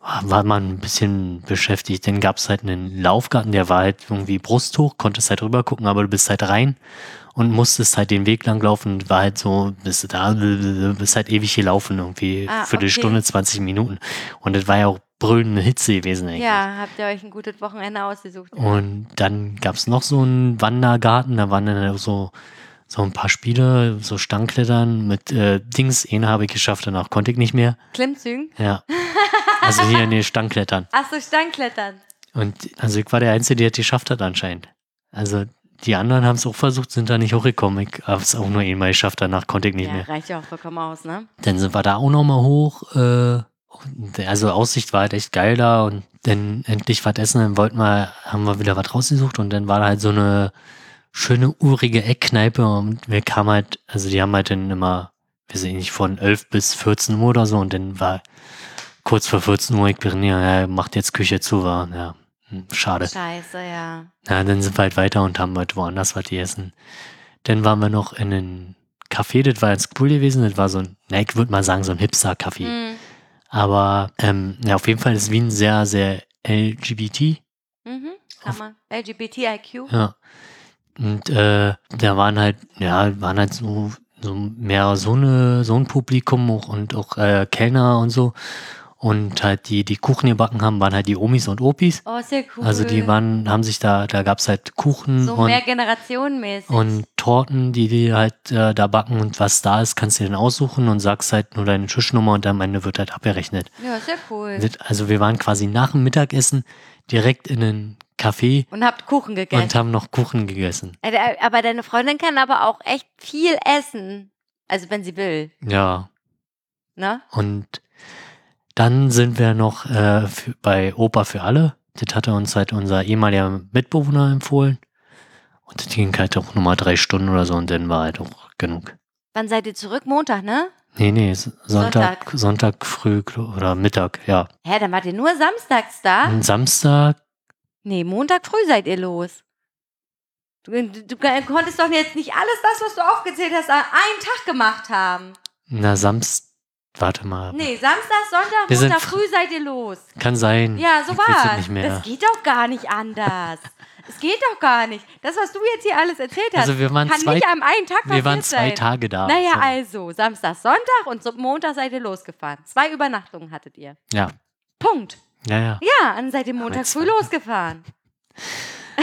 war man ein bisschen beschäftigt. Dann gab es halt einen Laufgarten, der war halt irgendwie brusthoch, konntest halt rüber gucken, aber du bist halt rein und musstest halt den Weg lang laufen. War halt so, bist du da, bist halt ewig gelaufen, irgendwie Ah, Viertelstunde, okay. 20 Minuten. Und das war ja auch brüllende Hitze gewesen eigentlich. Ja, habt ihr euch ein gutes Wochenende ausgesucht? Und dann gab es noch so einen Wandergarten, da waren dann so, so ein paar Spiele, so Stangklettern mit äh, Dings. Einen habe ich geschafft, danach konnte ich nicht mehr. Klimmzügen? Ja. Also hier in den Stangklettern. Ach so, Stangklettern. Und also ich war der Einzige, der es geschafft hat anscheinend. Also die anderen haben es auch versucht, sind da nicht hochgekommen. Ich habe es auch nur einmal geschafft, danach konnte ich nicht Ja, mehr. reicht ja auch vollkommen aus, ne? Dann sind wir da auch nochmal hoch. Äh, also Aussicht war halt echt geil da und dann endlich was essen, dann wollten wir, haben wir wieder was rausgesucht und dann war da halt so eine schöne urige Eckkneipe und wir kamen halt, also die haben halt dann immer, weiß ich nicht, von 11 bis 14 Uhr oder so und dann war kurz vor 14 Uhr, ich bin ja, macht jetzt Küche zu, war, ja, hm, schade. Scheiße, ja. Ja, dann sind wir halt weiter und haben halt woanders was gegessen. Dann waren wir noch in einem Café, das war jetzt cool gewesen, das war so ein, na, ich würde mal sagen, so ein Hipster-Café. Mhm. Aber ähm, ja, auf jeden Fall ist Wien sehr, sehr LGBT. Mhm. Kann man. LGBTIQ. Ja. Und äh, da waren halt, ja, waren halt so, so mehr so, eine, so ein Publikum auch, und auch äh, Kellner und so. Und halt die, die Kuchen gebacken haben, waren halt die Omis und Opis. Oh, sehr cool. Also die waren, haben sich da, da gab's halt Kuchen So und, mehr generationenmäßig. und Torten, die die halt äh, da backen und was da ist, kannst du dann aussuchen und sagst halt nur deine Tischnummer und am Ende wird halt abgerechnet. ja, sehr cool. Also wir waren quasi nach dem Mittagessen direkt in einen Café Und habt Kuchen gegessen. und haben noch Kuchen gegessen. Äh, Aber deine Freundin kann aber auch echt viel essen. Also wenn sie will, Ja, ne? und dann sind wir noch äh, für, bei Opa für alle. Das hatte uns halt unser ehemaliger Mitbewohner empfohlen. Und das ging halt auch nochmal drei Stunden oder so und dann war halt auch genug. Wann seid ihr zurück? Montag, ne? Nee, nee, Sonntag, Sonntag. Sonntag, früh oder Mittag, ja. Hä, dann wart ihr nur samstags da? Und Samstag, Nee, Montag früh seid ihr los. Du, du, konntest doch jetzt nicht alles das, was du aufgezählt hast, an einem Tag gemacht haben. na, Samstag, warte mal. Nee, Samstag, Sonntag, Wir Montag fr- früh seid ihr los. Kann sein. Ja, so war's. Das geht doch gar nicht anders. Es geht doch gar nicht. Das, was du jetzt hier alles erzählt hast, Also wir waren kann zwei, nicht am einen Tag wir waren zwei sein. Tage da. Naja, So. also, Samstag, Sonntag und Montag seid ihr losgefahren. Zwei Übernachtungen hattet ihr. Ja, Punkt. Ja, ja. Ja, dann seid ihr Montag früh losgefahren.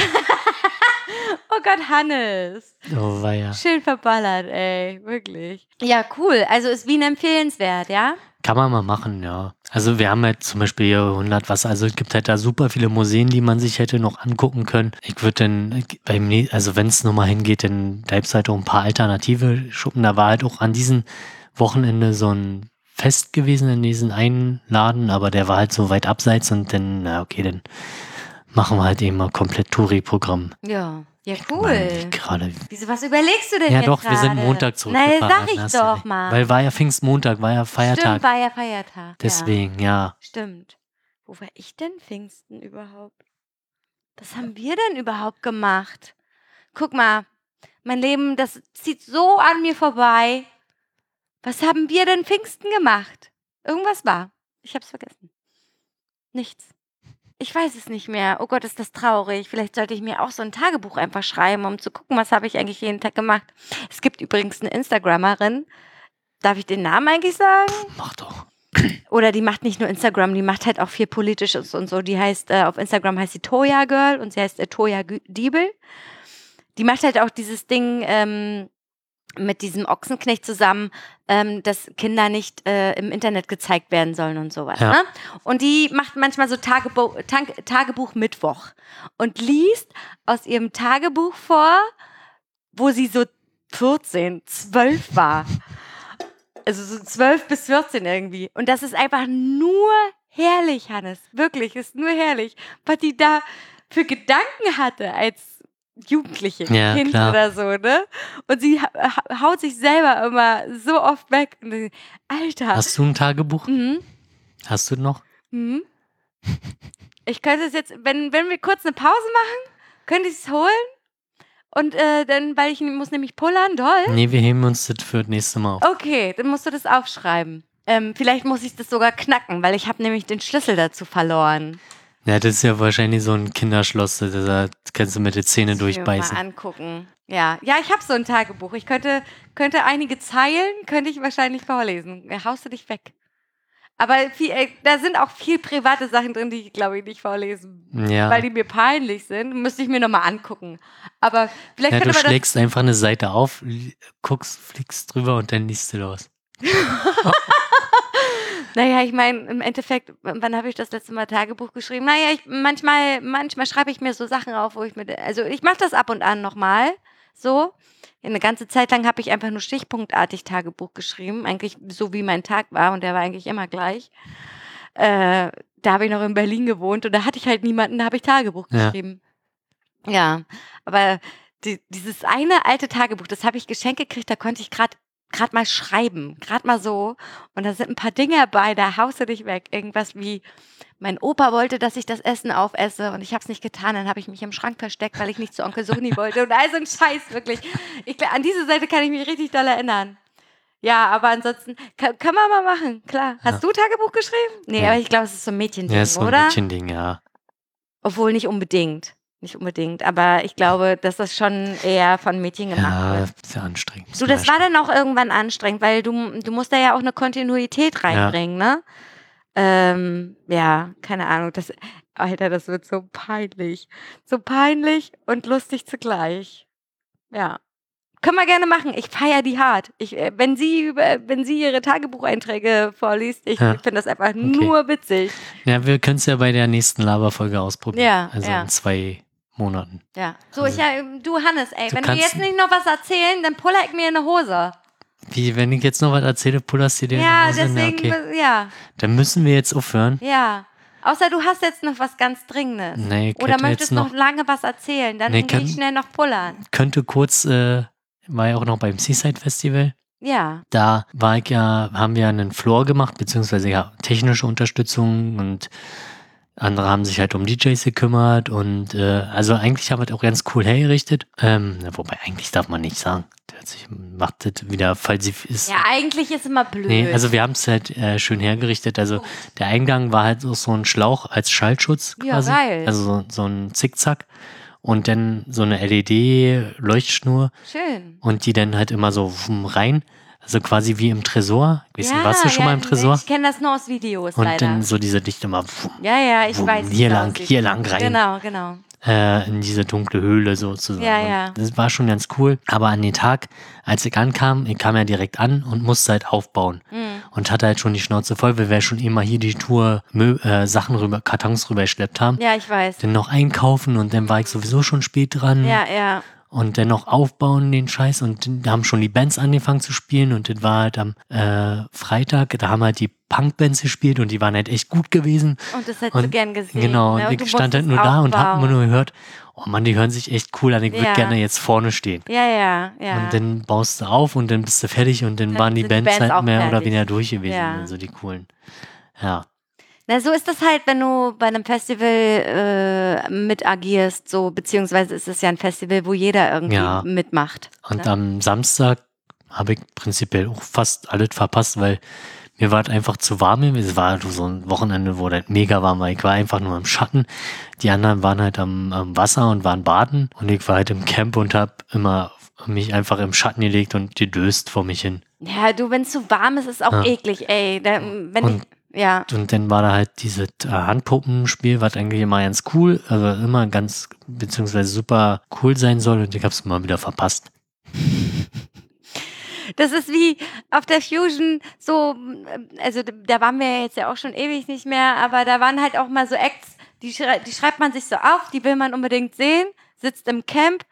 oh Gott, Hannes. Oh, ja. Schön verballert, ey. Wirklich. Ja, cool. Also ist Wien empfehlenswert, ja? Kann man mal machen, ja. Also wir haben halt zum Beispiel hier 100 was, also es gibt halt da super viele Museen, die man sich hätte noch angucken können. Ich würde dann, beim, also wenn es nochmal hingeht, dann bleibst halt auch ein paar alternative Schuppen. Da war halt auch an diesem Wochenende so ein Fest gewesen in diesem einen Laden, aber der war halt so weit abseits und dann, na okay, dann machen wir halt eben mal komplett Touri-Programm. Ja. Ja, cool. Gerade. Wieso, was überlegst du denn Ja doch, wir sind? Montag Na, zurückgefahren. sag ich du doch mal. Weil war ja Pfingstmontag, war ja Feiertag. Stimmt, war ja Feiertag. Deswegen, ja. Ja, stimmt. Wo war ich denn Pfingsten überhaupt? Was haben wir denn überhaupt gemacht? Guck mal, mein Leben, das zieht so an mir vorbei. Was haben wir denn Pfingsten gemacht? Irgendwas war. Ich hab's vergessen. Nichts. Ich weiß es nicht mehr. Oh Gott, ist das traurig. Vielleicht sollte ich mir auch so ein Tagebuch einfach schreiben, um zu gucken, was habe ich eigentlich jeden Tag gemacht. Es gibt übrigens eine Instagrammerin. Darf ich den Namen eigentlich sagen? Mach doch. Oder die macht nicht nur Instagram, die macht halt auch viel Politisches und so. Die heißt, äh, auf Instagram heißt sie Toya Girl und sie heißt äh, Toya Diebel. Die macht halt auch dieses Ding ähm, mit diesem Ochsenknecht zusammen, ähm, dass Kinder nicht äh, im Internet gezeigt werden sollen und sowas. Ja. Ne? Und die macht manchmal so Tagebu Tank Tagebuch Mittwoch und liest aus ihrem Tagebuch vor, wo sie so 14, 12 war. Also so 12 bis 14 irgendwie. Und das ist einfach nur herrlich, Hannes. Wirklich, ist nur herrlich. Was die da für Gedanken hatte als Jugendliche, Ja, Kind klar. oder so, ne? Und sie ha ha- haut sich selber immer so oft weg. Und Alter. Hast du ein Tagebuch? Mhm. Hast du noch? Mhm. Ich könnte es jetzt, wenn, wenn wir kurz eine Pause machen, könnte ich es holen. Und äh, dann, weil ich muss nämlich pullern, doll. Nee, wir heben uns das für das nächste Mal auf. Okay, dann musst du das aufschreiben. Ähm, vielleicht muss ich das sogar knacken, weil ich habe nämlich den Schlüssel dazu verloren. Ja, das ist ja wahrscheinlich so ein Kinderschloss, das da kannst du mit den Zähnen durchbeißen. Mal angucken. Ja, ja, ich habe so ein Tagebuch. Ich könnte, könnte einige Zeilen, könnte ich wahrscheinlich vorlesen. Haust du dich weg. Aber viel, äh, da sind auch viel private Sachen drin, die ich glaube ich nicht vorlesen, Ja. weil die mir peinlich sind. Müsste ich mir nochmal angucken. Aber vielleicht ja, du schlägst einfach eine Seite auf, guckst, fliegst drüber und dann liest du los. Naja, ich meine, im Endeffekt, wann habe ich das letzte Mal Tagebuch geschrieben? Naja, ich, manchmal, manchmal schreibe ich mir so Sachen auf, wo ich mir, also ich mache das ab und an nochmal, so. Eine ganze Zeit lang habe ich einfach nur stichpunktartig Tagebuch geschrieben, eigentlich so wie mein Tag war und der war eigentlich immer gleich. Äh, da habe ich noch in Berlin gewohnt und da hatte ich halt niemanden, da habe ich Tagebuch Ja. geschrieben. Ja, aber die, dieses eine alte Tagebuch, das habe ich geschenkt gekriegt, da konnte ich gerade gerade mal schreiben, gerade mal so. Und da sind ein paar Dinge bei, da haust du dich weg. Irgendwas wie, mein Opa wollte, dass ich das Essen aufesse und ich habe es nicht getan. Dann habe ich mich im Schrank versteckt, weil ich nicht zu Onkel Soni wollte. Und all so ein Scheiß, wirklich. Ich, an diese Seite kann ich mich richtig doll erinnern. Ja, aber ansonsten, kann, kann man mal machen, klar. Hast du Tagebuch geschrieben? Nee, Ja. aber ich glaube, es ist so ein Mädchending, Ja, ist so ein oder? Mädchending, ja. Obwohl nicht unbedingt. Nicht unbedingt. Aber ich glaube, dass das schon eher von Mädchen gemacht Ja, wird. ja anstrengend. Du, das war dann auch irgendwann anstrengend, weil du, du musst da ja auch eine Kontinuität reinbringen, ne? Ähm, ja, keine Ahnung. Das, Alter, das wird so peinlich. So peinlich und lustig zugleich. Ja. Können wir gerne machen. Ich feiere die hart. Ich, äh, wenn sie über, wenn sie ihre Tagebucheinträge vorliest, ich Ja. finde das einfach nur witzig. Ja, wir können es ja bei der nächsten Laberfolge ausprobieren. Ja, Also ja. in zwei Monaten. Ja. So, Also, ich, ja, du Hannes, ey, du wenn wir jetzt nicht noch was erzählen, dann puller ich mir eine Hose. Wie, wenn ich jetzt noch was erzähle, pullerst du dir Ja, in die Hose? Deswegen, okay. ja. Dann müssen wir jetzt aufhören. Ja. Außer du hast jetzt noch was ganz Dringendes. Nee, ich Oder möchtest noch, noch, lange was erzählen. Dann Nee, gehe ich kann- schnell noch pullern. könnte kurz, äh, war ja auch noch beim Seaside Festival. Ja. Da war ich ja, haben wir einen Floor gemacht, beziehungsweise ja technische Unterstützung und andere haben sich halt um DJs gekümmert und äh, also eigentlich haben wir das auch ganz cool hergerichtet. Ähm, wobei eigentlich darf man nicht sagen. Der hat sich macht das wieder falsiv ist. Ja, eigentlich ist immer blöd. Nee, also wir haben es halt äh, schön hergerichtet. Also der Eingang war halt so, so ein Schlauch als Schallschutz Ja, quasi. geil. Also so, so ein Zickzack. Und dann so eine LED-Leuchtschnur Schön. und die dann halt immer so rein. Also quasi wie im Tresor. Weißt du, warst du schon ja, mal im Tresor? Ich kenne das nur aus Videos Und leider. dann so diese Dichte mal wum, ja, ja, ich wum, weiß. hier lang, hier lang rein. Genau, genau. äh, in diese dunkle Höhle sozusagen. Ja, Und ja. Das war schon ganz cool. Aber an den Tag, als ich ankam, ich kam ja direkt an und musste halt aufbauen. Mhm. Und hatte halt schon die Schnauze voll, weil wir schon immer hier die Tour Mö äh, Sachen rüber, Kartons rübergeschleppt haben. Ja, ich weiß. Dann noch einkaufen und dann war ich sowieso schon spät dran. Ja, ja. Und dann noch aufbauen den Scheiß und da haben schon die Bands angefangen zu spielen und das war halt am äh, Freitag, da haben halt die Punkbands gespielt und die waren halt echt gut gewesen. Und das hättest du Und- gern gesehen. Genau, ne? und du ich stand halt nur da und hab aufbauen. immer nur gehört, oh Mann, die hören sich echt cool an, ich würde Ja. gerne jetzt vorne stehen. Ja, ja, ja. Und dann baust du auf und dann bist du fertig und dann Dann waren die sind die Bands, Bands halt mehr oder fertig. weniger durch gewesen, Ja. also die coolen. Ja, Na, so ist das halt, wenn du bei einem Festival äh, mit agierst, so, beziehungsweise ist es ja ein Festival, wo jeder irgendwie Ja. mitmacht. und ne? am Samstag habe ich prinzipiell auch fast alles verpasst, weil mir war es einfach zu warm. Es war so ein Wochenende, wo das mega warm war. Ich war einfach nur im Schatten. Die anderen waren halt am, am Wasser und waren baden. Und ich war halt im Camp und habe immer mich einfach im Schatten gelegt und gedöst vor mich hin. Ja, du, wenn es zu warm ist, ist auch Ja. eklig, ey. Da, wenn Und- ja. Und dann war da halt dieses äh, Handpuppenspiel, was eigentlich immer ganz cool, also immer ganz, beziehungsweise super cool sein soll. Und ich habe es mal wieder verpasst. Das ist wie auf der Fusion so, also da waren wir jetzt ja auch schon ewig nicht mehr, aber da waren halt auch mal so Acts, die, schrei die schreibt man sich so auf, die will man unbedingt sehen, sitzt im Camp.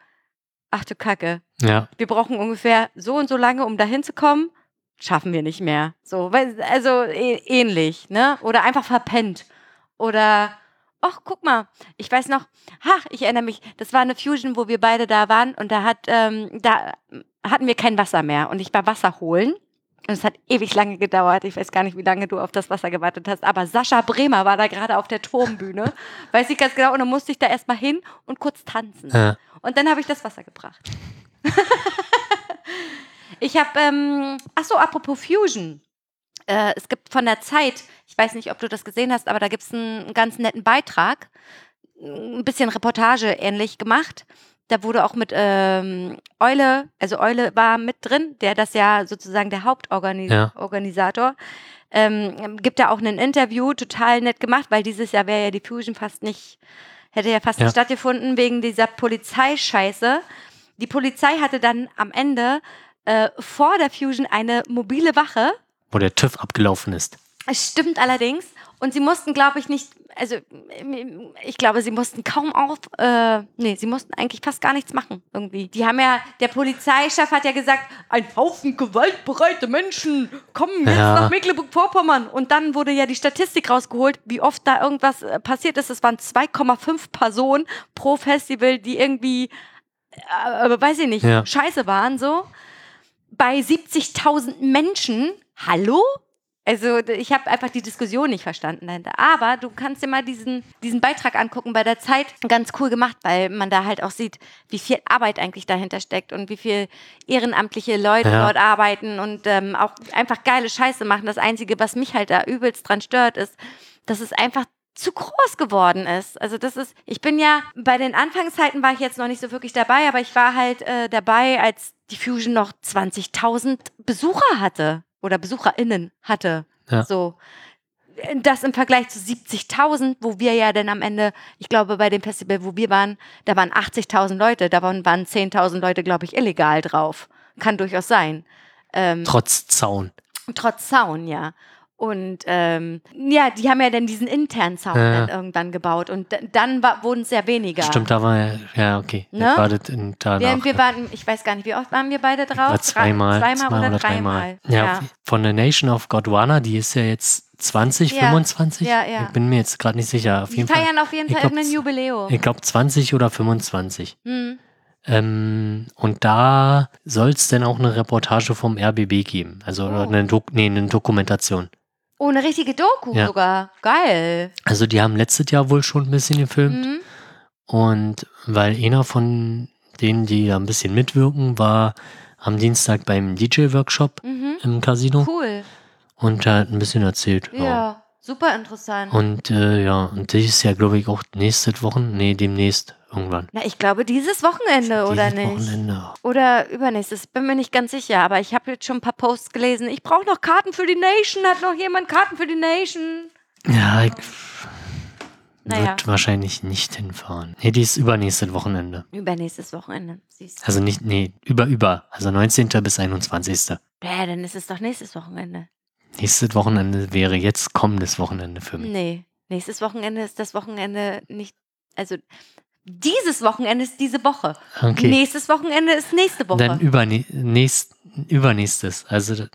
Ach du Kacke, Ja, wir brauchen ungefähr so und so lange, um da hinzukommen. Schaffen wir nicht mehr. So, weil, also äh, ähnlich, ne? Oder einfach verpennt. Oder, ach, guck mal, ich weiß noch, ach, ich erinnere mich, das war eine Fusion, wo wir beide da waren und da hat, ähm, da hatten wir kein Wasser mehr und ich war Wasser holen. Und es hat ewig lange gedauert. Ich weiß gar nicht, wie lange du auf das Wasser gewartet hast. Aber Sascha Bremer war da gerade auf der Turmbühne. weiß ich ganz genau. Und dann musste ich da erstmal hin und kurz tanzen. Ja. Und dann habe ich das Wasser gebracht. ich habe, ähm, ach so, apropos Fusion. Äh, es gibt von der Zeit, ich weiß nicht, ob du das gesehen hast, aber da gibt es einen, ganz netten Beitrag, ein bisschen Reportage ähnlich gemacht. Da wurde auch mit ähm, Eule, also Eule war mit drin, der das ja sozusagen der Hauptorganisator. Ja. Ähm, gibt da auch ein Interview, total nett gemacht, weil dieses Jahr wäre ja die Fusion fast nicht, hätte ja fast Ja. nicht stattgefunden wegen dieser Polizeischeiße. Die Polizei hatte dann am Ende äh, vor der Fusion eine mobile Wache. Wo der TÜV abgelaufen ist. Es stimmt allerdings. Und sie mussten, glaube ich, nicht, also ähm, ich glaube, sie mussten kaum auf, äh, nee, sie mussten eigentlich fast gar nichts machen irgendwie. Die haben ja, der Polizeichef hat ja gesagt, ein Haufen gewaltbereite Menschen kommen jetzt Ja. nach Mecklenburg-Vorpommern. Und dann wurde ja die Statistik rausgeholt, wie oft da irgendwas äh, passiert ist. Es waren 2,5 Personen pro Festival, die irgendwie, äh, weiß ich nicht, Ja. scheiße waren so. Bei 70.000 Menschen, hallo? Also ich habe einfach die Diskussion nicht verstanden dahinter. Aber du kannst dir mal diesen, diesen Beitrag angucken bei der Zeit. Ganz cool gemacht, weil man da halt auch sieht, wie viel Arbeit eigentlich dahinter steckt und wie viel ehrenamtliche Leute Ja. dort arbeiten und ähm, auch einfach geile Scheiße machen. Das Einzige, was mich halt da übelst dran stört, ist, dass es einfach zu groß geworden ist. Also das ist, ich bin ja, bei den Anfangszeiten war ich jetzt noch nicht so wirklich dabei, aber ich war halt äh, dabei, als die Fusion noch 20.000 Besucher hatte oder BesucherInnen hatte. Ja. So. Das im Vergleich zu 70.000, wo wir ja dann am Ende, ich glaube, bei dem Festival, wo wir waren, da waren 80.000 Leute, davon waren 10.000 Leute, glaube ich, illegal drauf. Kann durchaus sein. Ähm, Trotz Zaun. Trotz Zaun, ja. Und ähm, ja, die haben ja dann diesen internen Zaun Ja. dann irgendwann gebaut und dann wurden es ja weniger. Stimmt, da war ja, ja okay. Ne? War das in, danach. Wir, wir waren, ich weiß gar nicht, wie oft waren wir beide drauf? war zweimal, Drei- zwei zweimal oder, dreimal. dreimal. Ja, von der Nation of Gondwana, die ist ja jetzt 20, Ja. 25? Ja, ja. Ich bin mir jetzt gerade nicht sicher. Auf Die jeden Fall. feiern auf jeden Fall glaub, irgendein Jubiläum. Ich glaube 20 oder 25. Hm. Ähm, und da soll es dann auch eine Reportage vom RBB geben. Also Oh. eine, Dok nee, eine Dokumentation. Oh, eine richtige Doku Ja. sogar. Geil. Also die haben letztes Jahr wohl schon ein bisschen gefilmt. Mhm. Und weil einer von denen, die da ein bisschen mitwirken, war am Dienstag beim DJ-Workshop Mhm. im Casino Cool. und hat ein bisschen erzählt. Ja, super interessant. Und äh, ja, und das ist ja, glaube ich, auch nächstes Wochen, nee, demnächst irgendwann. Na, ich glaube, dieses Wochenende, oder Dieses nicht? Wochenende. Oder übernächstes, bin mir nicht ganz sicher, aber ich habe jetzt schon ein paar Posts gelesen. Ich brauche noch Karten für die Nation. Hat noch jemand Karten für die Nation? Ja, ich Naja. wird wahrscheinlich nicht hinfahren. Nee, die ist übernächstes Wochenende. Übernächstes Wochenende. Siehst du. Also nicht, nee, über, über. Also 19. bis 21. Ja, dann ist es doch nächstes Wochenende. Nächstes Wochenende wäre jetzt kommendes Wochenende für mich. Nee, nächstes Wochenende ist das Wochenende nicht. Also, dieses Wochenende ist diese Woche. Okay. Nächstes Wochenende ist nächste Woche. Dann nächst, übernächstes. Also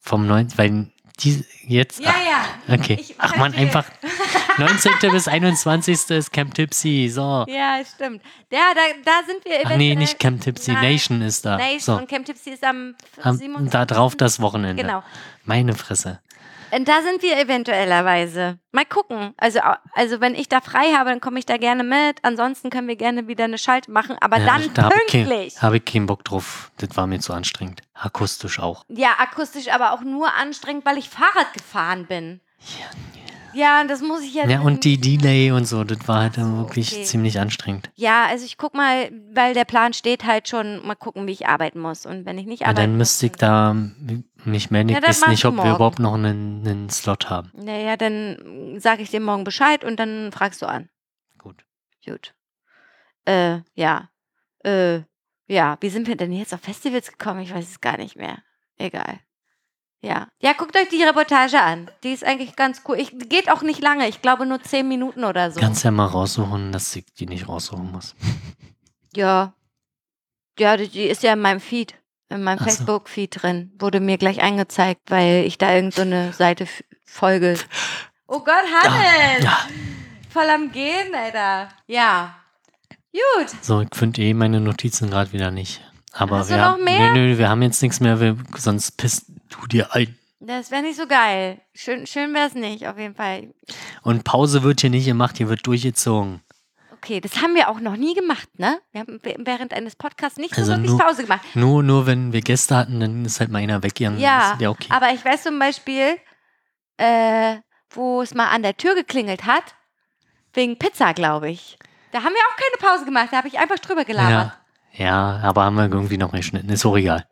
vom 9. Weil die jetzt. ja, ja. ach, okay. Ich Ach man, einfach 19. bis 21. ist Camp Tipsy. So. Ja, stimmt. Ja, da, da sind wir Ach nee, nicht Camp Tipsy. Nein. Nation ist da. Nation so. und Camp Tipsy ist am, Am, 27. da drauf das Wochenende. Genau. Meine Fresse. Und da sind wir eventuellerweise. Mal gucken. Also, also wenn ich da frei habe, dann komme ich da gerne mit. Ansonsten können wir gerne wieder eine Schalte machen, aber Ja, dann da habe ich, pünktlich. kein, hab ich keinen Bock drauf. Das war mir zu anstrengend. Akustisch auch. Ja, akustisch aber auch nur anstrengend, weil ich Fahrrad gefahren bin. Ja, das muss ich jetzt. Ja, und die Delay und so, das war halt dann wirklich okay. ziemlich anstrengend. Ja, also ich guck mal, weil der Plan steht halt schon, mal gucken, wie ich arbeiten muss. Und wenn ich nicht Ja, arbeiten dann müsste ich da mich melden. Ja, weiß nicht, ob wir morgen. überhaupt noch einen, einen Slot haben. Naja, dann sage ich dir morgen Bescheid und dann fragst du an. Gut. Gut. Äh, ja. Äh, ja, wie sind wir denn jetzt auf Festivals gekommen? Ich weiß es gar nicht mehr. Egal. Ja. Ja, guckt euch die Reportage an. Die ist eigentlich ganz cool. Ich, geht auch nicht lange. Ich glaube nur zehn Minuten oder so. Kannst ja mal raussuchen, dass ich die nicht raussuchen muss. ja. Ja, die, die ist ja in meinem Feed. In meinem so. Facebook-Feed drin. Wurde mir gleich angezeigt, weil ich da irgendeine so Seite folge. Oh Gott, Hannes! Ja. Voll am Gehen, Alter. Ja. Gut. So, ich finde eh meine Notizen gerade wieder nicht. Aber Hast du wir, noch haben- mehr? Nö, nö, wir haben jetzt nichts mehr, wir, sonst pisst du dir ein. Das wäre nicht so geil. Schön, schön wäre es nicht, auf jeden Fall. Und Pause wird hier nicht gemacht, hier wird durchgezogen. Okay, das haben wir auch noch nie gemacht, ne? Wir haben während eines Podcasts nicht Also so wirklich nur- Pause gemacht. Nur, nur wenn wir Gäste hatten, dann ist halt mal einer weggegangen. Ja, ja okay. aber ich weiß zum Beispiel, äh, wo es mal an der Tür geklingelt hat, wegen Pizza, glaube ich. Da haben wir auch keine Pause gemacht, da habe ich einfach drüber gelabert. ja, ja, aber haben wir irgendwie noch geschnitten. Ist auch egal.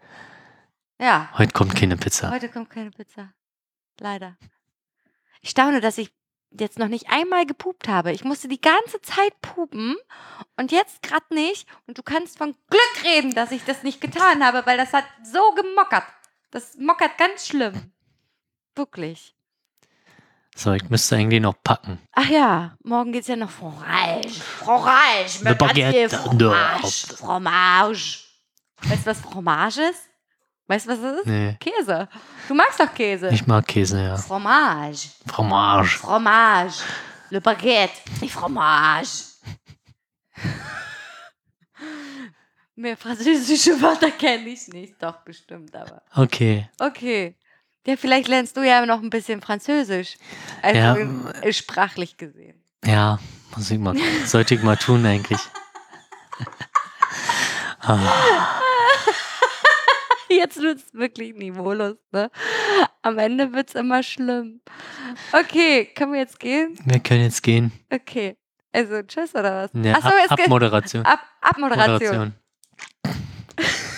Ja, Heute kommt keine Pizza. heute kommt keine Pizza. Leider. Ich staune, dass ich jetzt noch nicht einmal gepupt habe. Ich musste die ganze Zeit pupen und jetzt gerade nicht. Und du kannst von Glück reden, dass ich das nicht getan habe, weil das hat so gemockert. Das mockert ganz schlimm. Wirklich. So, ich müsste eigentlich noch packen. Ach ja, morgen geht's ja noch Fromage. Fromage. Mit Baguette. Fromage. Fromage. Weißt du, was Fromage ist? Weißt du, was das ist? Nee, Käse. Du magst doch Käse. ich mag Käse, ja. Fromage. Fromage. Fromage. Le Baguette. Nicht Fromage. Mehr französische Wörter kenne ich nicht. Doch, bestimmt, aber. Okay. Okay. Ja, vielleicht lernst du ja noch ein bisschen Französisch. Also Ja. äh, sprachlich gesehen. Ja, muss ich mal. Sollte ich mal tun eigentlich. Ah, jetzt wird es wirklich niveaulos. Ne? Am Ende wird es immer schlimm. Okay, können wir jetzt gehen? Wir können jetzt gehen. Okay. Also tschüss oder was? Ja, Achso, ab, Abmoderation. Ab, Abmoderation. Moderation.